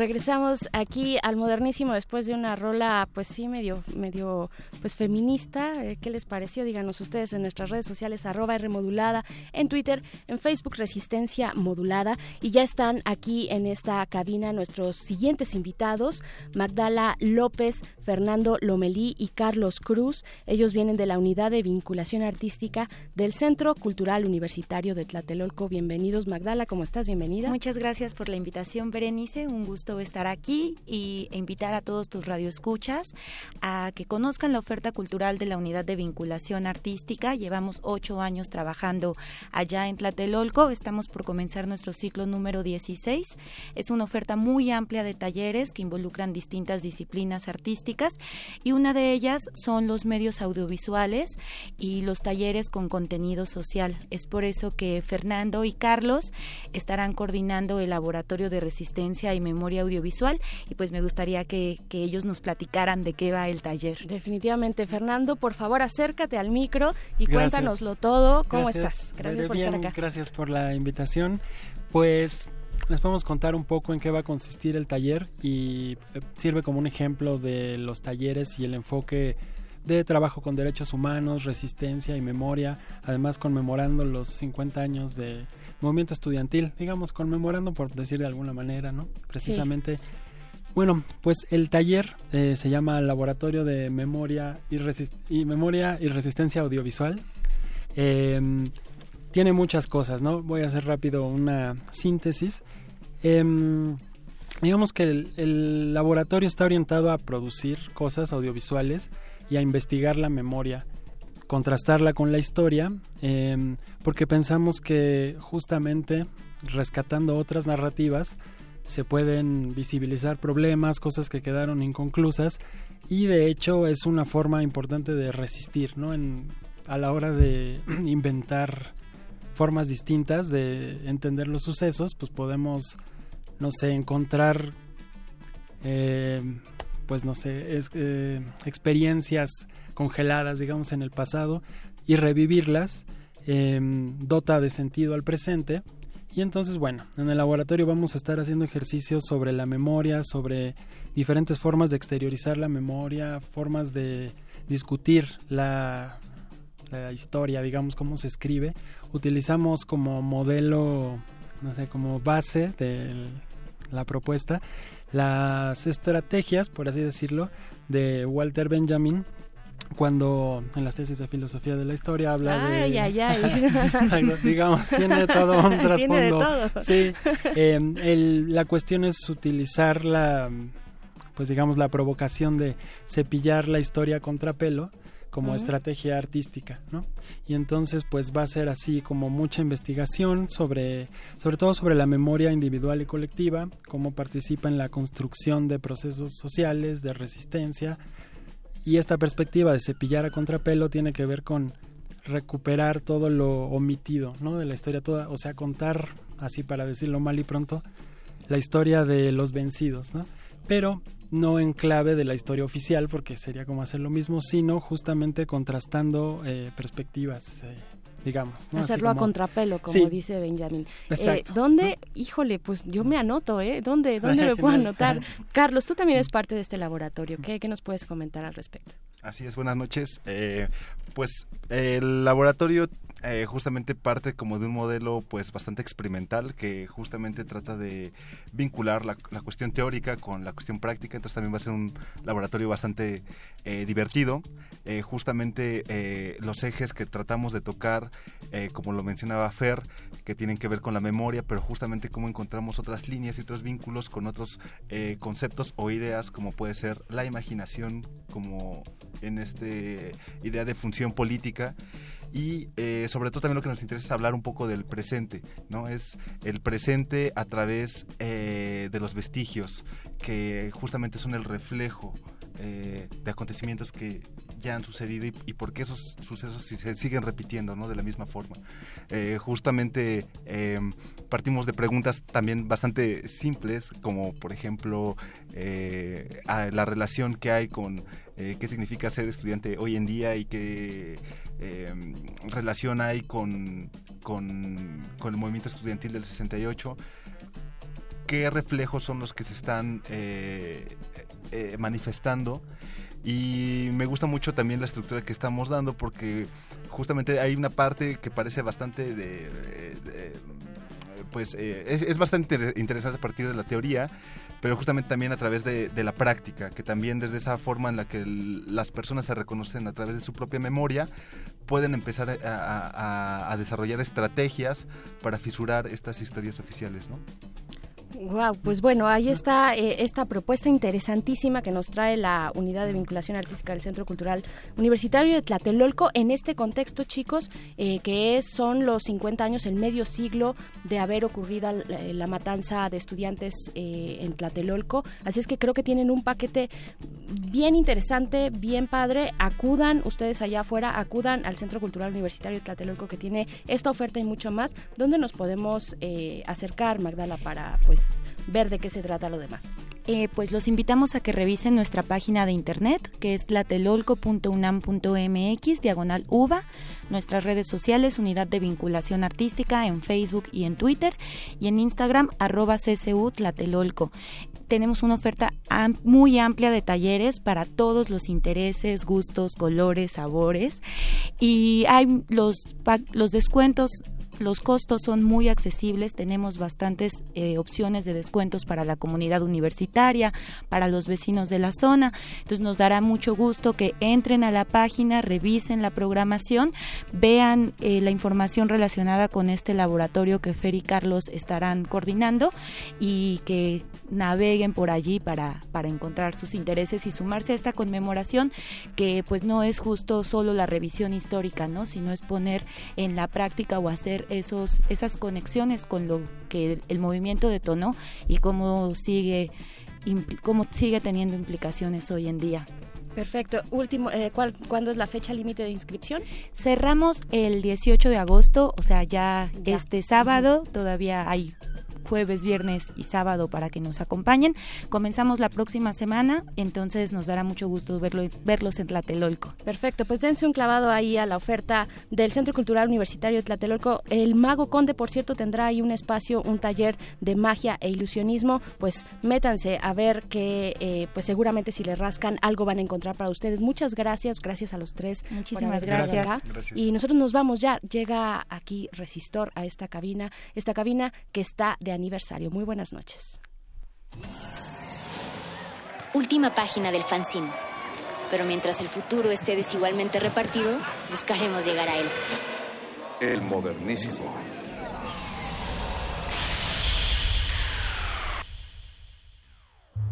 Regresamos aquí al modernísimo después de una rola, pues sí, medio, medio, pues feminista. Eh, ¿Qué les pareció? Díganos ustedes en nuestras redes sociales, arroba Rmodulada, en Twitter, en Facebook, Resistencia Modulada. Y ya están aquí en esta cabina nuestros siguientes invitados, Magdala López, Fernando Lomelí y Carlos Cruz. Ellos vienen de la Unidad de Vinculación Artística del Centro Cultural Universitario de Tlatelolco. Bienvenidos, Magdala, ¿cómo estás? Bienvenida. Muchas gracias por la invitación, Berenice. Un gusto estar aquí y invitar a todos tus radioescuchas a que conozcan la cultural de la Unidad de Vinculación Artística. Llevamos ocho años trabajando allá en Tlatelolco. Estamos por comenzar nuestro ciclo número 16. Es una oferta muy amplia de talleres que involucran distintas disciplinas artísticas y una de ellas son los medios audiovisuales y los talleres con contenido social. Es por eso que Fernando y Carlos estarán coordinando el Laboratorio de Resistencia y Memoria Audiovisual y pues me gustaría que, que ellos nos platicaran de qué va el taller. Definitivamente, Fernando, por favor acércate al micro y Gracias. cuéntanoslo todo. ¿Cómo Gracias. estás? Gracias por bien, estar acá. Gracias por la invitación. Pues les podemos contar un poco en qué va a consistir el taller y eh, sirve como un ejemplo de los talleres y el enfoque de trabajo con derechos humanos, resistencia y memoria, además conmemorando los 50 años de movimiento estudiantil, digamos, conmemorando por decir de alguna manera, ¿no? Precisamente. Bueno, pues el taller eh, se llama Laboratorio de Memoria y, Memoria y Resistencia Audiovisual. Em, tiene muchas cosas, ¿no? Voy a hacer rápido una síntesis. Em, digamos que el, el laboratorio está orientado a producir cosas audiovisuales y a investigar la memoria, contrastarla con la historia, em, porque pensamos que justamente rescatando otras narrativas se pueden visibilizar problemas, cosas que quedaron inconclusas y de hecho es una forma importante de resistir, ¿no? En, a la hora de inventar formas distintas de entender los sucesos, pues podemos, no sé, encontrar, eh, pues no sé, es- eh, experiencias congeladas, digamos, en el pasado y revivirlas eh, dota de sentido al presente. Y entonces, bueno, en el laboratorio vamos a estar haciendo ejercicios sobre la memoria, sobre diferentes formas de exteriorizar la memoria, formas de discutir la, historia, digamos, cómo se escribe, utilizamos como modelo, no sé, como base de la propuesta las estrategias, por así decirlo, de Walter Benjamin cuando en las tesis de filosofía de la historia habla Ay, de ay, ay. digamos tiene todo un trasfondo Tiene de todo. sí eh, el- la cuestión es utilizar la pues digamos la provocación de cepillar la historia a contrapelo como estrategia artística, ¿no? Y entonces pues va a ser así como mucha investigación sobre sobre todo sobre la memoria individual y colectiva, cómo participa en la construcción de procesos sociales, de resistencia, y esta perspectiva de cepillar a contrapelo tiene que ver con recuperar todo lo omitido, ¿no? De la historia toda, o sea, contar, así para decirlo mal y pronto, la historia de los vencidos, ¿no? Pero no en clave de la historia oficial, porque sería como hacer lo mismo, sino justamente contrastando eh, perspectivas, eh, digamos. Hacerlo a contrapelo, como Sí, dice Benjamin. Exacto. Eh, ¿Dónde? Híjole, pues yo me anoto, ¿eh? ¿Dónde, dónde me puedo anotar? Carlos, tú también eres parte de este laboratorio. ¿Qué, qué nos puedes comentar al respecto? Así es, buenas noches. Eh, pues el laboratorio eh, justamente parte como de un modelo pues bastante experimental que justamente trata de vincular la, cuestión teórica con la cuestión práctica, entonces también va a ser un laboratorio bastante eh, divertido. Eh, justamente los ejes que tratamos de tocar, como lo mencionaba Fer, que tienen que ver con la memoria, pero justamente cómo encontramos otras líneas y otros vínculos con otros conceptos o ideas, como puede ser la imaginación, como en este idea de función política y eh, sobre todo también lo que nos interesa es hablar un poco del presente, ¿no? Es el presente a través eh, de los vestigios, que justamente son el reflejo eh, de acontecimientos que ya han sucedido y, y por qué esos sucesos se siguen repitiendo, ¿no? De la misma forma. Justamente eh, partimos de preguntas también bastante simples, como por ejemplo la relación que hay con qué significa ser estudiante hoy en día y qué eh, relación hay con, con, con el movimiento estudiantil del 68 qué reflejos son los que se están eh, eh, manifestando y me gusta mucho también la estructura que estamos dando porque justamente hay una parte que parece bastante de, pues eh, es, es bastante inter- interesante a partir de la teoría pero justamente también a través de, de la práctica, que también desde esa forma en la que las personas se reconocen a través de su propia memoria, pueden empezar a- a desarrollar estrategias para fisurar estas historias oficiales, ¿no? Wow, pues bueno, ahí está eh, esta propuesta interesantísima que nos trae la Unidad de Vinculación Artística del Centro Cultural Universitario de Tlatelolco en este contexto, chicos, eh, que es, son los 50 años, el medio siglo de haber ocurrido la, la matanza de estudiantes eh, en Tlatelolco. Así es que creo que tienen un paquete bien interesante, bien padre. Acudan ustedes allá afuera, acudan al Centro Cultural Universitario de Tlatelolco que tiene esta oferta y mucho más. ¿Dónde nos podemos eh, acercar, Magdala, para pues ver de qué se trata lo demás? Eh, pues los invitamos a que revisen nuestra página de internet, que es tlatelolco.unam.mx, diagonal UVA, nuestras redes sociales, Unidad de Vinculación Artística, en Facebook y en Twitter, y en Instagram, arroba CCU Tlatelolco. Tenemos una oferta muy amplia de talleres para todos los intereses, gustos, colores, sabores, y hay los descuentos los costos son muy accesibles, tenemos bastantes eh, opciones de descuentos para la comunidad universitaria, para los vecinos de la zona. Entonces nos dará mucho gusto que entren a la página, revisen la programación, vean eh, la información relacionada con este laboratorio que Fer y Carlos estarán coordinando y que naveguen por allí para, para encontrar sus intereses y sumarse a esta conmemoración que pues no es justo solo la revisión histórica, ¿no? sino es poner en la práctica o hacer esos, esas conexiones con lo que el, el movimiento detonó y cómo sigue, cómo sigue teniendo implicaciones hoy en día. Perfecto. Último, eh, ¿cuál, ¿cuándo es la fecha límite de inscripción? Cerramos el 18 de agosto, o sea, ya, este sábado, todavía hay jueves, viernes y sábado para que nos acompañen. Comenzamos la próxima semana, entonces nos dará mucho gusto verlo, verlos en Tlatelolco. Perfecto, pues dense un clavado ahí a la oferta del Centro Cultural Universitario de Tlatelolco. El Mago Conde, por cierto, tendrá ahí un espacio, un taller de magia e ilusionismo. Pues métanse a ver que, eh, pues seguramente si le rascan algo van a encontrar para ustedes. Muchas gracias, gracias a los tres. Muchísimas acá. Gracias. Y nosotros nos vamos ya. Llega aquí Resistor a esta cabina, esta cabina que está de aniversario. Muy buenas noches. Última página del fanzine. Pero mientras el futuro esté desigualmente repartido, buscaremos llegar a él. El modernísimo.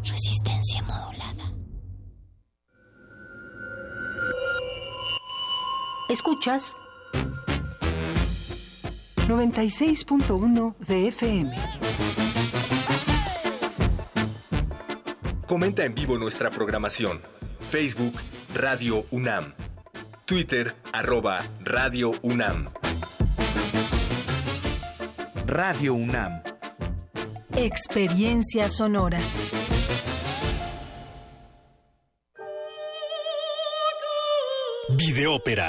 Resistencia modulada. Escuchas 96.1 de FM. Comenta en vivo nuestra programación. Facebook Radio UNAM. Twitter arroba Radio UNAM. Radio UNAM. Experiencia sonora. Videópera.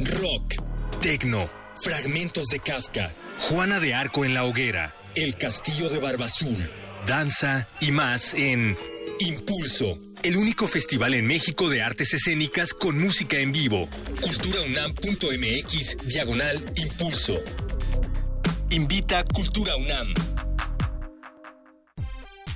Rock. Tecno. Fragmentos de Kafka. Juana de Arco en la hoguera. El castillo de Barbazul. Danza y más en Impulso. El único festival en México de artes escénicas con música en vivo. Culturaunam.mx diagonal Impulso. Invita Cultura UNAM.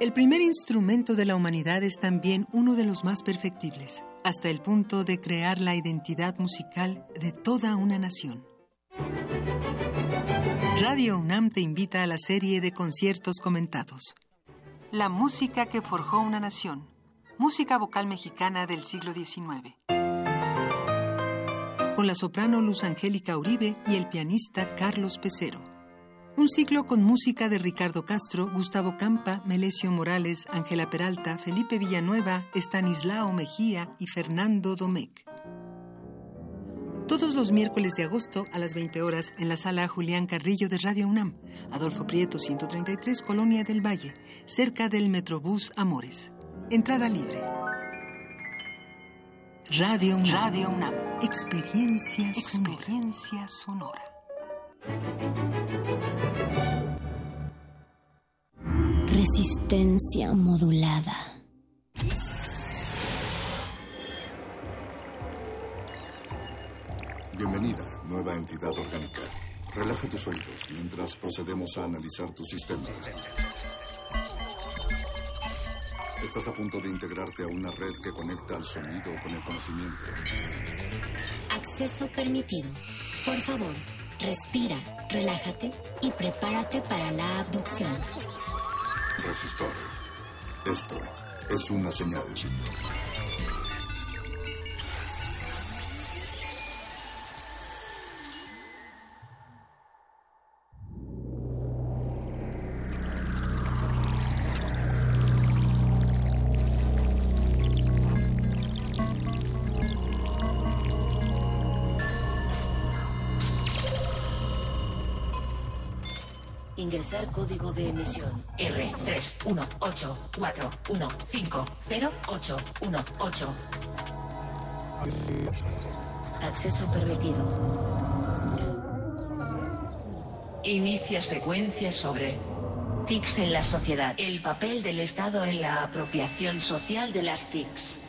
El primer instrumento de la humanidad es también uno de los más perfectibles, hasta el punto de crear la identidad musical de toda una nación. Radio UNAM te invita a la serie de conciertos comentados. La música que forjó una nación. Música vocal mexicana del siglo XIX. Con la soprano Luz Angélica Uribe y el pianista Carlos Pecero. Un ciclo con música de Ricardo Castro, Gustavo Campa, Melesio Morales, Ángela Peralta, Felipe Villanueva, Estanislao Mejía y Fernando Domecq. Todos los miércoles de agosto a las 20 horas en la sala Julián Carrillo de Radio UNAM, Adolfo Prieto 133, Colonia del Valle, cerca del Metrobús Amores. Entrada libre. Radio UNAM. Radio UNAM. Experiencia sonora. Experiencia sonora. Resistencia modulada. Bienvenida, nueva entidad orgánica. Relaja tus oídos mientras procedemos a analizar tu sistema. Estás a punto de integrarte a una red que conecta al sonido con el conocimiento. Acceso permitido. Por favor, respira, relájate y prepárate para la abducción. Resistor. Esto es una señal. Código de emisión. R3184150818. Acceso permitido. Inicia secuencia sobre TICs en la sociedad. El papel del Estado en la apropiación social de las TICs.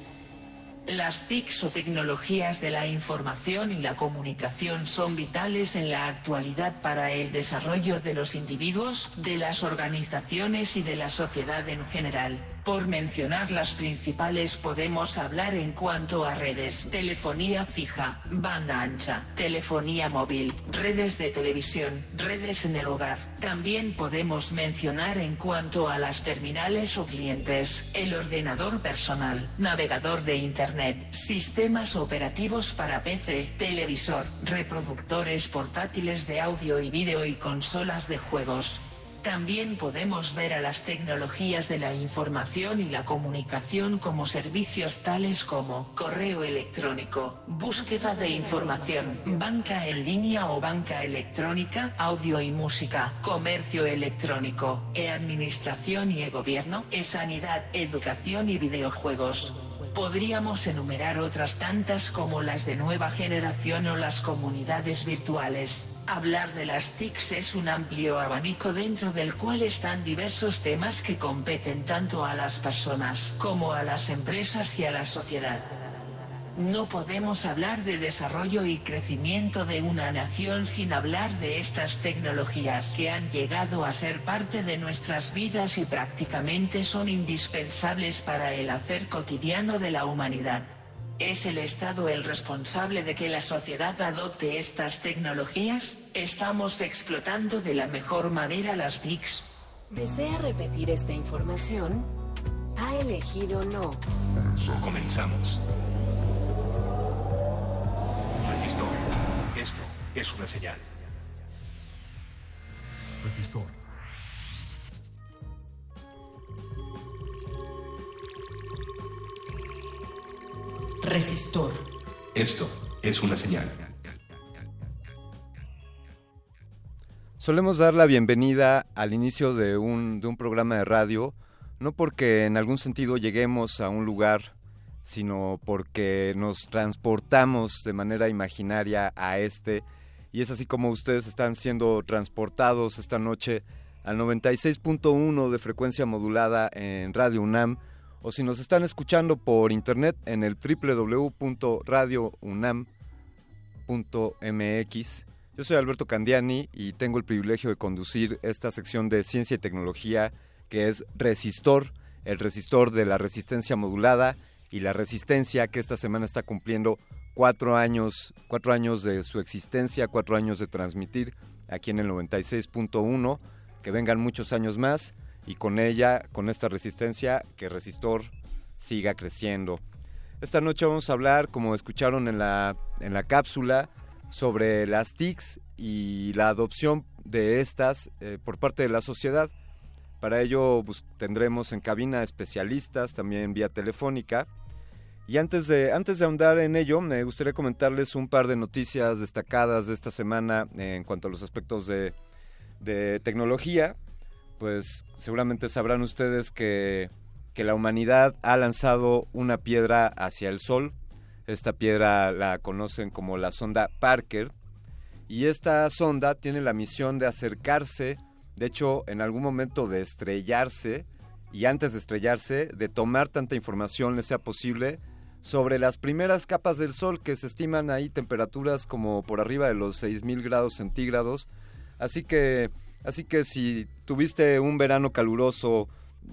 Las TICs o tecnologías de la información y la comunicación son vitales en la actualidad para el desarrollo de los individuos, de las organizaciones y de la sociedad en general. Por mencionar las principales podemos hablar en cuanto a redes, telefonía fija, banda ancha, telefonía móvil, redes de televisión, redes en el hogar. También podemos mencionar en cuanto a las terminales o clientes, el ordenador personal, navegador de Internet, sistemas operativos para PC, televisor, reproductores portátiles de audio y vídeo y consolas de juegos. También podemos ver a las tecnologías de la información y la comunicación como servicios tales como correo electrónico, búsqueda de información, banca en línea o banca electrónica, audio y música, comercio electrónico, e-administración y e-gobierno, e-sanidad, educación y videojuegos. Podríamos enumerar otras tantas como las de nueva generación o las comunidades virtuales. Hablar de las TICs es un amplio abanico dentro del cual están diversos temas que competen tanto a las personas como a las empresas y a la sociedad. No podemos hablar de desarrollo y crecimiento de una nación sin hablar de estas tecnologías que han llegado a ser parte de nuestras vidas y prácticamente son indispensables para el hacer cotidiano de la humanidad. ¿Es el Estado el responsable de que la sociedad adopte estas tecnologías? ¿Estamos explotando de la mejor manera las TICs? ¿Desea repetir esta información? Ha elegido no. Comenzamos. Resistor. Esto es una señal. Resistor. Resistor. Esto es una señal. Solemos dar la bienvenida al inicio de un, de un programa de radio, no porque en algún sentido lleguemos a un lugar, sino porque nos transportamos de manera imaginaria a este, y es así como ustedes están siendo transportados esta noche al 96.1 de frecuencia modulada en Radio UNAM, o si nos están escuchando por internet en el www.radiounam.mx. Yo soy Alberto Candiani y tengo el privilegio de conducir esta sección de ciencia y tecnología que es Resistor, el resistor de la resistencia modulada y la resistencia que esta semana está cumpliendo cuatro años, cuatro años de su existencia, cuatro años de transmitir aquí en el 96.1, que vengan muchos años más y con ella, con esta resistencia, que Resistor siga creciendo. Esta noche vamos a hablar, como escucharon en la, en la cápsula, sobre las TICs y la adopción de estas eh, por parte de la sociedad. Para ello pues, tendremos en cabina especialistas, también vía telefónica. Y antes de, antes de ahondar en ello, me gustaría comentarles un par de noticias destacadas de esta semana en cuanto a los aspectos de, de tecnología pues seguramente sabrán ustedes que, que, la humanidad ha lanzado una piedra hacia el Sol. Esta piedra la conocen como la sonda Parker. Y esta sonda tiene la misión de acercarse, de hecho en algún momento de estrellarse, y antes de estrellarse, de tomar tanta información le sea posible sobre las primeras capas del Sol, que se estiman ahí temperaturas como por arriba de los 6.000 grados centígrados. Así que Así que si tuviste un verano caluroso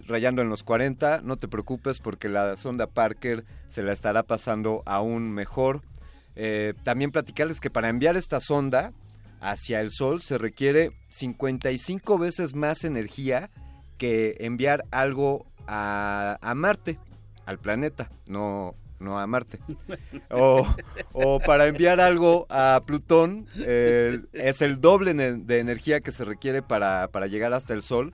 rayando en los 40, no te preocupes porque la sonda Parker se la estará pasando aún mejor. Eh, también platicarles que para enviar esta sonda hacia el Sol se requiere 55 veces más energía que enviar algo a, a Marte, al planeta, no, no a Marte. O, o, para enviar algo a Plutón, eh, es el doble de energía que se requiere para, para, llegar hasta el Sol.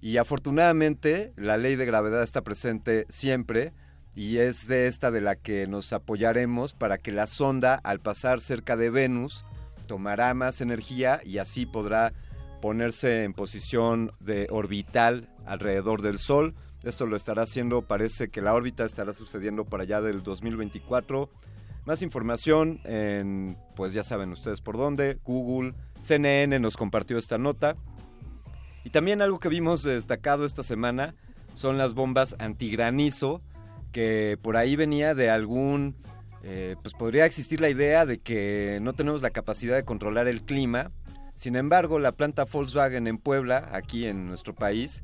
Y afortunadamente la ley de gravedad está presente siempre y es de esta de la que nos apoyaremos para que la sonda al pasar cerca de Venus tomará más energía y así podrá ponerse en posición de orbital alrededor del Sol esto lo estará haciendo, parece que la órbita estará sucediendo para allá del 2024. Más información en, pues ya saben ustedes por dónde, Google, CNN nos compartió esta nota. Y también algo que vimos destacado esta semana son las bombas antigranizo, que por ahí venía de algún, eh, pues podría existir la idea de que no tenemos la capacidad de controlar el clima. Sin embargo, la planta Volkswagen en Puebla, aquí en nuestro país,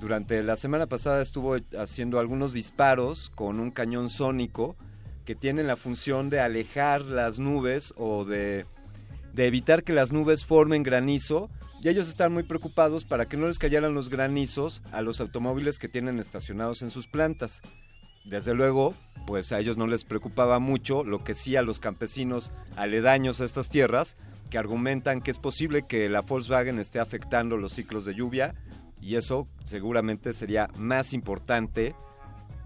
durante la semana pasada estuvo haciendo algunos disparos con un cañón sónico que tiene la función de alejar las nubes o de, de evitar que las nubes formen granizo. Y ellos están muy preocupados para que no les cayeran los granizos a los automóviles que tienen estacionados en sus plantas. Desde luego, pues a ellos no les preocupaba mucho, lo que sí a los campesinos aledaños a estas tierras, que argumentan que es posible que la Volkswagen esté afectando los ciclos de lluvia y eso seguramente sería más importante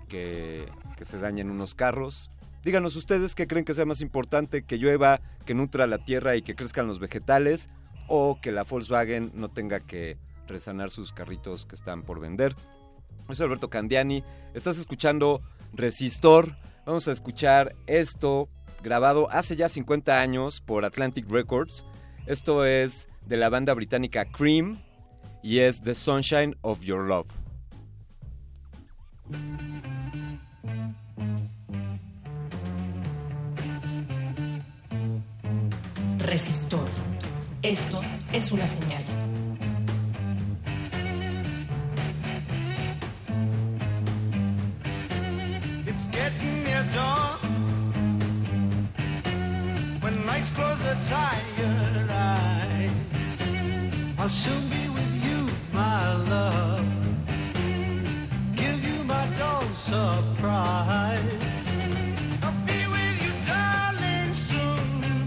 que, que se dañen unos carros. Díganos ustedes qué creen que sea más importante, que llueva, que nutra la tierra y que crezcan los vegetales, o que la Volkswagen no tenga que resanar sus carritos que están por vender. Yo soy Alberto Candiani, estás escuchando Resistor, vamos a escuchar esto grabado hace ya 50 años por Atlantic Records. Esto es de la banda británica Cream y es The Sunshine of Your Love. Resistor. Esto es una señal. It's getting near dawn. When nights close the tired eyes, I'll soon be with you, my love. Give you my surprise. I'll be with you, darling, soon.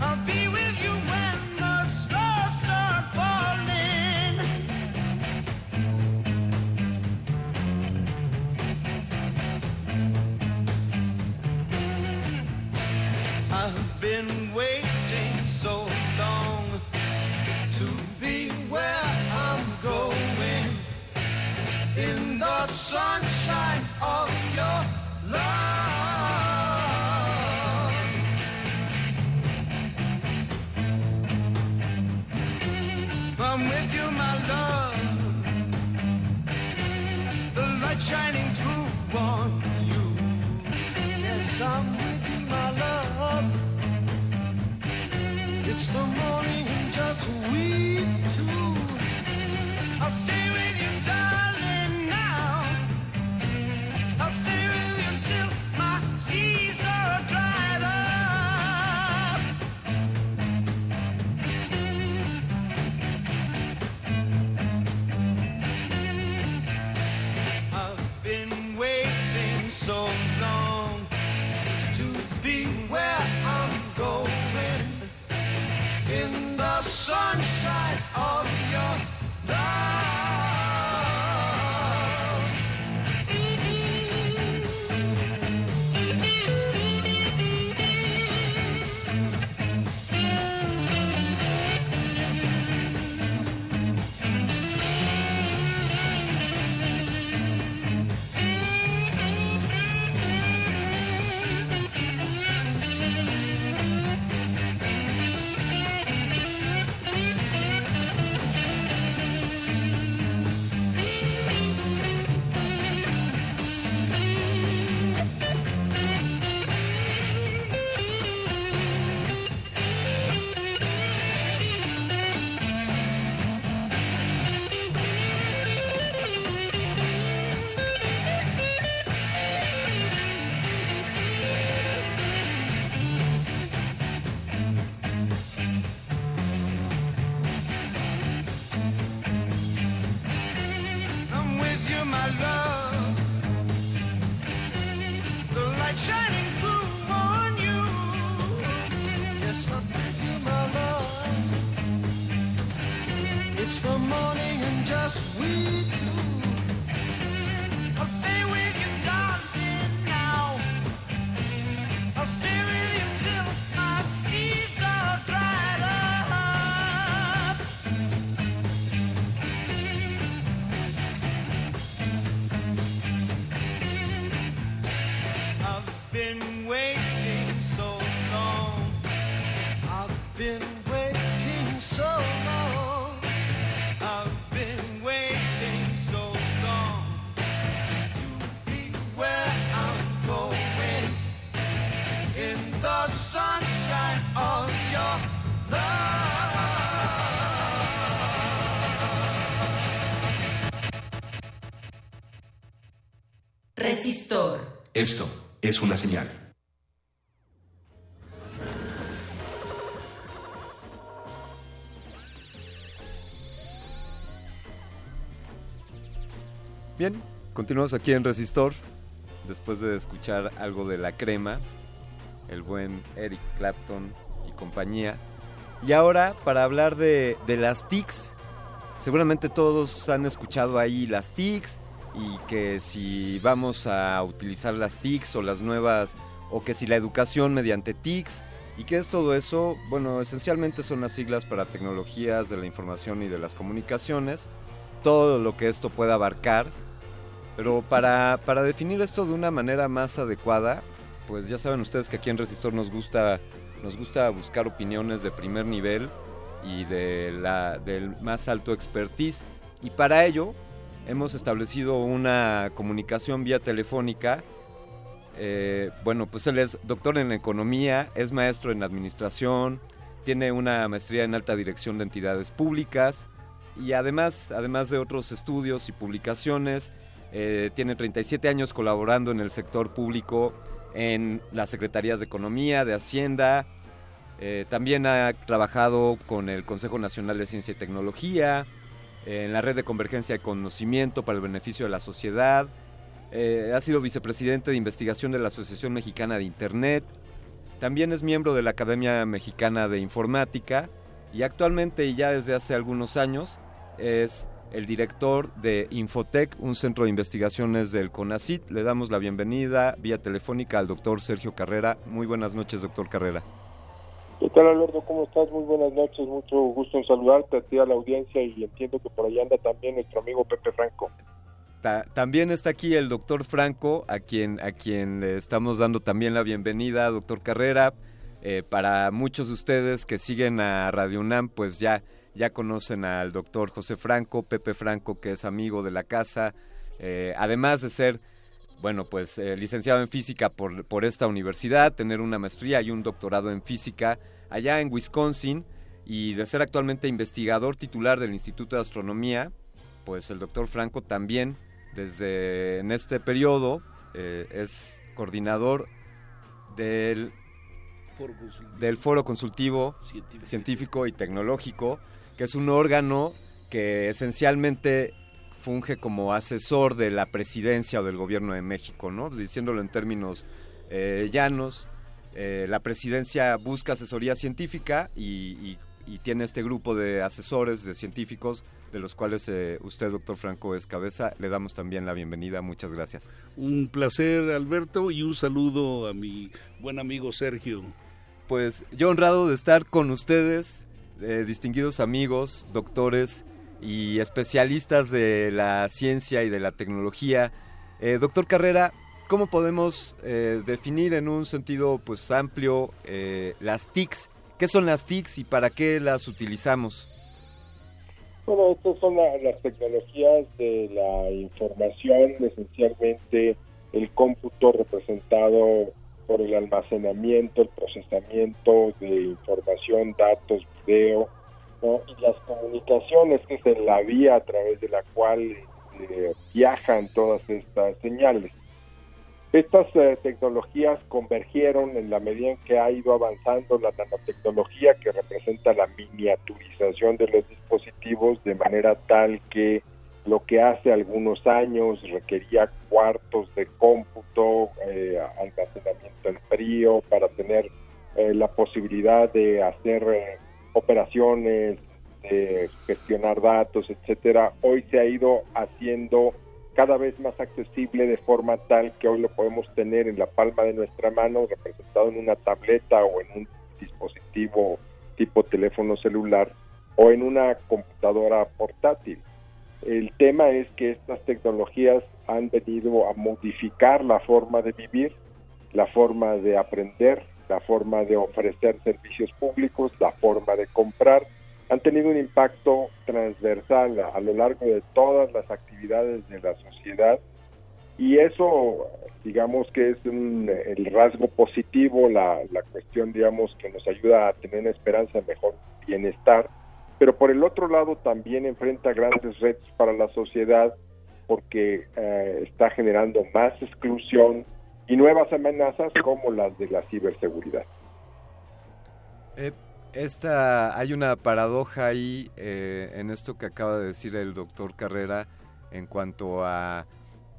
I'll be with you when the stars start falling. I've been waiting and Esto es una señal. Bien, continuamos aquí en Resistor, después de escuchar algo de la crema, el buen Eric Clapton y compañía. Y ahora, para hablar de, de las TICs, seguramente todos han escuchado ahí las TICs y que si vamos a utilizar las TICs o las nuevas, o que si la educación mediante TICs, ¿y qué es todo eso? Bueno, esencialmente son las siglas para tecnologías de la información y de las comunicaciones, todo lo que esto pueda abarcar, pero para, para definir esto de una manera más adecuada, pues ya saben ustedes que aquí en Resistor nos gusta, nos gusta buscar opiniones de primer nivel y de la, del más alto expertise. Y para ello hemos establecido una comunicación vía telefónica. Eh, bueno, pues él es doctor en economía, es maestro en administración, tiene una maestría en alta dirección de entidades públicas y además, además de otros estudios y publicaciones, eh, tiene 37 años colaborando en el sector público en las secretarías de Economía, de Hacienda. Eh, también ha trabajado con el Consejo Nacional de Ciencia y Tecnología, en la Red de Convergencia de Conocimiento para el Beneficio de la Sociedad. Eh, ha sido vicepresidente de investigación de la Asociación Mexicana de Internet. También es miembro de la Academia Mexicana de Informática y actualmente y ya desde hace algunos años es el director de Infotec, un centro de investigaciones del CONACIT. Le damos la bienvenida vía telefónica al doctor Sergio Carrera. Muy buenas noches, doctor Carrera. ¿Qué tal, Alberto? ¿Cómo estás? Muy buenas noches. Mucho gusto en saludarte a ti, a la audiencia, y entiendo que por allá anda también nuestro amigo Pepe Franco. Ta- también está aquí el doctor Franco, a quien, a quien le estamos dando también la bienvenida, doctor Carrera. Eh, para muchos de ustedes que siguen a Radio UNAM, pues ya, ya conocen al doctor José Franco, Pepe Franco, que es amigo de la casa, eh, además de ser, bueno, pues eh, licenciado en física por, por esta universidad, tener una maestría y un doctorado en física allá en Wisconsin y de ser actualmente investigador titular del Instituto de Astronomía, pues el doctor Franco también desde en este periodo eh, es coordinador del Foro consultivo. del Foro Consultivo Científico. Científico y Tecnológico, que es un órgano que esencialmente funge como asesor de la presidencia o del gobierno de México, ¿no? Diciéndolo en términos eh, llanos, eh, la presidencia busca asesoría científica y, y- y tiene este grupo de asesores, de científicos, de los cuales eh, usted, doctor Franco, es cabeza. Le damos también la bienvenida. Muchas gracias. Un placer, Alberto, y un saludo a mi buen amigo Sergio. Pues yo honrado de estar con ustedes, distinguidos amigos, doctores y especialistas de la ciencia y de la tecnología. Eh, doctor Carrera, ¿cómo podemos eh, definir en un sentido pues amplio eh, las TICs? ¿Qué son las TICs y para qué las utilizamos? Bueno, estas son la- las tecnologías de la información, esencialmente el cómputo representado por el almacenamiento, el procesamiento de información, datos, video, y las comunicaciones, que es la vía a través de la cual eh, viajan todas estas señales. Estas eh, tecnologías convergieron en la medida en que ha ido avanzando la nanotecnología que representa la miniaturización de los dispositivos de manera tal que lo que hace algunos años requería cuartos de cómputo, eh, almacenamiento en frío para tener eh, la posibilidad de hacer eh, operaciones, de gestionar datos, etcétera, hoy se ha ido haciendo cada vez más accesible de forma tal que hoy lo podemos tener en la palma de nuestra mano, representado en una tableta o en un dispositivo tipo teléfono celular o en una computadora portátil. El tema es que estas tecnologías han venido a modificar la forma de vivir, la forma de aprender, la forma de ofrecer servicios públicos, la forma de comprar, han tenido un impacto transversal a, lo largo de todas las actividades de la sociedad. Y eso digamos que es un- el rasgo positivo, la, la cuestión digamos que nos ayuda a tener una esperanza de mejor bienestar, pero por el otro lado también enfrenta grandes retos para la sociedad porque eh, está generando más exclusión y nuevas amenazas como las de la ciberseguridad. Eh, esta, hay una paradoja ahí eh, en esto que acaba de decir el doctor Carrera en cuanto a,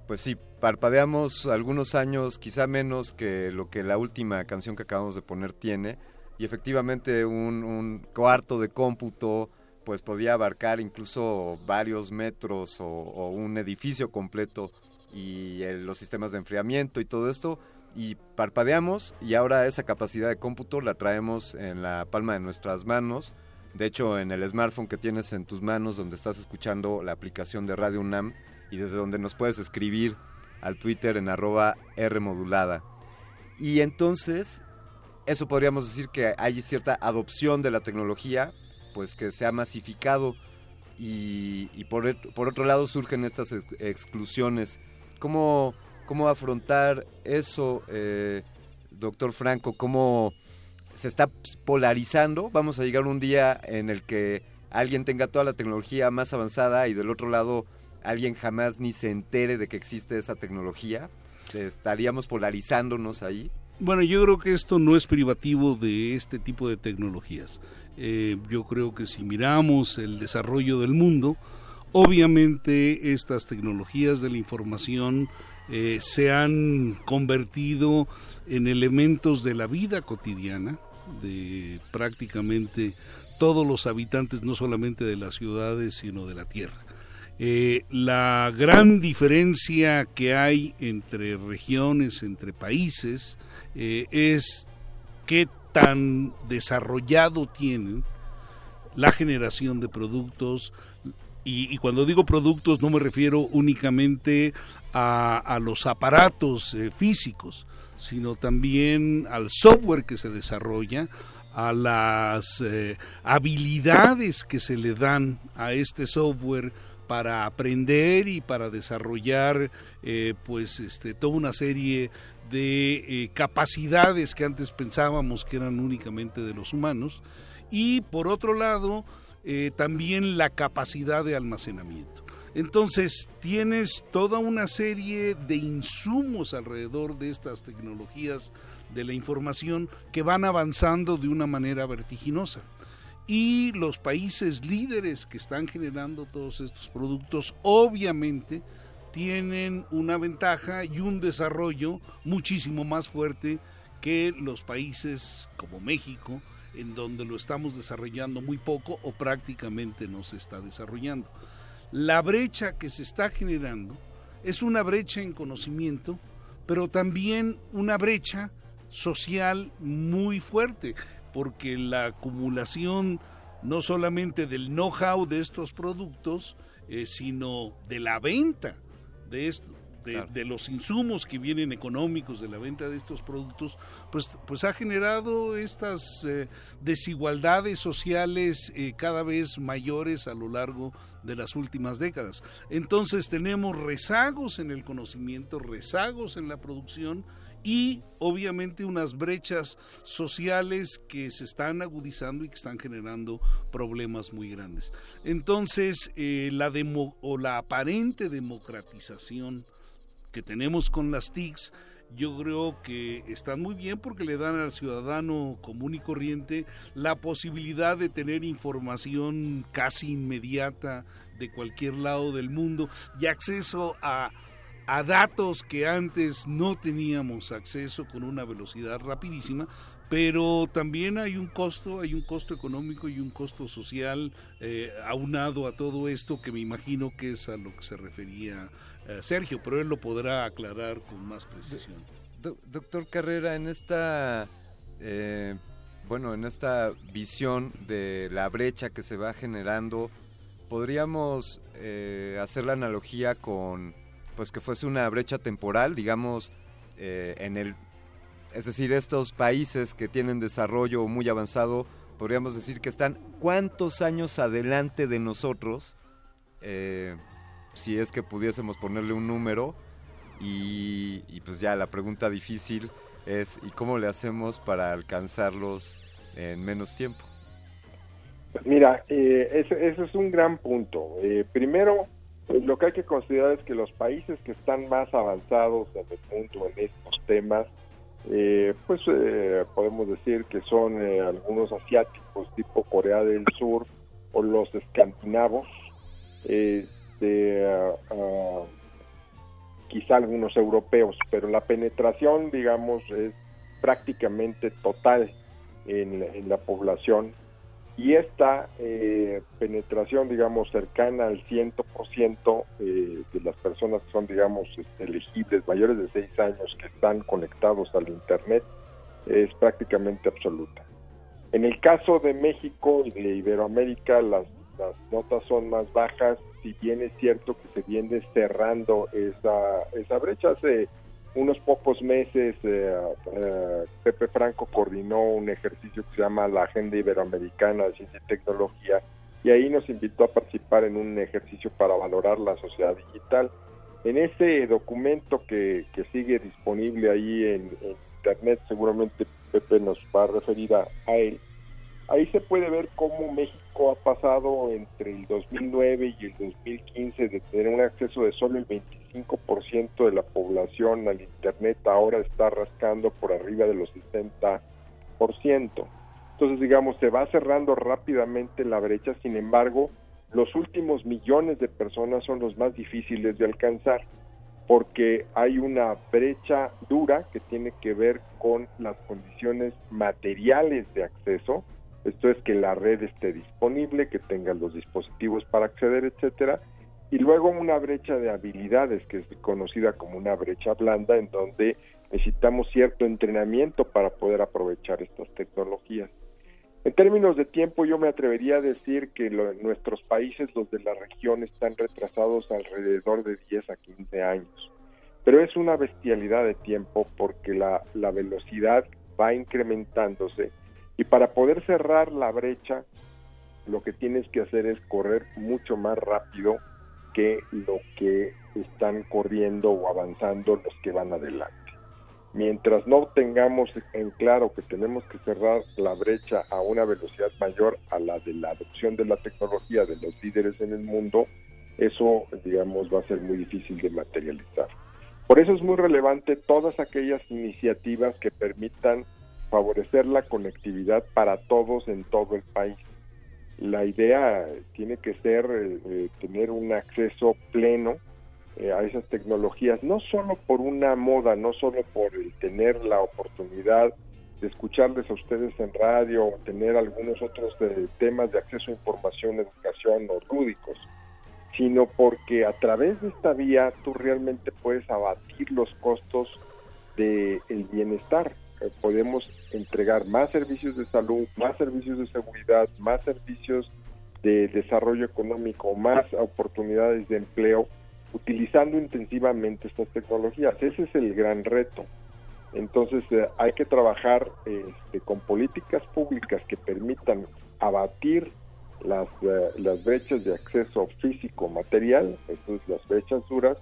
pues sí, parpadeamos algunos años, quizá menos que lo que la última canción que acabamos de poner tiene, y efectivamente un, un cuarto de cómputo pues podía abarcar incluso varios metros o, un edificio completo y los sistemas de enfriamiento y todo esto y parpadeamos y ahora esa capacidad de cómputo la traemos en la palma de nuestras manos. De hecho, en el smartphone que tienes en tus manos donde estás escuchando la aplicación de Radio UNAM y desde donde nos puedes escribir al Twitter en arroba Rmodulada. Y entonces, eso podríamos decir que hay cierta adopción de la tecnología, pues que se ha masificado y, por, por, otro lado surgen estas exclusiones. ¿Cómo, cómo afrontar eso, eh, doctor Franco? ¿Cómo se está polarizando? Vamos a llegar un día en el que alguien tenga toda la tecnología más avanzada y del otro lado alguien jamás ni se entere de que existe esa tecnología. ¿Se estaríamos polarizándonos ahí? Bueno, yo creo que esto no es privativo de este tipo de tecnologías. Eh, yo creo que si miramos el desarrollo del mundo, obviamente estas tecnologías de la información eh, se han convertido en elementos de la vida cotidiana de prácticamente todos los habitantes, no solamente de las ciudades, sino de la tierra. Eh, la gran diferencia que hay entre regiones, entre países, es qué tan desarrollado tienen la generación de productos, y, cuando digo productos no me refiero únicamente a, los aparatos eh, físicos, sino también al software que se desarrolla, a las eh, habilidades que se le dan a este software para aprender y para desarrollar eh, pues este toda una serie de eh, capacidades que antes pensábamos que eran únicamente de los humanos. Y por otro lado eh, también la capacidad de almacenamiento. Entonces tienes toda una serie de insumos alrededor de estas tecnologías de la información que van avanzando de una manera vertiginosa. Y los países líderes que están generando todos estos productos obviamente tienen una ventaja y un desarrollo muchísimo más fuerte que los países como México, en donde lo estamos desarrollando muy poco o prácticamente no se está desarrollando. La brecha que se está generando es una brecha en conocimiento, pero también una brecha social muy fuerte, porque la acumulación no solamente del know-how de estos productos, eh, sino de la venta de esto, de, los insumos que vienen económicos de la venta de estos productos, pues, pues ha generado estas eh, desigualdades sociales eh, cada vez mayores a lo largo de las últimas décadas. Entonces tenemos rezagos en el conocimiento, rezagos en la producción y obviamente unas brechas sociales que se están agudizando y que están generando problemas muy grandes. Entonces, eh, la demo, o la aparente democratización que tenemos con las TICs, yo creo que están muy bien porque le dan al ciudadano común y corriente la posibilidad de tener información casi inmediata de cualquier lado del mundo y acceso a a datos que antes no teníamos acceso con una velocidad rapidísima, pero también hay un costo, hay un costo económico y un costo social eh, aunado a todo esto que me imagino que es a lo que se refería Sergio, pero él lo podrá aclarar con más precisión. doctor Carrera, en esta, eh, bueno, en esta visión de la brecha que se va generando, podríamos hacer la analogía con pues que fuese una brecha temporal, digamos, eh, en el, es decir, estos países que tienen desarrollo muy avanzado, podríamos decir que están cuántos años adelante de nosotros, eh, si es que pudiésemos ponerle un número, y, pues ya la pregunta difícil es, ¿y cómo le hacemos para alcanzarlos en menos tiempo? Pues mira, eh, ese, es un gran punto. primero, Pues lo que hay que considerar es que los países que están más avanzados en el mundo en estos temas, eh, pues eh, podemos decir que son eh, algunos asiáticos tipo Corea del Sur o los escandinavos, este, ah, ah, quizá algunos europeos, pero la penetración, digamos, es prácticamente total en, en la población y esta eh, penetración, digamos, cercana al 100% eh, de las personas que son, digamos, este, elegibles, mayores de 6 años, que están conectados al Internet, es prácticamente absoluta. En el caso de México y de Iberoamérica, las, las notas son más bajas, si bien es cierto que se viene cerrando esa, esa brecha. Hace unos pocos meses eh, eh, Pepe Franco coordinó un ejercicio que se llama la Agenda Iberoamericana de Ciencia y Tecnología y ahí nos invitó a participar en un ejercicio para valorar la sociedad digital. En ese documento que, que sigue disponible ahí en, en, Internet, seguramente Pepe nos va a referir a, a él, ahí se puede ver cómo México ha pasado entre el 2009 y el 2015 de tener un acceso de solo el 25% de la población al Internet, ahora está rascando por arriba de los 60%. Entonces, digamos, se va cerrando rápidamente la brecha, sin embargo, los últimos millones de personas son los más difíciles de alcanzar porque hay una brecha dura que tiene que ver con las condiciones materiales de acceso, esto es que la red esté disponible, que tenga los dispositivos para acceder, etcétera, y luego una brecha de habilidades que es conocida como una brecha blanda en donde necesitamos cierto entrenamiento para poder aprovechar estas tecnologías. En términos de tiempo, yo me atrevería a decir que nuestros países, los de la región, están retrasados alrededor de 10 a 15 años. Pero es una bestialidad de tiempo porque la velocidad va incrementándose y para poder cerrar la brecha, lo que tienes que hacer es correr mucho más rápido que lo que están corriendo o avanzando los que van adelante. Mientras no tengamos en claro que tenemos que cerrar la brecha a una velocidad mayor a la de la adopción de la tecnología de los líderes en el mundo, eso, digamos, va a ser muy difícil de materializar. Por eso es muy relevante todas aquellas iniciativas que permitan favorecer la conectividad para todos en todo el país. La idea tiene que ser eh, tener un acceso pleno eh, a esas tecnologías, no solo por una moda, no solo por tener la oportunidad de escucharles a ustedes en radio o tener algunos otros eh, temas de acceso a información, educación o lúdicos, sino porque a través de esta vía tú realmente puedes abatir los costos del el bienestar. Eh, podemos entregar más servicios de salud, más servicios de seguridad, más servicios de desarrollo económico, más oportunidades de empleo utilizando intensivamente estas tecnologías. Ese es el gran reto. Entonces eh, hay que trabajar este, con políticas públicas que permitan abatir las, eh, brechas de acceso físico material, esto es las brechas duras,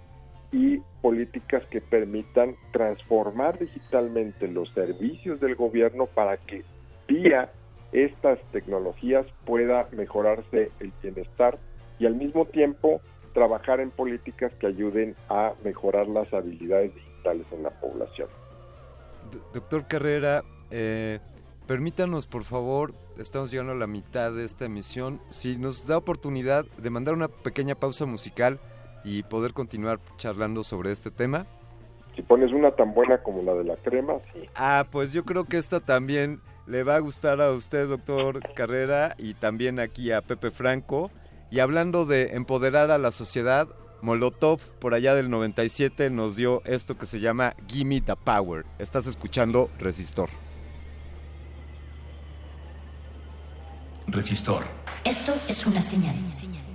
y políticas que permitan transformar digitalmente los servicios del gobierno para que vía estas tecnologías pueda mejorarse el bienestar y al mismo tiempo trabajar en políticas que ayuden a mejorar las habilidades digitales en la población. Doctor Carrera, eh, permítanos por favor, estamos llegando a la mitad de esta emisión, si nos da oportunidad de mandar una pequeña pausa musical y poder continuar charlando sobre este tema. Si pones una tan buena como la de la crema, sí. Ah, pues yo creo que esta también le va a gustar a usted, doctor Carrera, y también aquí a Pepe Franco. Y hablando de empoderar a la sociedad, Molotov por allá del 97 nos dio esto que se llama Gimme the Power. Estás escuchando Resistor. Resistor. Esto es una señal. La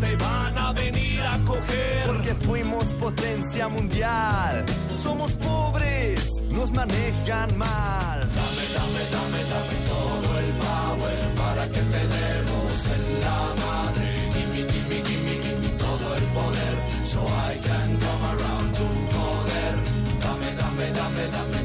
te van a venir a coger. Porque fuimos potencia mundial. Somos pobres, nos manejan mal. Dame, dame, dame, dame todo el power para que te demos en la madre. Gimme, gimme, gimme, gimme todo el poder. So I can come around to joder. Dame, dame, dame, dame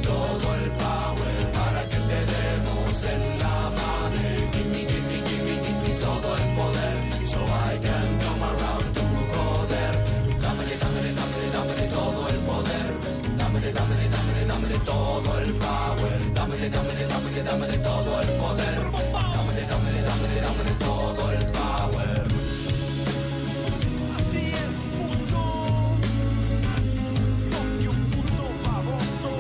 dámele, dámele todo el poder. Dámele, dámele, dámele, dámele todo el power. Así es, puto. Fuck you, puto baboso.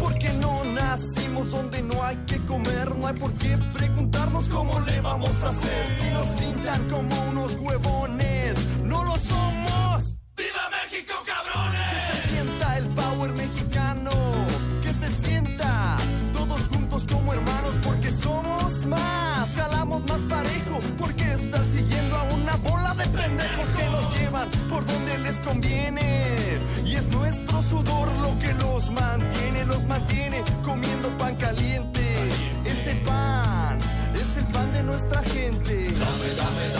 Porque no nacimos donde no hay que comer, no hay por qué preguntarnos cómo le vamos a hacer. Si nos pintan como unos huevones, no lo somos. Conviene. Y es nuestro sudor lo que los mantiene, los mantiene comiendo pan caliente. Este pan es el pan de nuestra gente. Dame, dame, dame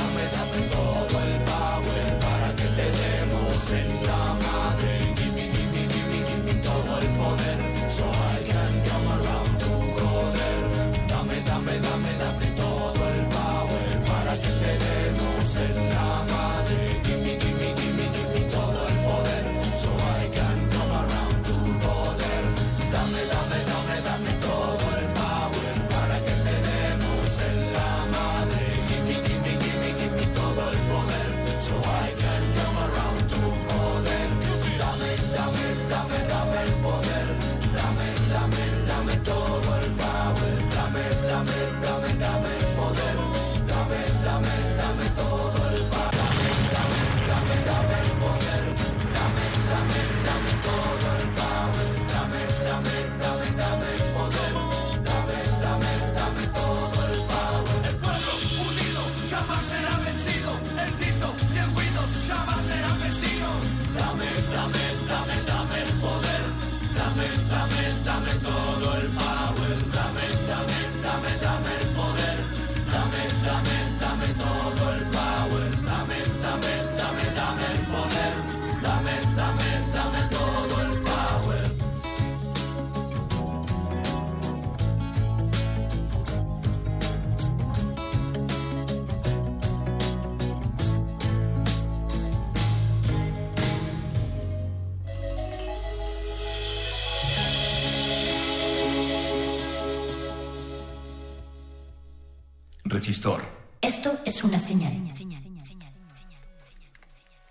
Resistor. Esto es una señal.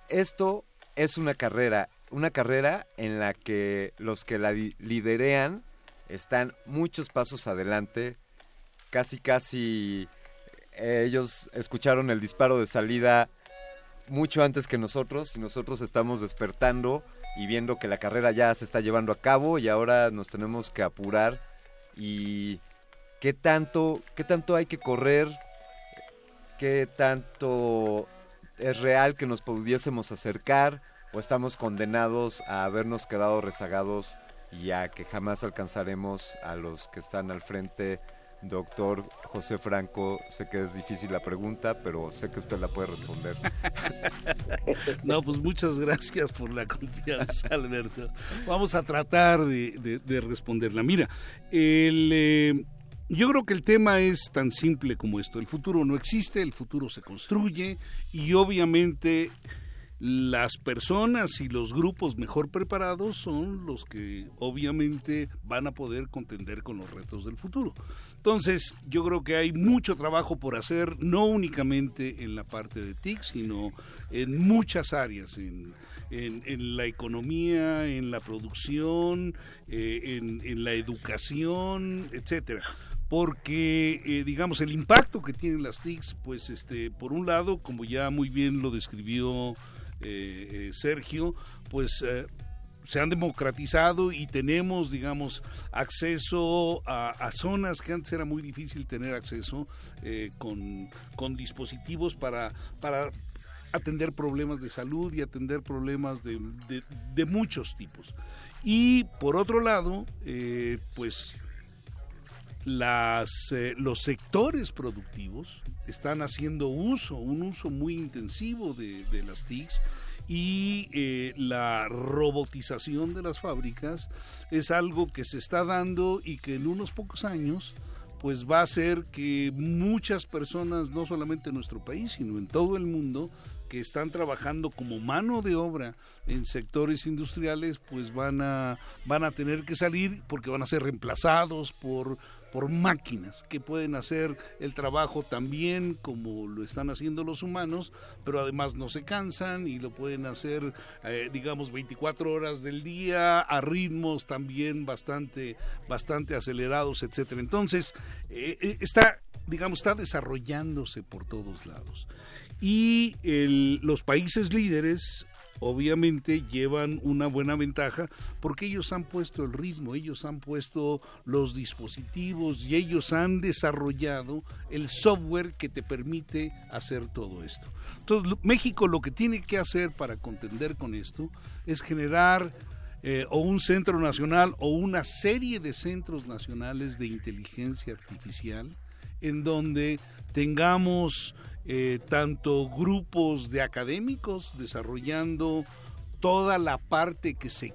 Esto es una carrera, una carrera en la que los que la li- liderean están muchos pasos adelante, casi casi eh, ellos escucharon el disparo de salida mucho antes que nosotros y nosotros estamos despertando y viendo que la carrera ya se está llevando a cabo y ahora nos tenemos que apurar y qué tanto qué tanto hay que correr qué tanto es real que nos pudiésemos acercar o estamos condenados a habernos quedado rezagados y a que jamás alcanzaremos a los que están al frente. Doctor José Franco, sé que es difícil la pregunta, pero sé que usted la puede responder. No, pues muchas gracias por la confianza, Alberto. Vamos a tratar de, de- de responderla. Mira, el, eh, yo creo que el tema es tan simple como esto. El futuro no existe, el futuro se construye y obviamente las personas y los grupos mejor preparados son los que obviamente van a poder contender con los retos del futuro. Entonces, yo creo que hay mucho trabajo por hacer, no únicamente en la parte de TIC, sino en muchas áreas, en, en, la economía, en la producción, eh, en, en la educación, etcétera porque eh, digamos el impacto que tienen las TICs, pues este, por un lado, como ya muy bien lo describió eh, eh, Sergio, pues se han democratizado y tenemos, digamos, acceso a, zonas que antes era muy difícil tener acceso con, con, dispositivos para, para atender problemas de salud y atender problemas de, de, muchos tipos. Y por otro lado, pues las, eh, los sectores productivos están haciendo uso, un uso muy intensivo de, de las TICs y eh, la robotización de las fábricas es algo que se está dando y que en unos pocos años pues va a hacer que muchas personas, no solamente en nuestro país, sino en todo el mundo, que están trabajando como mano de obra en sectores industriales, pues van a, van a tener que salir porque van a ser reemplazados por por máquinas que pueden hacer el trabajo también como lo están haciendo los humanos, pero además no se cansan y lo pueden hacer, eh, digamos, 24 horas del día a ritmos también bastante, bastante acelerados, etcétera. Entonces, eh, está, digamos, está desarrollándose por todos lados. Y los países líderes obviamente llevan una buena ventaja porque ellos han puesto el ritmo, ellos han puesto los dispositivos y ellos han desarrollado el software que te permite hacer todo esto. Entonces, México lo que tiene que hacer para contender con esto es generar eh, o un centro nacional o una serie de centros nacionales de inteligencia artificial en donde tengamos eh, tanto grupos de académicos desarrollando toda la parte que se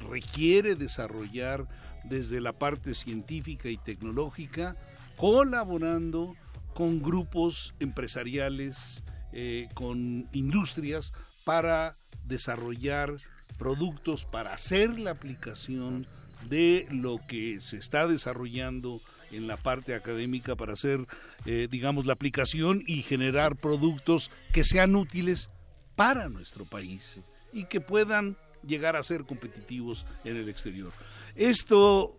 requiere desarrollar desde la parte científica y tecnológica, colaborando con grupos empresariales, eh, con industrias para desarrollar productos, para hacer la aplicación de lo que se está desarrollando en la parte académica para hacer, eh, digamos, la aplicación y generar productos que sean útiles para nuestro país y que puedan llegar a ser competitivos en el exterior. Esto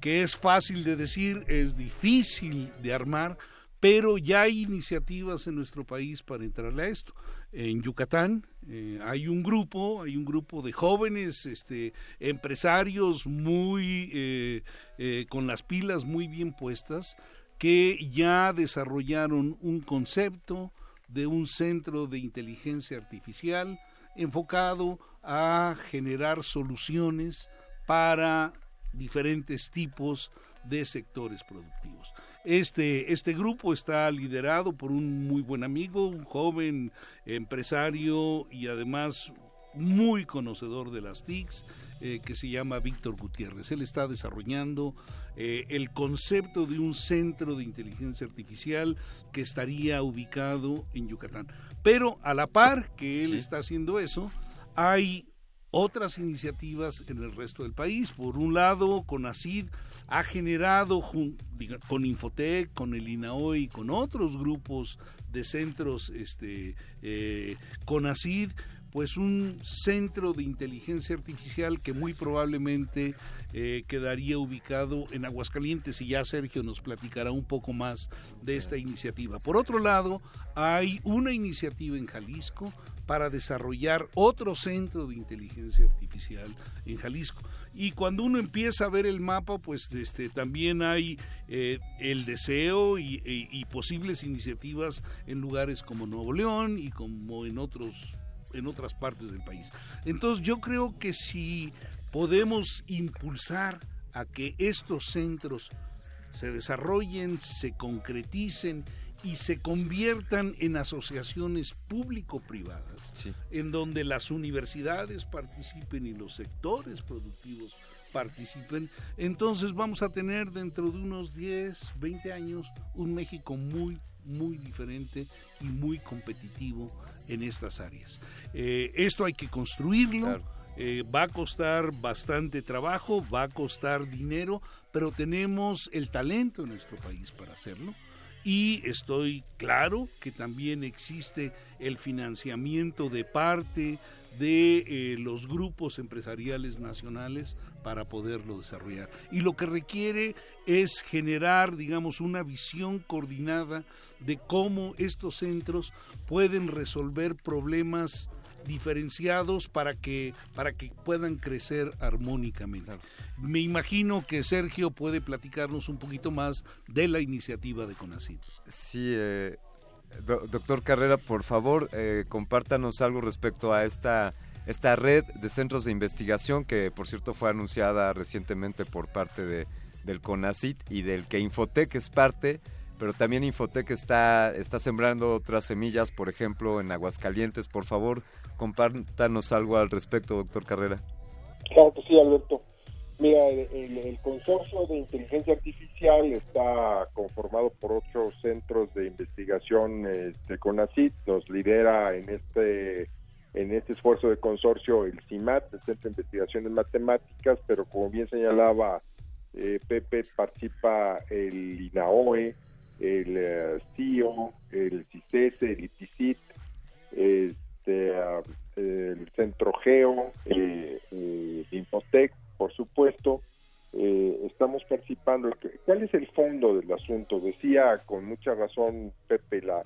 que es fácil de decir, es difícil de armar, pero ya hay iniciativas en nuestro país para entrarle a esto. En Yucatán eh, hay un grupo, hay un grupo de jóvenes este, empresarios muy eh, eh, con las pilas muy bien puestas que ya desarrollaron un concepto de un centro de inteligencia artificial enfocado a generar soluciones para diferentes tipos de sectores productivos. Este, este grupo está liderado por un muy buen amigo, un joven empresario y además muy conocedor de las TICs, eh, que se llama Víctor Gutiérrez. Él está desarrollando eh, el concepto de un centro de inteligencia artificial que estaría ubicado en Yucatán. Pero a la par que él sí. está haciendo eso, hay otras iniciativas en el resto del país. Por un lado, CONACID ha generado con Infotec, con el INAOI y con otros grupos de centros este, eh, CONACID, pues un centro de inteligencia artificial que muy probablemente eh, quedaría ubicado en Aguascalientes y ya Sergio nos platicará un poco más de esta iniciativa. Por otro lado, hay una iniciativa en Jalisco para desarrollar otro centro de inteligencia artificial en Jalisco. Y cuando uno empieza a ver el mapa, pues este, también hay eh, el deseo y, y, posibles iniciativas en lugares como Nuevo León y como en otros en otras partes del país. Entonces yo creo que si podemos impulsar a que estos centros se desarrollen, se concreticen y se conviertan en asociaciones público-privadas, sí. en donde las universidades participen y los sectores productivos participen, entonces vamos a tener dentro de unos 10, 20 años un México muy muy diferente y muy competitivo en estas áreas. Eh, esto hay que construirlo. Eh, va a costar bastante trabajo, va a costar dinero, pero tenemos el talento en nuestro país para hacerlo y estoy claro que también existe el financiamiento de parte de eh, los grupos empresariales nacionales para poderlo desarrollar. Y lo que requiere es generar, digamos, una visión coordinada de cómo estos centros pueden resolver problemas diferenciados para que para que puedan crecer armónicamente. Me imagino que Sergio puede platicarnos un poquito más de la iniciativa de CONACYT. Sí, eh, do- doctor Carrera, por favor, eh, compártanos algo respecto a esta esta red de centros de investigación que, por cierto, fue anunciada recientemente por parte de, del CONACIT y del que Infotec es parte, pero también Infotec está, está sembrando otras semillas, por ejemplo, en Aguascalientes. Por favor, compártanos algo al respecto, doctor Carrera. Claro que sí, Alberto. Mira, el, el- consorcio de inteligencia artificial está conformado por ocho centros de investigación este, CONACYT, nos lidera en este en este esfuerzo de consorcio el CIMAT, el Centro de Investigación en Matemáticas, pero como bien señalaba eh, Pepe, participa el INAOE, el eh, CIO, el CICES, el ITICIT, este, ah, el Centro Geo, eh, eh, Infotec, por supuesto, eh, estamos participando. ¿Cuál es el fondo del asunto? Decía con mucha razón Pepe, la,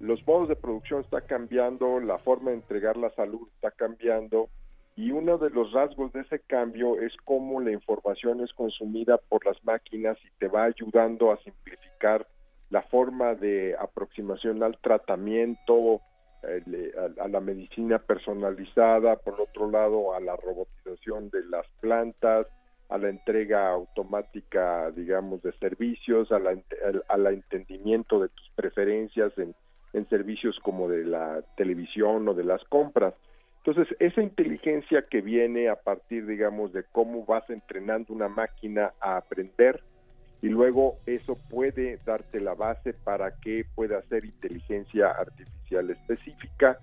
los modos de producción está cambiando, la forma de entregar la salud está cambiando y uno de los rasgos de ese cambio es cómo la información es consumida por las máquinas y te va ayudando a simplificar la forma de aproximación al tratamiento, a, la medicina personalizada, por otro lado a la robotización de las plantas, a la entrega automática, digamos, de servicios, a la, al entendimiento de tus preferencias en, en servicios como de la televisión o de las compras. Entonces, esa inteligencia que viene a partir, digamos, de cómo vas entrenando una máquina a aprender y luego eso puede darte la base para que pueda hacer inteligencia artificial específica,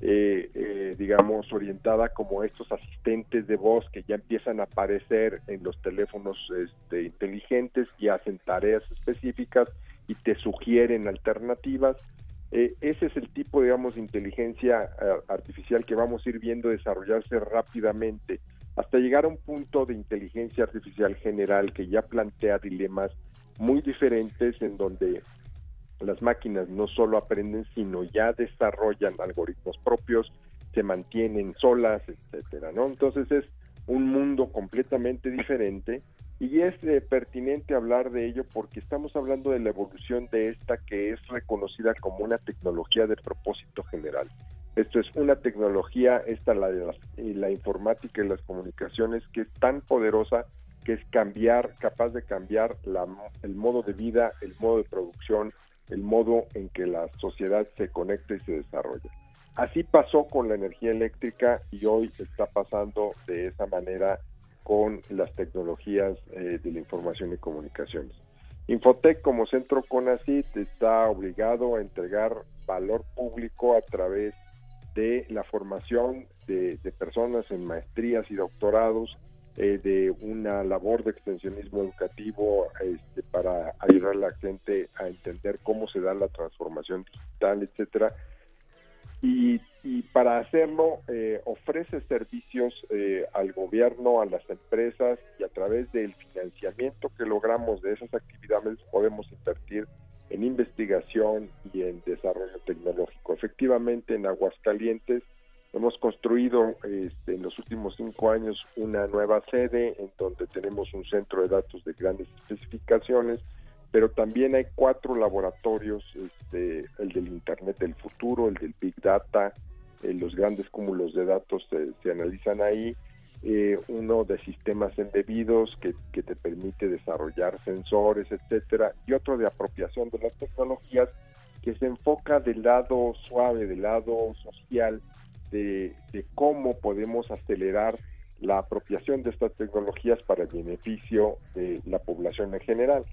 eh, eh, digamos, orientada como estos asistentes de voz que ya empiezan a aparecer en los teléfonos este, inteligentes y hacen tareas específicas y te sugieren alternativas. Eh, ese es el tipo, digamos, de inteligencia eh, artificial que vamos a ir viendo desarrollarse rápidamente hasta llegar a un punto de inteligencia artificial general que ya plantea dilemas muy diferentes en donde las máquinas no solo aprenden, sino ya desarrollan algoritmos propios, se mantienen solas, etcétera, ¿no? Entonces es un mundo completamente diferente y es eh, pertinente hablar de ello porque estamos hablando de la evolución de esta que es reconocida como una tecnología de propósito general. Esto es una tecnología, esta la de las- la informática y las comunicaciones, que es tan poderosa que es cambiar, capaz de cambiar la, el modo de vida, el modo de producción, el modo en que la sociedad se conecta y se desarrolla. Así pasó con la energía eléctrica y hoy está pasando de esa manera con las tecnologías eh, de la información y comunicaciones. Infotec como centro CONACYT está obligado a entregar valor público a través de la formación de, de personas en maestrías y doctorados, eh, de una labor de extensionismo educativo este, para ayudar a la gente a entender cómo se da la transformación digital, etcétera. Y, y para hacerlo eh, ofrece servicios eh, al gobierno, a las empresas y a través del financiamiento que logramos de esas actividades podemos invertir en investigación y en desarrollo tecnológico. Efectivamente, en Aguascalientes hemos construido este, en los últimos cinco años una nueva sede en donde tenemos un centro de datos de grandes especificaciones, pero también hay cuatro laboratorios, este, el del Internet del futuro, el del Big Data, eh, los grandes cúmulos de datos se, se analizan ahí, eh, uno de sistemas embebidos que, que te permite desarrollar sensores, etcétera, y otro de apropiación de las tecnologías que se enfoca del lado suave, del lado social, de, de cómo podemos acelerar la apropiación de estas tecnologías para el beneficio de la población en general.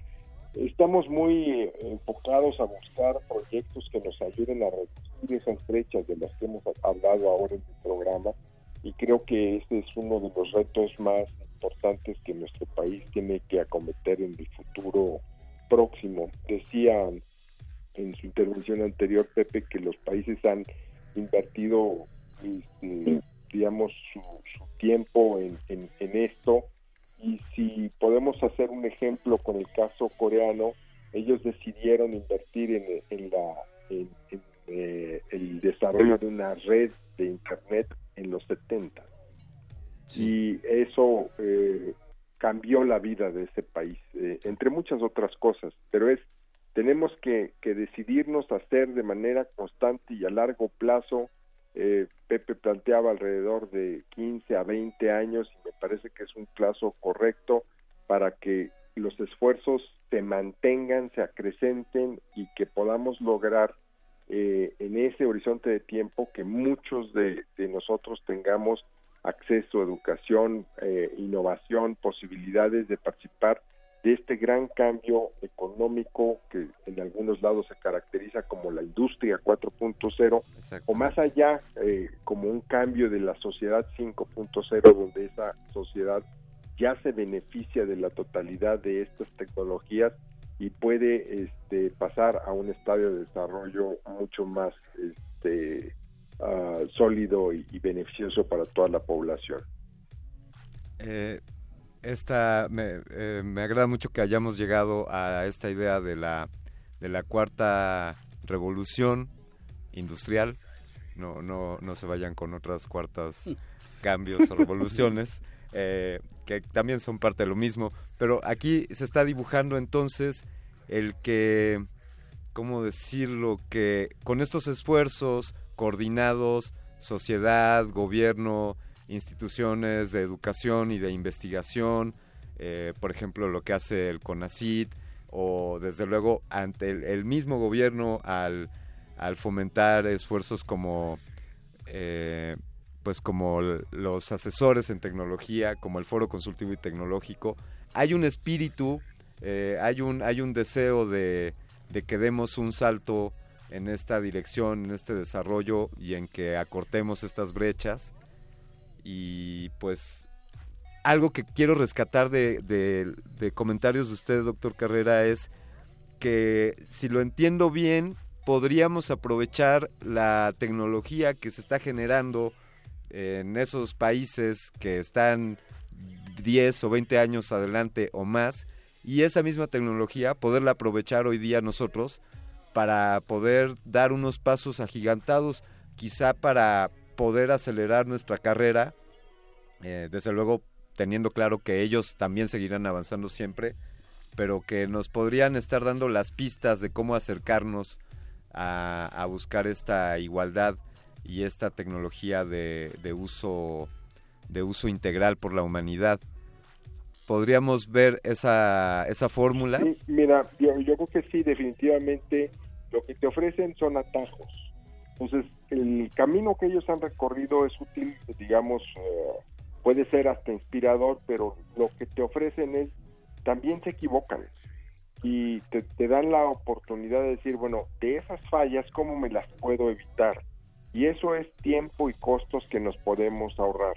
estamos muy eh, enfocados a buscar proyectos que nos ayuden a reducir esas brechas de las que hemos hablado ahora en el programa y creo que este es uno de los retos más importantes que nuestro país tiene que acometer en el futuro próximo. Decía en su intervención anterior, Pepe, que los países han invertido, este, digamos, su, su tiempo en, en, en esto y si podemos hacer un ejemplo con el caso coreano, ellos decidieron invertir en, en la en, en, eh, el desarrollo de una red de internet en los 70 y eso eh, cambió la vida de ese país eh, entre muchas otras cosas. Pero es tenemos que, que decidirnos hacer de manera constante y a largo plazo. Eh, Pepe planteaba alrededor de 15 a 20 años y me parece que es un plazo correcto para que los esfuerzos se mantengan, se acrecenten y que podamos lograr eh, en ese horizonte de tiempo que muchos de, de nosotros tengamos acceso a educación, eh, innovación, posibilidades de participar de este gran cambio económico que en algunos lados se caracteriza como la industria 4.0 o más allá eh, como un cambio de la sociedad 5.0 donde esa sociedad ya se beneficia de la totalidad de estas tecnologías y puede este, pasar a un estadio de desarrollo mucho más este, uh, sólido y, y, beneficioso para toda la población. Eh, esta me, eh, me, agrada mucho que hayamos llegado a esta idea de la de la cuarta revolución industrial. No no no se vayan con otras cuartas cambios o revoluciones eh, que también son parte de lo mismo. Pero aquí se está dibujando entonces el que cómo decirlo que con estos esfuerzos coordinados sociedad gobierno instituciones de educación y de investigación, eh, por ejemplo, lo que hace el CONACIT, o desde luego ante el, mismo gobierno al, al, fomentar esfuerzos como, eh, pues como los asesores en tecnología, como el Foro Consultivo y Tecnológico, hay un espíritu, eh, hay, un, hay un deseo de, que demos un salto en esta dirección, en este desarrollo y en que acortemos estas brechas. Y pues algo que quiero rescatar de, de, de, comentarios de usted, doctor Carrera, es que si lo entiendo bien, podríamos aprovechar la tecnología que se está generando en esos países que están 10 o 20 años adelante o más, y esa misma tecnología poderla aprovechar hoy día nosotros para poder dar unos pasos agigantados, quizá para poder acelerar nuestra carrera, eh, desde luego teniendo claro que ellos también seguirán avanzando siempre, pero que nos podrían estar dando las pistas de cómo acercarnos a, a buscar esta igualdad y esta tecnología de, de, uso de uso integral por la humanidad. ¿Podríamos ver esa, esa fórmula? Mira, yo, yo creo que sí, definitivamente lo que te ofrecen son atajos. Entonces, el camino que ellos han recorrido es útil, digamos, eh, puede ser hasta inspirador, pero lo que te ofrecen es, también se equivocan y te, te, dan la oportunidad de decir, bueno, de esas fallas, ¿cómo me las puedo evitar? Y eso es tiempo y costos que nos podemos ahorrar.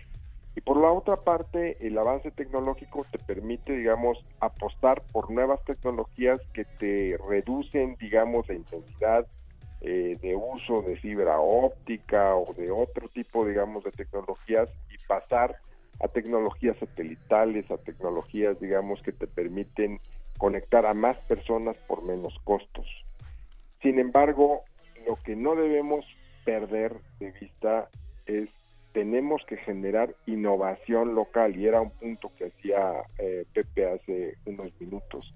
Y por la otra parte, el avance tecnológico te permite, digamos, apostar por nuevas tecnologías que te reducen, digamos, la intensidad eh, de uso de fibra óptica o de otro tipo, digamos, de tecnologías y pasar a tecnologías satelitales, a tecnologías, digamos, que te permiten conectar a más personas por menos costos. Sin embargo, lo que no debemos perder de vista es tenemos que generar innovación local y era un punto que hacía eh, Pepe hace unos minutos.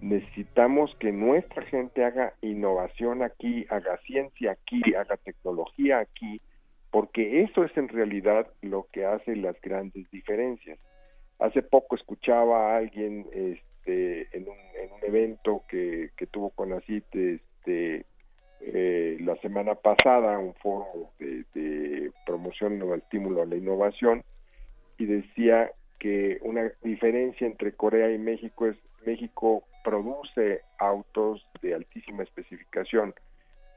Necesitamos que nuestra gente haga innovación aquí, haga ciencia aquí, haga tecnología aquí, porque eso es en realidad lo que hace las grandes diferencias. Hace poco escuchaba a alguien este, en, un, en un evento que, que tuvo con ACIT este, eh, la semana pasada, un foro de, promoción o estímulo a la innovación, y decía que una diferencia entre Corea y México es México produce autos de altísima especificación.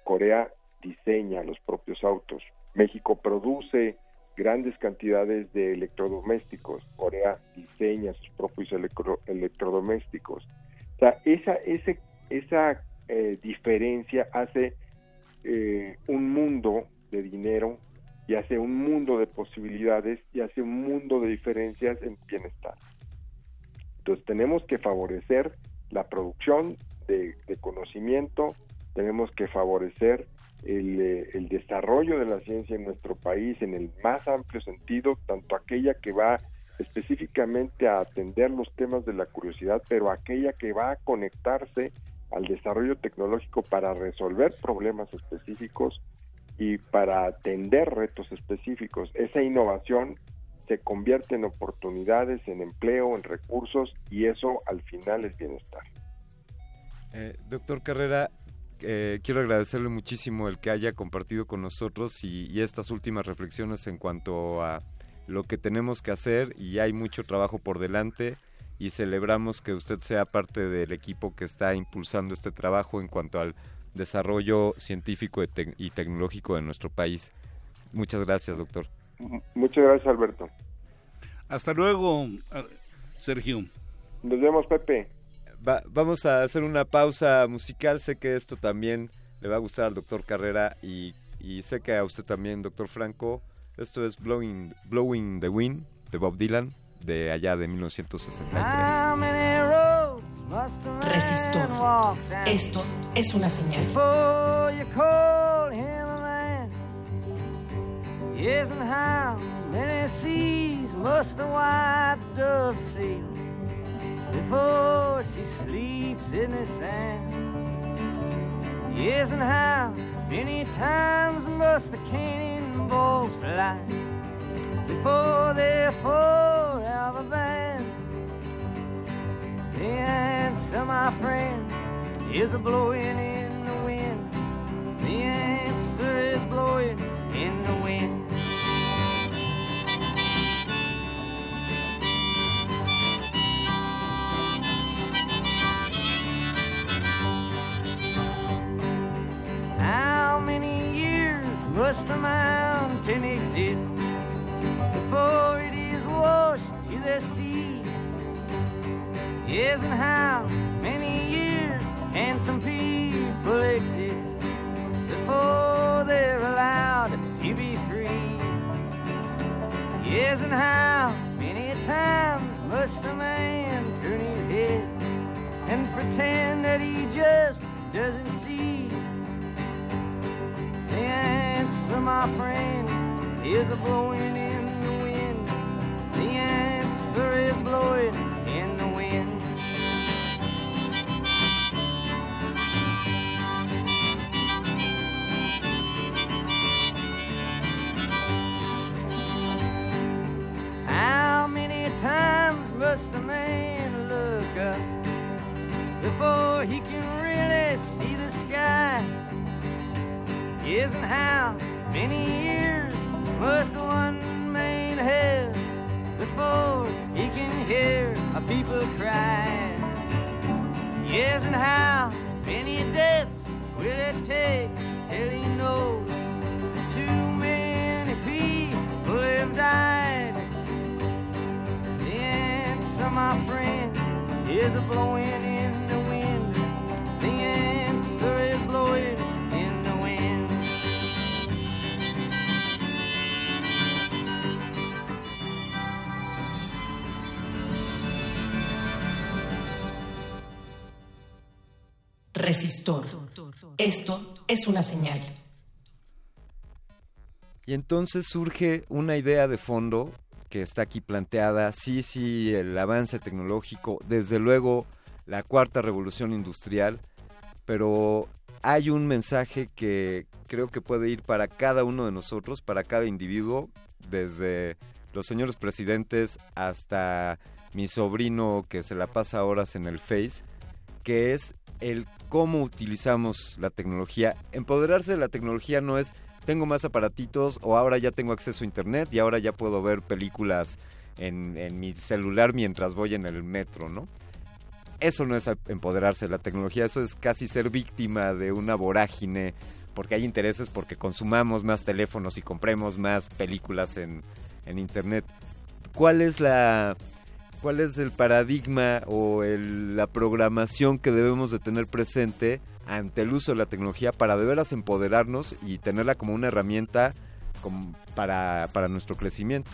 Corea diseña los propios autos. México produce grandes cantidades de electrodomésticos. Corea diseña sus propios electro- electrodomésticos. O sea, esa, ese, esa eh, diferencia hace eh, un mundo de dinero y hace un mundo de posibilidades y hace un mundo de diferencias en bienestar. Entonces tenemos que favorecer la producción de, conocimiento, tenemos que favorecer eh, el desarrollo de la ciencia en nuestro país en el más amplio sentido, tanto aquella que va específicamente a atender los temas de la curiosidad, pero aquella que va a conectarse al desarrollo tecnológico para resolver problemas específicos y para atender retos específicos. Esa innovación se convierte en oportunidades, en empleo, en recursos y eso al final es bienestar. Eh, doctor Carrera, eh, quiero agradecerle muchísimo el que haya compartido con nosotros y, y estas últimas reflexiones en cuanto a lo que tenemos que hacer y hay mucho trabajo por delante y celebramos que usted sea parte del equipo que está impulsando este trabajo en cuanto al desarrollo científico y, tec- y tecnológico de nuestro país. Muchas gracias, doctor. Muchas gracias, Alberto. Hasta luego, Sergio. Nos vemos, Pepe. Va- vamos a hacer una pausa musical. Sé que esto también le va a gustar al doctor Carrera y, y sé que a usted también, doctor Franco. Esto es Blowing, Blowing the Wind de Bob Dylan, de allá de 1963. How many roads must a man Resistor. Esto es una señal. Before you call him a man. Yes, and how many seas must the white dove sail before she sleeps in the sand? Yes, and how many times must the cannonballs fly before they're forever banned? The answer, my friend, is a blowing in the wind. The answer is blowing in the wind. How many years must a mountain exist before it is washed to the sea? Yes, and how many years can some people exist before they're allowed to be free? Yes, and how many times must a man turn his head and pretend that he just doesn't see? The answer, my friend, is a blowing in. The answer is blowing in the wind. How many times must a man look up before he can really see the sky? And how many years must one man have before he can hear a people cry? Yes, and how many deaths will it take till he knows too many people have died? The answer, my friend, is a blowing in the wind. The answer is blowing Resistor. Esto es una señal. Y entonces surge una idea de fondo que está aquí planteada. Sí, sí, el avance tecnológico, desde luego la cuarta revolución industrial, pero hay un mensaje que creo que puede ir para cada uno de nosotros, para cada individuo, desde los señores presidentes hasta mi sobrino que se la pasa horas en el Face, que es el cómo utilizamos la tecnología. Empoderarse de la tecnología no es tengo más aparatitos o ahora ya tengo acceso a internet y ahora ya puedo ver películas en, en mi celular mientras voy en el metro, ¿no? eso no es empoderarse de la tecnología, eso es casi ser víctima de una vorágine, porque hay intereses porque consumamos más teléfonos y compremos más películas en, en Internet. ¿Cuál es la... ¿Cuál es el paradigma o el- la programación que debemos de tener presente ante el uso de la tecnología para de veras empoderarnos y tenerla como una herramienta para, para nuestro crecimiento?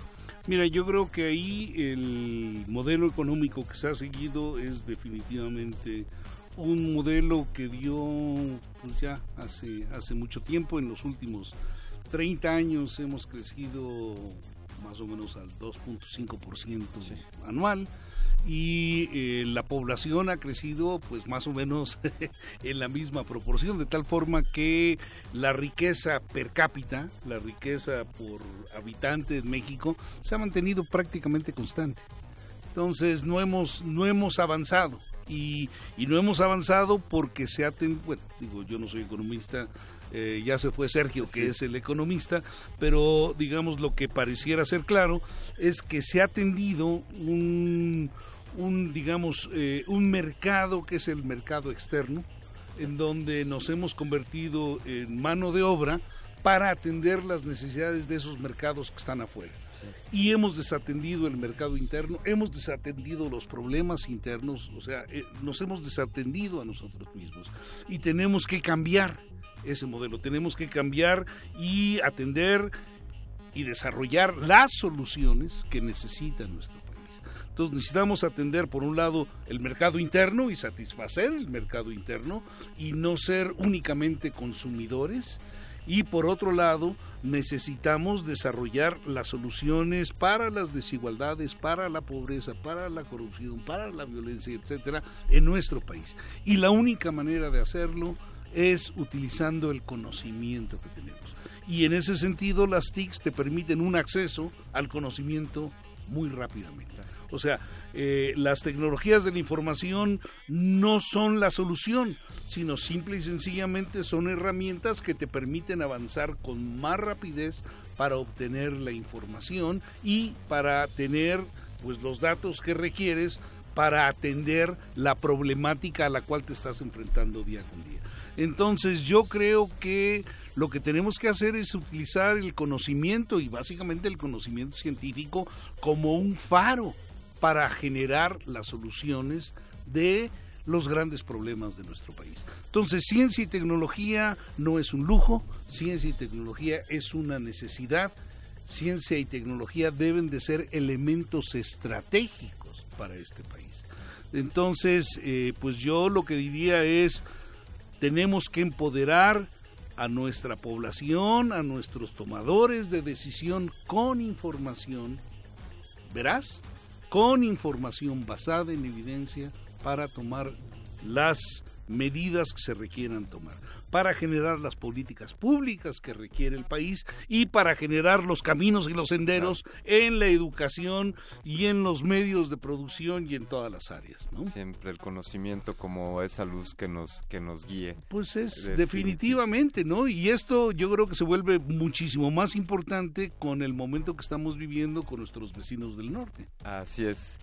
Mira, yo creo que ahí el modelo económico que se ha seguido es definitivamente un modelo que dio pues ya hace, hace mucho tiempo, en los últimos 30 años hemos crecido más o menos al 2.5% anual. Y eh, la población ha crecido pues más o menos en la misma proporción de tal forma que la riqueza per cápita la riqueza por habitante en México se ha mantenido prácticamente constante. Entonces no hemos no hemos avanzado y, y no hemos avanzado porque se ha ten- bueno digo yo no soy economista eh, ya se fue Sergio que es el economista pero digamos lo que pareciera ser claro es que se ha tendido un un digamos eh, un mercado que es el mercado externo en donde nos hemos convertido en mano de obra para atender las necesidades de esos mercados que están afuera. Y hemos desatendido el mercado interno, hemos desatendido los problemas internos, o sea, eh, nos hemos desatendido a nosotros mismos. Y tenemos que cambiar ese modelo, tenemos que cambiar y atender y desarrollar las soluciones que necesita nuestro país. Entonces necesitamos atender por un lado el mercado interno y satisfacer el mercado interno y no ser únicamente consumidores. Y por otro lado, necesitamos desarrollar las soluciones para las desigualdades, para la pobreza, para la corrupción, para la violencia, etcétera, en nuestro país. Y la única manera de hacerlo es utilizando el conocimiento que tenemos. Y en ese sentido, las TICs te permiten un acceso al conocimiento muy rápidamente. O sea, eh, las tecnologías de la información no son la solución, sino simple y sencillamente son herramientas que te permiten avanzar con más rapidez para obtener la información y para tener pues los datos que requieres para atender la problemática a la cual te estás enfrentando día con día. Entonces yo creo que lo que tenemos que hacer es utilizar el conocimiento y básicamente el conocimiento científico como un faro para generar las soluciones de los grandes problemas de nuestro país. Entonces, ciencia y tecnología no es un lujo, ciencia y tecnología es una necesidad, ciencia y tecnología deben de ser elementos estratégicos para este país. Entonces, eh, pues yo lo que diría es, tenemos que empoderar a nuestra población, a nuestros tomadores de decisión con información veraz, con información basada en evidencia para tomar las medidas que se requieran tomar, para generar las políticas públicas que requiere el país y para generar los caminos y los senderos en la educación y en los medios de producción y en todas las áreas. ¿no? Siempre el conocimiento como esa luz que nos, que nos guíe. Pues es Definit- definitivamente, ¿no? Y esto yo creo que se vuelve muchísimo más importante con el momento que estamos viviendo con nuestros vecinos del norte. Así es.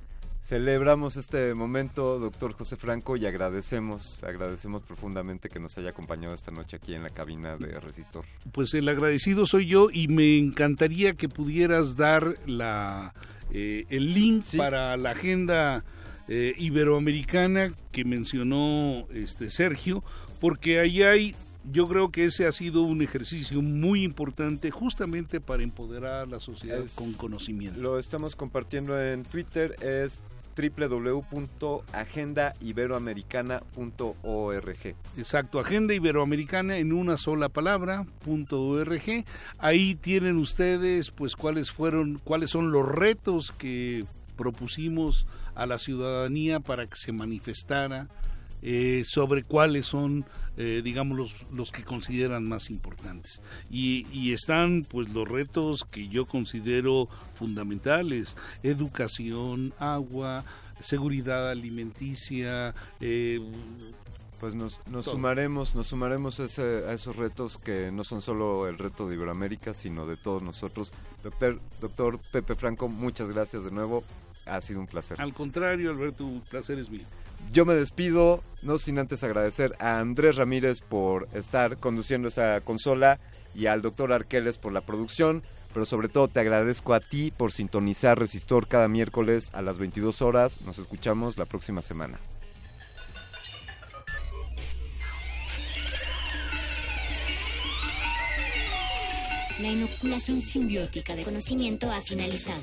Celebramos este momento, doctor José Franco, y agradecemos, agradecemos profundamente que nos haya acompañado esta noche aquí en la cabina de Resistor. Pues el agradecido soy yo y me encantaría que pudieras dar la eh, el link para la agenda eh, iberoamericana que mencionó este Sergio, porque ahí hay yo creo que ese ha sido un ejercicio muy importante justamente para empoderar a la sociedad Es- con conocimiento. Lo estamos compartiendo en Twitter, es www.agendaiberoamericana.org. Exacto, Agenda Iberoamericana en una sola palabra, punto .org. Ahí tienen ustedes pues cuáles fueron, cuáles son los retos que propusimos a la ciudadanía para que se manifestara eh, sobre cuáles son, eh, digamos, los, los que consideran más importantes. Y, y están, pues, los retos que yo considero fundamentales, educación, agua, seguridad alimenticia, eh, Pues nos, nos sumaremos, nos sumaremos a, ese- a esos retos que no son solo el reto de Iberoamérica, sino de todos nosotros. Doctor, doctor Pepe Franco, muchas gracias de nuevo. ha sido un placer. Al contrario, Alberto, un placer es mío. Yo me despido, no sin antes agradecer a Andrés Ramírez por estar conduciendo esa consola y al doctor Arqueles por la producción, pero sobre todo te agradezco a ti por sintonizar Resistor cada miércoles a las 22 horas. Nos escuchamos la próxima semana. La inoculación simbiótica de conocimiento ha finalizado.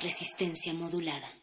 Resistencia modulada.